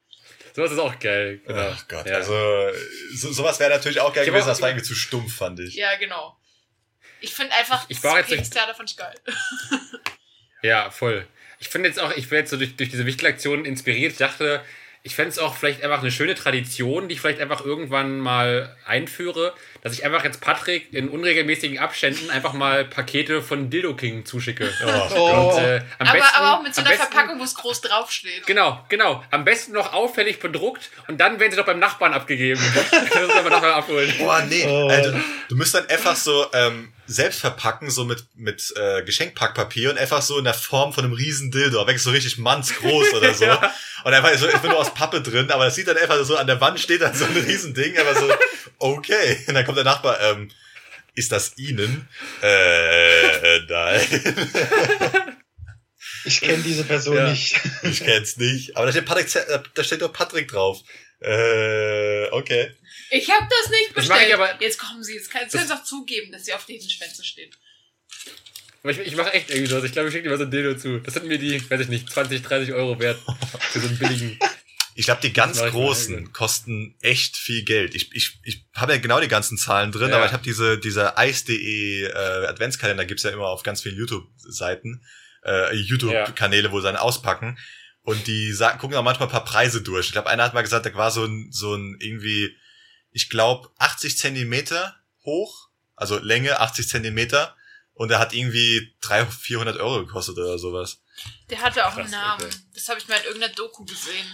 sowas ist auch geil. Genau. Ach Gott, ja. also so, sowas wäre natürlich auch geil Ich gewesen, auch- das war irgendwie zu stumpf, fand ich. ja, genau. Ich finde einfach, Ich- ich war jetzt- Penistheater fand ich geil. Ja, voll. Ich finde jetzt auch, ich werde jetzt so durch, durch diese Wichtelaktion inspiriert. Ich dachte, ich fände es auch vielleicht einfach eine schöne Tradition, die ich vielleicht einfach irgendwann mal einführe, dass ich einfach jetzt Patrick in unregelmäßigen Abständen einfach mal Pakete von Dildo King zuschicke. Oh. Und, äh, am aber, besten, aber auch mit so einer besten, Verpackung, wo es groß draufsteht. Genau, genau. Am besten noch auffällig bedruckt und dann werden sie doch beim Nachbarn abgegeben. das können wir nachher abholen. Boah, nee. Oh. Also, du müsst dann einfach so ähm, selbst verpacken, so mit, mit äh, Geschenkpackpapier und einfach so in der Form von einem riesen Dildo, wirklich so richtig mannsgroß oder so. Ja. Und einfach so, ich bin nur aus Pappe drin, aber das sieht dann einfach so, an der Wand steht dann so ein riesen Ding, aber so, okay. Und dann kommt der Nachbar, ähm, ist das Ihnen? Äh, nein. Ich kenne diese Person Ja. nicht. Ich kenn's nicht. Aber da steht Patrick, äh, da steht doch Patrick drauf. Äh, okay. Ich habe das nicht Das mach ich bestellt. aber- Jetzt kommen sie, jetzt können sie uns auch zugeben, dass sie auf diesen Schwänze stehen. Aber ich, ich mache echt irgendwie sowas. Ich glaube, ich schicke dir mal so ein Dildo zu. Das sind mir die, weiß ich nicht, 20, 30 Euro wert. Für so einen billigen. Ich glaube, die ganz großen kosten echt viel Geld. Ich, ich, ich habe ja genau die ganzen Zahlen drin, Ja. aber ich habe diese diese Ice.de äh, Adventskalender gibt's ja immer auf ganz vielen YouTube-Seiten, äh, YouTube-Kanäle, wo sie dann auspacken. Und die sagen, gucken auch manchmal ein paar Preise durch. Ich glaube, einer hat mal gesagt, da war so ein, so ein irgendwie, ich glaube, 80 Zentimeter hoch, also Länge 80 Zentimeter. Und er hat irgendwie 300, 400 Euro gekostet oder sowas. Der hatte auch Krass, einen Namen. okay. Das habe ich mal in irgendeiner Doku gesehen.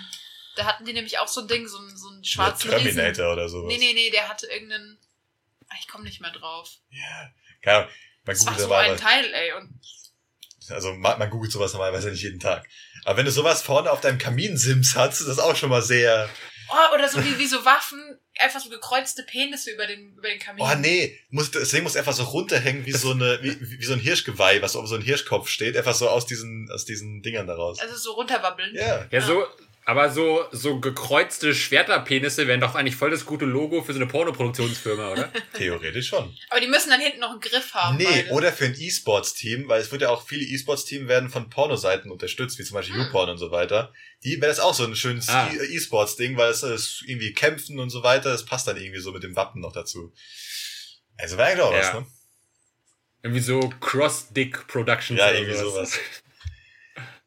Da hatten die nämlich auch so ein Ding, so, einen- so einen schwarzen Riesen. Terminator oder sowas. Nee, nee, nee, der hatte irgendeinen. Ah, Ich komme nicht mehr drauf. Keine Ahnung. Man Das war googelt so ein Teil, ey. Und Also man, man googelt sowas normalerweise nicht jeden Tag. Aber wenn du sowas vorne auf deinem Kaminsims hast, ist das auch schon mal sehr. Oh, oder so wie, wie so Waffen, einfach so gekreuzte Penisse über den, über den Kamin. Oh nee, muss, das Ding muss einfach so runterhängen wie so eine, wie, wie so ein Hirschgeweih, was auf so ein Hirschkopf steht, einfach so aus diesen, aus diesen Dingern daraus. Also so runterwabbeln. Ja. Ja, so, aber so, so gekreuzte Schwerterpenisse wären doch eigentlich voll das gute Logo für so eine Pornoproduktionsfirma, oder? Theoretisch schon. Aber die müssen dann hinten noch einen Griff haben. Nee, beide. oder für ein E-Sports-Team, weil es wird ja auch viele E-Sports-Team werden von Pornoseiten unterstützt, wie zum Beispiel Hm. YouPorn und so weiter. Die wäre das auch so ein schönes Ah. E- E-Sports-Ding, weil es ist irgendwie kämpfen und so weiter, das passt dann irgendwie so mit dem Wappen noch dazu. Also wäre eigentlich auch was, Ja. ne? Irgendwie so Cross-Dick Productions. Ja, oder irgendwie sowas.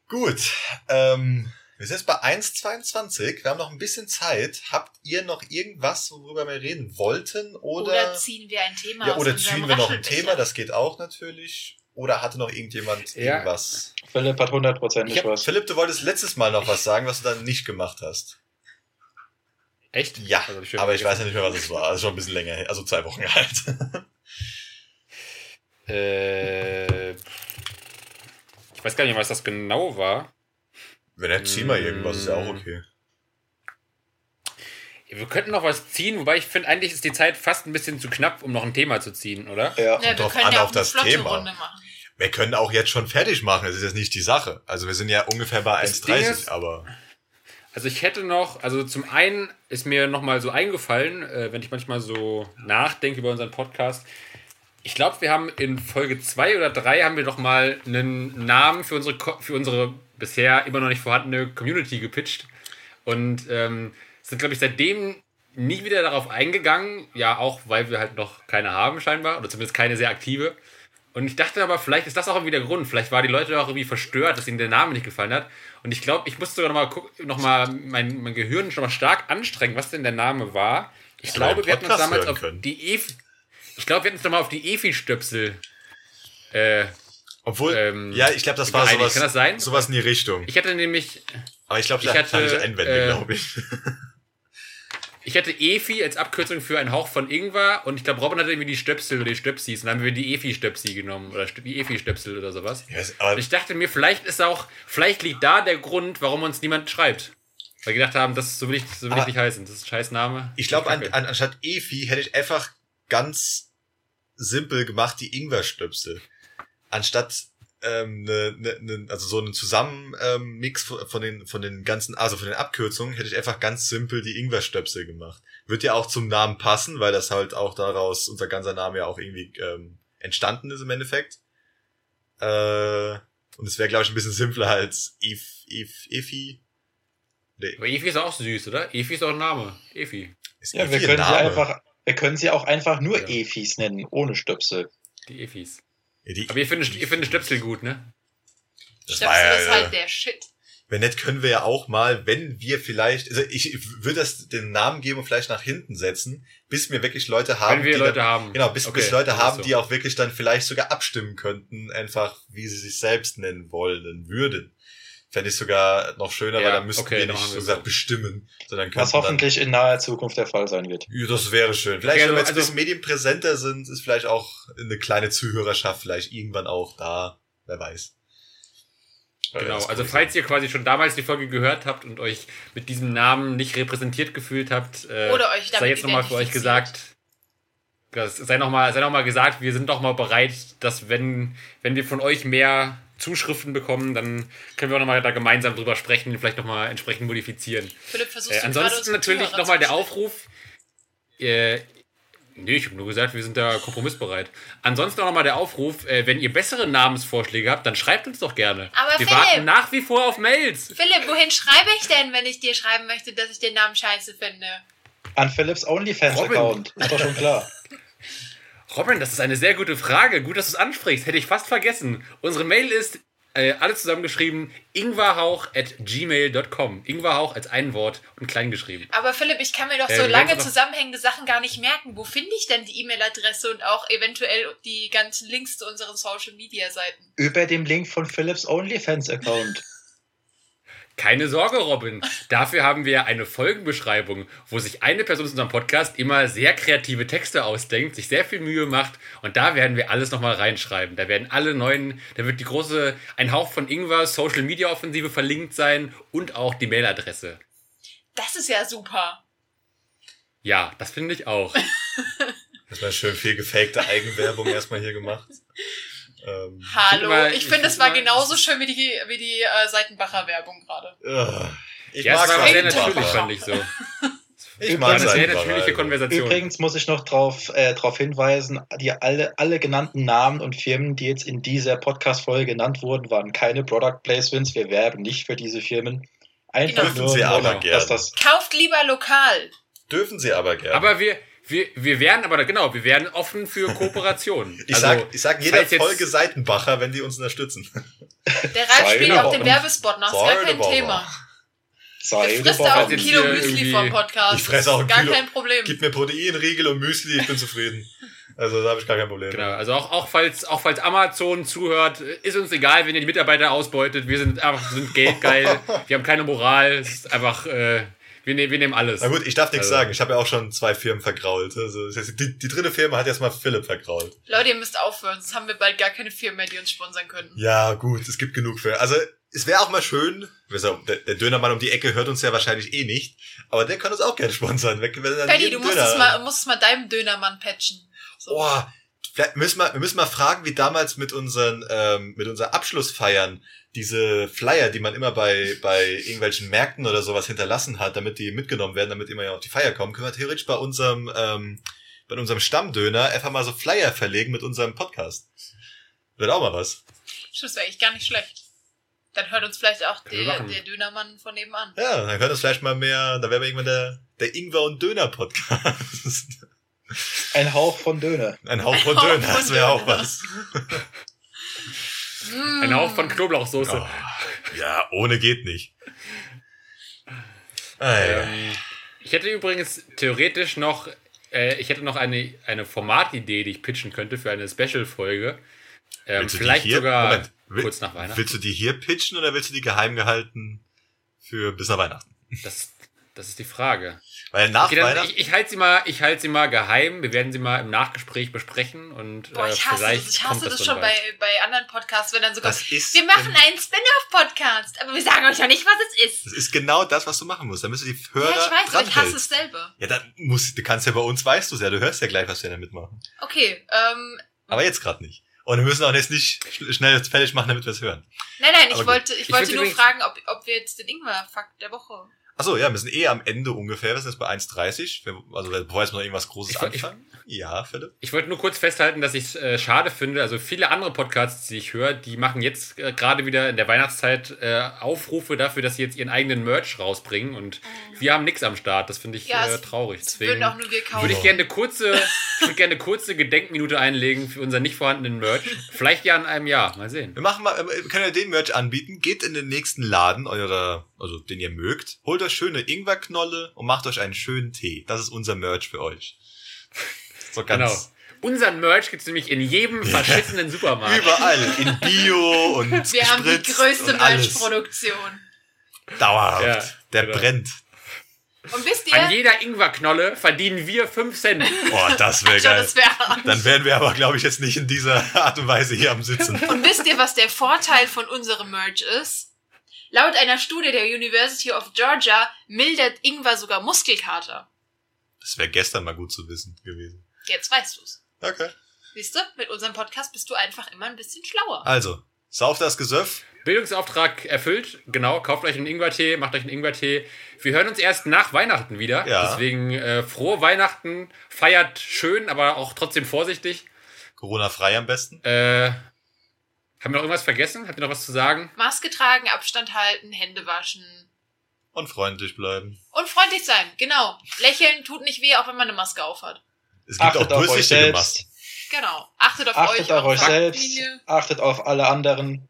Gut, ähm, wir sind jetzt bei 1,22. Wir haben noch ein bisschen Zeit. Habt ihr noch irgendwas, worüber wir reden wollten? Oder, Oder ziehen wir ein Thema ja, oder ziehen wir noch ein? Thema? Das geht auch natürlich. Oder hatte noch irgendjemand Ja. irgendwas? Philipp hat hundertprozentig Ich was. Philipp, du wolltest letztes Mal noch was sagen, was du dann nicht gemacht hast. Echt? Ja, Also, schön. aber ich weiß ja nicht mehr, was es war. Also schon ein bisschen länger her. Also zwei Wochen alt. Äh, ich weiß gar nicht, was das genau war. Wenn er zieh mal irgendwas, ist ja auch okay. Wir könnten noch was ziehen, wobei ich finde, eigentlich ist die Zeit fast ein bisschen zu knapp, um noch ein Thema zu ziehen, oder? Ja. Ja, wir drauf können an, ja auf das Thema. Runde machen. Wir können auch jetzt schon fertig machen, das ist jetzt nicht die Sache. Also wir sind ja ungefähr bei Das Ding 1,30, ist- aber. Also ich hätte noch, also zum einen ist mir nochmal so eingefallen, äh, wenn ich manchmal so nachdenke über unseren Podcast. Ich glaube, wir haben in Folge 2 oder 3 haben wir noch mal einen Namen für unsere, für unsere bisher immer noch nicht vorhandene Community gepitcht. Und ähm, sind, glaube ich, seitdem nie wieder darauf eingegangen. Ja, auch weil wir halt noch keine haben scheinbar. Oder zumindest keine sehr aktive. Und ich dachte aber, vielleicht ist das auch irgendwie der Grund. Vielleicht war die Leute auch irgendwie verstört, dass ihnen der Name nicht gefallen hat. Und ich glaube, ich musste sogar nochmal gucken, noch mal mein, mein Gehirn schon mal stark anstrengen, was denn der Name war. Ich man glaube, wir hatten uns damals auf die Efi. Ich glaube, wir hatten uns nochmal auf die Efi-Stöpsel. Äh, Obwohl, Ähm, ja, ich glaube, das war sowas, Kann das sein? sowas in die Richtung. ich hatte nämlich, Aber ich glaube, ich da hatte, hatte, ich Einwände, äh, glaube ich. ich hatte Efi als Abkürzung für einen Hauch von Ingwer und ich glaube, Robin hatte irgendwie die Stöpsel oder die Stöpsis und dann haben wir die Efi-Stöpsi genommen oder die Efi-Stöpsel oder sowas. Es- aber Und ich dachte mir, vielleicht ist auch, vielleicht liegt da der Grund, warum uns niemand schreibt. Weil wir gedacht haben, das so will ich, so will ich nicht heißen. Das ist ein scheiß Name. Ich glaube, an, an, anstatt Efi hätte ich einfach ganz simpel gemacht die Ingwer-Stöpsel. Anstatt ähm, ne, ne, ne, also so einen Zusammenmix ähm, von den von den ganzen, also von den Abkürzungen, hätte ich einfach ganz simpel die Ingwer-Stöpsel gemacht. Wird ja auch zum Namen passen, weil das halt auch daraus unser ganzer Name ja auch irgendwie ähm, entstanden ist im Endeffekt. Äh, und es wäre, glaube ich, ein bisschen simpler als Ef, Ef, Efi. Nee, Aber Efi ist auch süß, oder? Efi ist auch ein Name. Efi. ist Ja, Efi wir ein können sie Name? einfach, wir können sie auch einfach nur Ja. Efis nennen, ohne Stöpsel. Die Efis. Ja, die- Aber ihr findet, ihr findet Stöpsel gut, ne? Das Stöpsel war ja, ist äh, halt der Shit. Wenn nicht, können wir ja auch mal, wenn wir vielleicht, also ich würde das den Namen geben und vielleicht nach hinten setzen, bis wir wirklich Leute haben. Wenn wir die Leute dann, haben. Genau, bis, Okay, bis Leute haben, so. die auch wirklich dann vielleicht sogar abstimmen könnten, einfach wie sie sich selbst nennen wollen würden. Fände ich sogar noch schöner, Ja, weil dann müssten okay, wir dann nicht so gesagt so. bestimmen, sondern könnten Was hoffentlich in naher Zukunft der Fall sein wird. Dann, ja, das wäre schön. Vielleicht, wenn wir jetzt also- ein bisschen medienpräsenter sind, ist vielleicht auch eine kleine Zuhörerschaft vielleicht irgendwann auch da. Wer weiß. Genau, also falls ihr quasi schon damals die Folge gehört habt und euch mit diesem Namen nicht repräsentiert gefühlt habt, äh, Oder euch damit sei jetzt nochmal für euch gesagt, das, sei nochmal sei noch mal gesagt, wir sind doch mal bereit, dass wenn, wenn wir von euch mehr Zuschriften bekommen, dann können wir auch nochmal da gemeinsam drüber sprechen und vielleicht nochmal entsprechend modifizieren. Philipp, versuchst Äh, du ansonsten natürlich nochmal der Aufruf. Äh, nee, ich habe nur gesagt, wir sind da kompromissbereit. Ansonsten auch nochmal der Aufruf, äh, wenn ihr bessere Namensvorschläge habt, dann schreibt uns doch gerne. Aber wir Philipp! warten nach wie vor auf Mails. Philipp, wohin schreibe ich denn, wenn ich dir schreiben möchte, dass ich den Namen scheiße finde? An Philips OnlyFans-Account. Ist doch schon klar. Robin, das ist eine sehr gute Frage. Gut, dass du es ansprichst. Hätte ich fast vergessen. Unsere Mail ist äh, alles zusammengeschrieben ingwarhauch at gmail.com. Ingwarhauch als ein Wort und klein geschrieben. Aber Philipp, ich kann mir doch Äh, so lange zusammenhängende Sachen gar nicht merken. Wo finde ich denn die E-Mail-Adresse und auch eventuell die ganzen Links zu unseren Social-Media-Seiten? Über dem Link von Philips OnlyFans-Account. Keine Sorge, Robin. Dafür haben wir eine Folgenbeschreibung, wo sich eine Person zu unserem Podcast immer sehr kreative Texte ausdenkt, sich sehr viel Mühe macht und da werden wir alles nochmal reinschreiben. Da werden alle neuen, da wird die große, ein Hauch von Ingwer Social Media Offensive verlinkt sein und auch die Mailadresse. Das ist ja super. Ja, das finde ich auch. Erstmal schön viel gefakte Eigenwerbung erstmal hier gemacht. Ähm, Hallo. mal- ich ich finde, es find war mal- genauso schön wie die, wie die äh, Seitenbacher-Werbung gerade. ugh. ich ja, es war aber sehr Seitenbacher. natürlich, fand ich so. Ich Übrigens- mag Eine sehr Seitenbacher, natürliche. Konversation. Übrigens muss ich noch darauf äh, drauf hinweisen, die alle, alle genannten Namen und Firmen, die jetzt in dieser Podcast-Folge genannt wurden, waren keine Product Placements. Wir werben nicht für diese Firmen. Einfach Dürfen nur, sie aber dass gerne. das Kauft lieber lokal. Dürfen sie aber gerne. Aber wir, wir, wir wären aber, genau, wir wären offen für Kooperation. ich, Also, sag, ich sag jeder Folge Seitenbacher, wenn die uns unterstützen. Der Ralf spielt den Ordnung. Werbespot nach. Ist gar kein. Thema. Ich frisst auch ein Kilo Müsli vom Podcast. Ich fress auch ein Gar Kilo. kein Problem. Gib mir Protein, Riegel und Müsli, ich bin zufrieden. Also da habe ich gar kein Problem. Genau, also auch, auch, falls, auch falls Amazon zuhört, ist uns egal, wenn ihr die Mitarbeiter ausbeutet. Wir sind einfach sind geldgeil. wir haben keine Moral. Es ist einfach, äh, wir, ne wir nehmen alles. Na gut, ich darf nichts Also- sagen. Ich habe ja auch schon zwei Firmen vergrault. Also die, die dritte Firma hat jetzt mal Philipp vergrault. Leute, ihr müsst aufhören, sonst haben wir bald gar keine Firmen mehr, die uns sponsern können. Ja, gut, es gibt genug Firmen. Also es wäre auch mal schön, der, der Dönermann um die Ecke hört uns ja wahrscheinlich eh nicht, aber der kann uns auch gerne sponsern. Jeden du musst Döner- es, mal, musst es mal deinem Dönermann patchen. So. Oh, vielleicht müssen wir, wir müssen mal fragen, wie damals mit unseren, ähm, mit unseren Abschlussfeiern diese Flyer, die man immer bei, bei irgendwelchen Märkten oder sowas hinterlassen hat, damit die mitgenommen werden, damit immer ja auf die Feier kommen, können wir theoretisch bei unserem, ähm, bei unserem Stammdöner einfach mal so Flyer verlegen mit unserem Podcast. Wird auch mal was. Das wäre eigentlich gar nicht schlecht. Dann hört uns vielleicht auch der, der Dönermann von nebenan. Ja, dann hört uns vielleicht mal mehr, da wäre irgendwann der, der Ingwer und Döner Podcast. Ein Hauch von Döner. Ein Hauch von Döner, das wäre auch was. Mm. Ein Hauch von Knoblauchsoße. Oh, ja, ohne geht nicht. Ah, ja. Ähm, ich hätte übrigens theoretisch noch, äh, ich hätte noch eine, eine Formatidee, die ich pitchen könnte für eine Special-Folge. Ähm, vielleicht hier- sogar Moment, will- kurz nach Weihnachten. Willst du die hier pitchen oder willst du die geheim gehalten für bis nach Weihnachten? Das, Das ist die Frage. Weil nach Okay, dann, Weihnachten. ich, ich halte sie mal, ich halte sie mal geheim. Wir werden sie mal im Nachgespräch besprechen und Boah, äh, ich hasse vielleicht das. Ich kommt hasse das dann schon bei, bei anderen Podcasts, wenn dann sogar. Das Wir machen einen Spin-off-Podcast, aber wir sagen euch ja nicht, was es ist. das ist genau das, was du machen musst. Da müssen die Hörer ja, ich weiß, aber ich hasse es selber. Ja, dann musst, du kannst ja bei uns, weißt du ja, du hörst ja gleich, was wir damit machen. Okay, ähm, Aber jetzt gerade nicht. Und wir müssen auch jetzt nicht sch- schnell fertig machen, damit wir es hören. nein, nein, ich Aber gut. wollte, ich, Ich wollte nur fragen, ob, ob wir jetzt den Ingwer-Fakt der Woche. Achso, ja, wir sind eh am Ende ungefähr. Wir sind jetzt bei 1,30. Wir- Also bevor jetzt noch irgendwas Großes Ich woll- ich- anfangen. Ja, Philipp. Ich wollte nur kurz festhalten, dass ich es äh, schade finde. Also viele andere Podcasts, die ich höre, die machen jetzt äh, gerade wieder in der Weihnachtszeit äh, Aufrufe dafür, dass sie jetzt ihren eigenen Merch rausbringen. Und wir haben nichts am Start. Das finde ich Ja, äh, traurig. Deswegen würden auch nur wir kaufen. würde ich gerne eine kurze, ich würde gerne eine kurze Gedenkminute einlegen für unseren nicht vorhandenen Merch. Vielleicht ja in einem Jahr. Mal sehen. Wir machen mal, äh, wir können ja den Merch anbieten. Geht in den nächsten Laden, eurer, also den ihr mögt. Holt euch schöne Ingwerknolle und macht euch einen schönen Tee. Das ist unser Merch für euch. So ganz Genau. Unseren Merch gibt es nämlich in jedem verschissenen Supermarkt. überall. In Bio und Wir haben die größte. Merch-Produktion. Dauerhaft. Ja, Der genau. brennt. Und wisst An ihr, jeder Ingwerknolle verdienen wir 5 Cent. Boah, das wäre geil. das wäre Dann wären wir aber, glaube ich, jetzt nicht in dieser Art und Weise hier am Sitzen. Und wisst ihr, was der Vorteil von unserem Merch ist? Laut einer Studie der University of Georgia mildert Ingwer sogar Muskelkater. Das wäre gestern mal gut zu wissen gewesen. Jetzt weißt du's. Okay. Siehst du, mit unserem Podcast bist du einfach immer ein bisschen schlauer. Also, sauf das Gesöff. Bildungsauftrag erfüllt. Genau, kauft euch einen Ingwertee, macht euch einen Ingwertee. Wir hören uns erst nach Weihnachten wieder. Ja. Deswegen äh, frohe Weihnachten. Feiert schön, aber auch trotzdem vorsichtig. Corona-frei am besten. Äh, haben wir noch irgendwas vergessen? Habt ihr noch was zu sagen? Maske tragen, Abstand halten, Hände waschen Und freundlich bleiben. und freundlich sein. Genau. Lächeln tut nicht weh, auch wenn man eine Maske aufhat. Es gibt Achtet auch auf euch durchsichtige selbst. Masken. Genau. Achtet auf Achtet euch, auf eure euch selbst. Familie. Achtet auf alle anderen.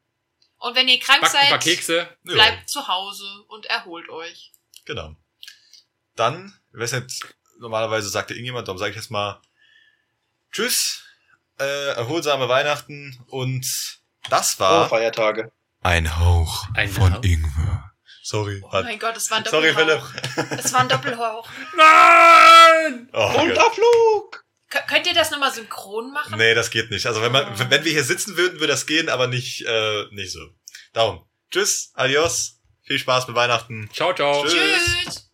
Und wenn ihr krank Backt ein paar seid, Kekse. Ja, bleibt zu Hause und erholt euch. Genau. Dann, ich weiß nicht, normalerweise sagt ja irgendjemand, darum sage ich jetzt mal Tschüss, äh, erholsame Weihnachten und das war Feiertage. ein Hauch Ein von Hauch. Ingwer. Sorry. Oh mein Gott, es war ein Sorry, Doppelhauch. Philipp. Es war ein Doppelhauch. Nein! Oh, Gott. Unterflug! Kö- Könnt ihr das nochmal synchron machen? Nee, das geht nicht. Also wenn man, Oh. wenn wir hier sitzen würden, würde das gehen, aber nicht, äh, nicht so. Darum. Tschüss, adios, viel Spaß mit Weihnachten. Ciao, ciao. Tschüss. Tschüss.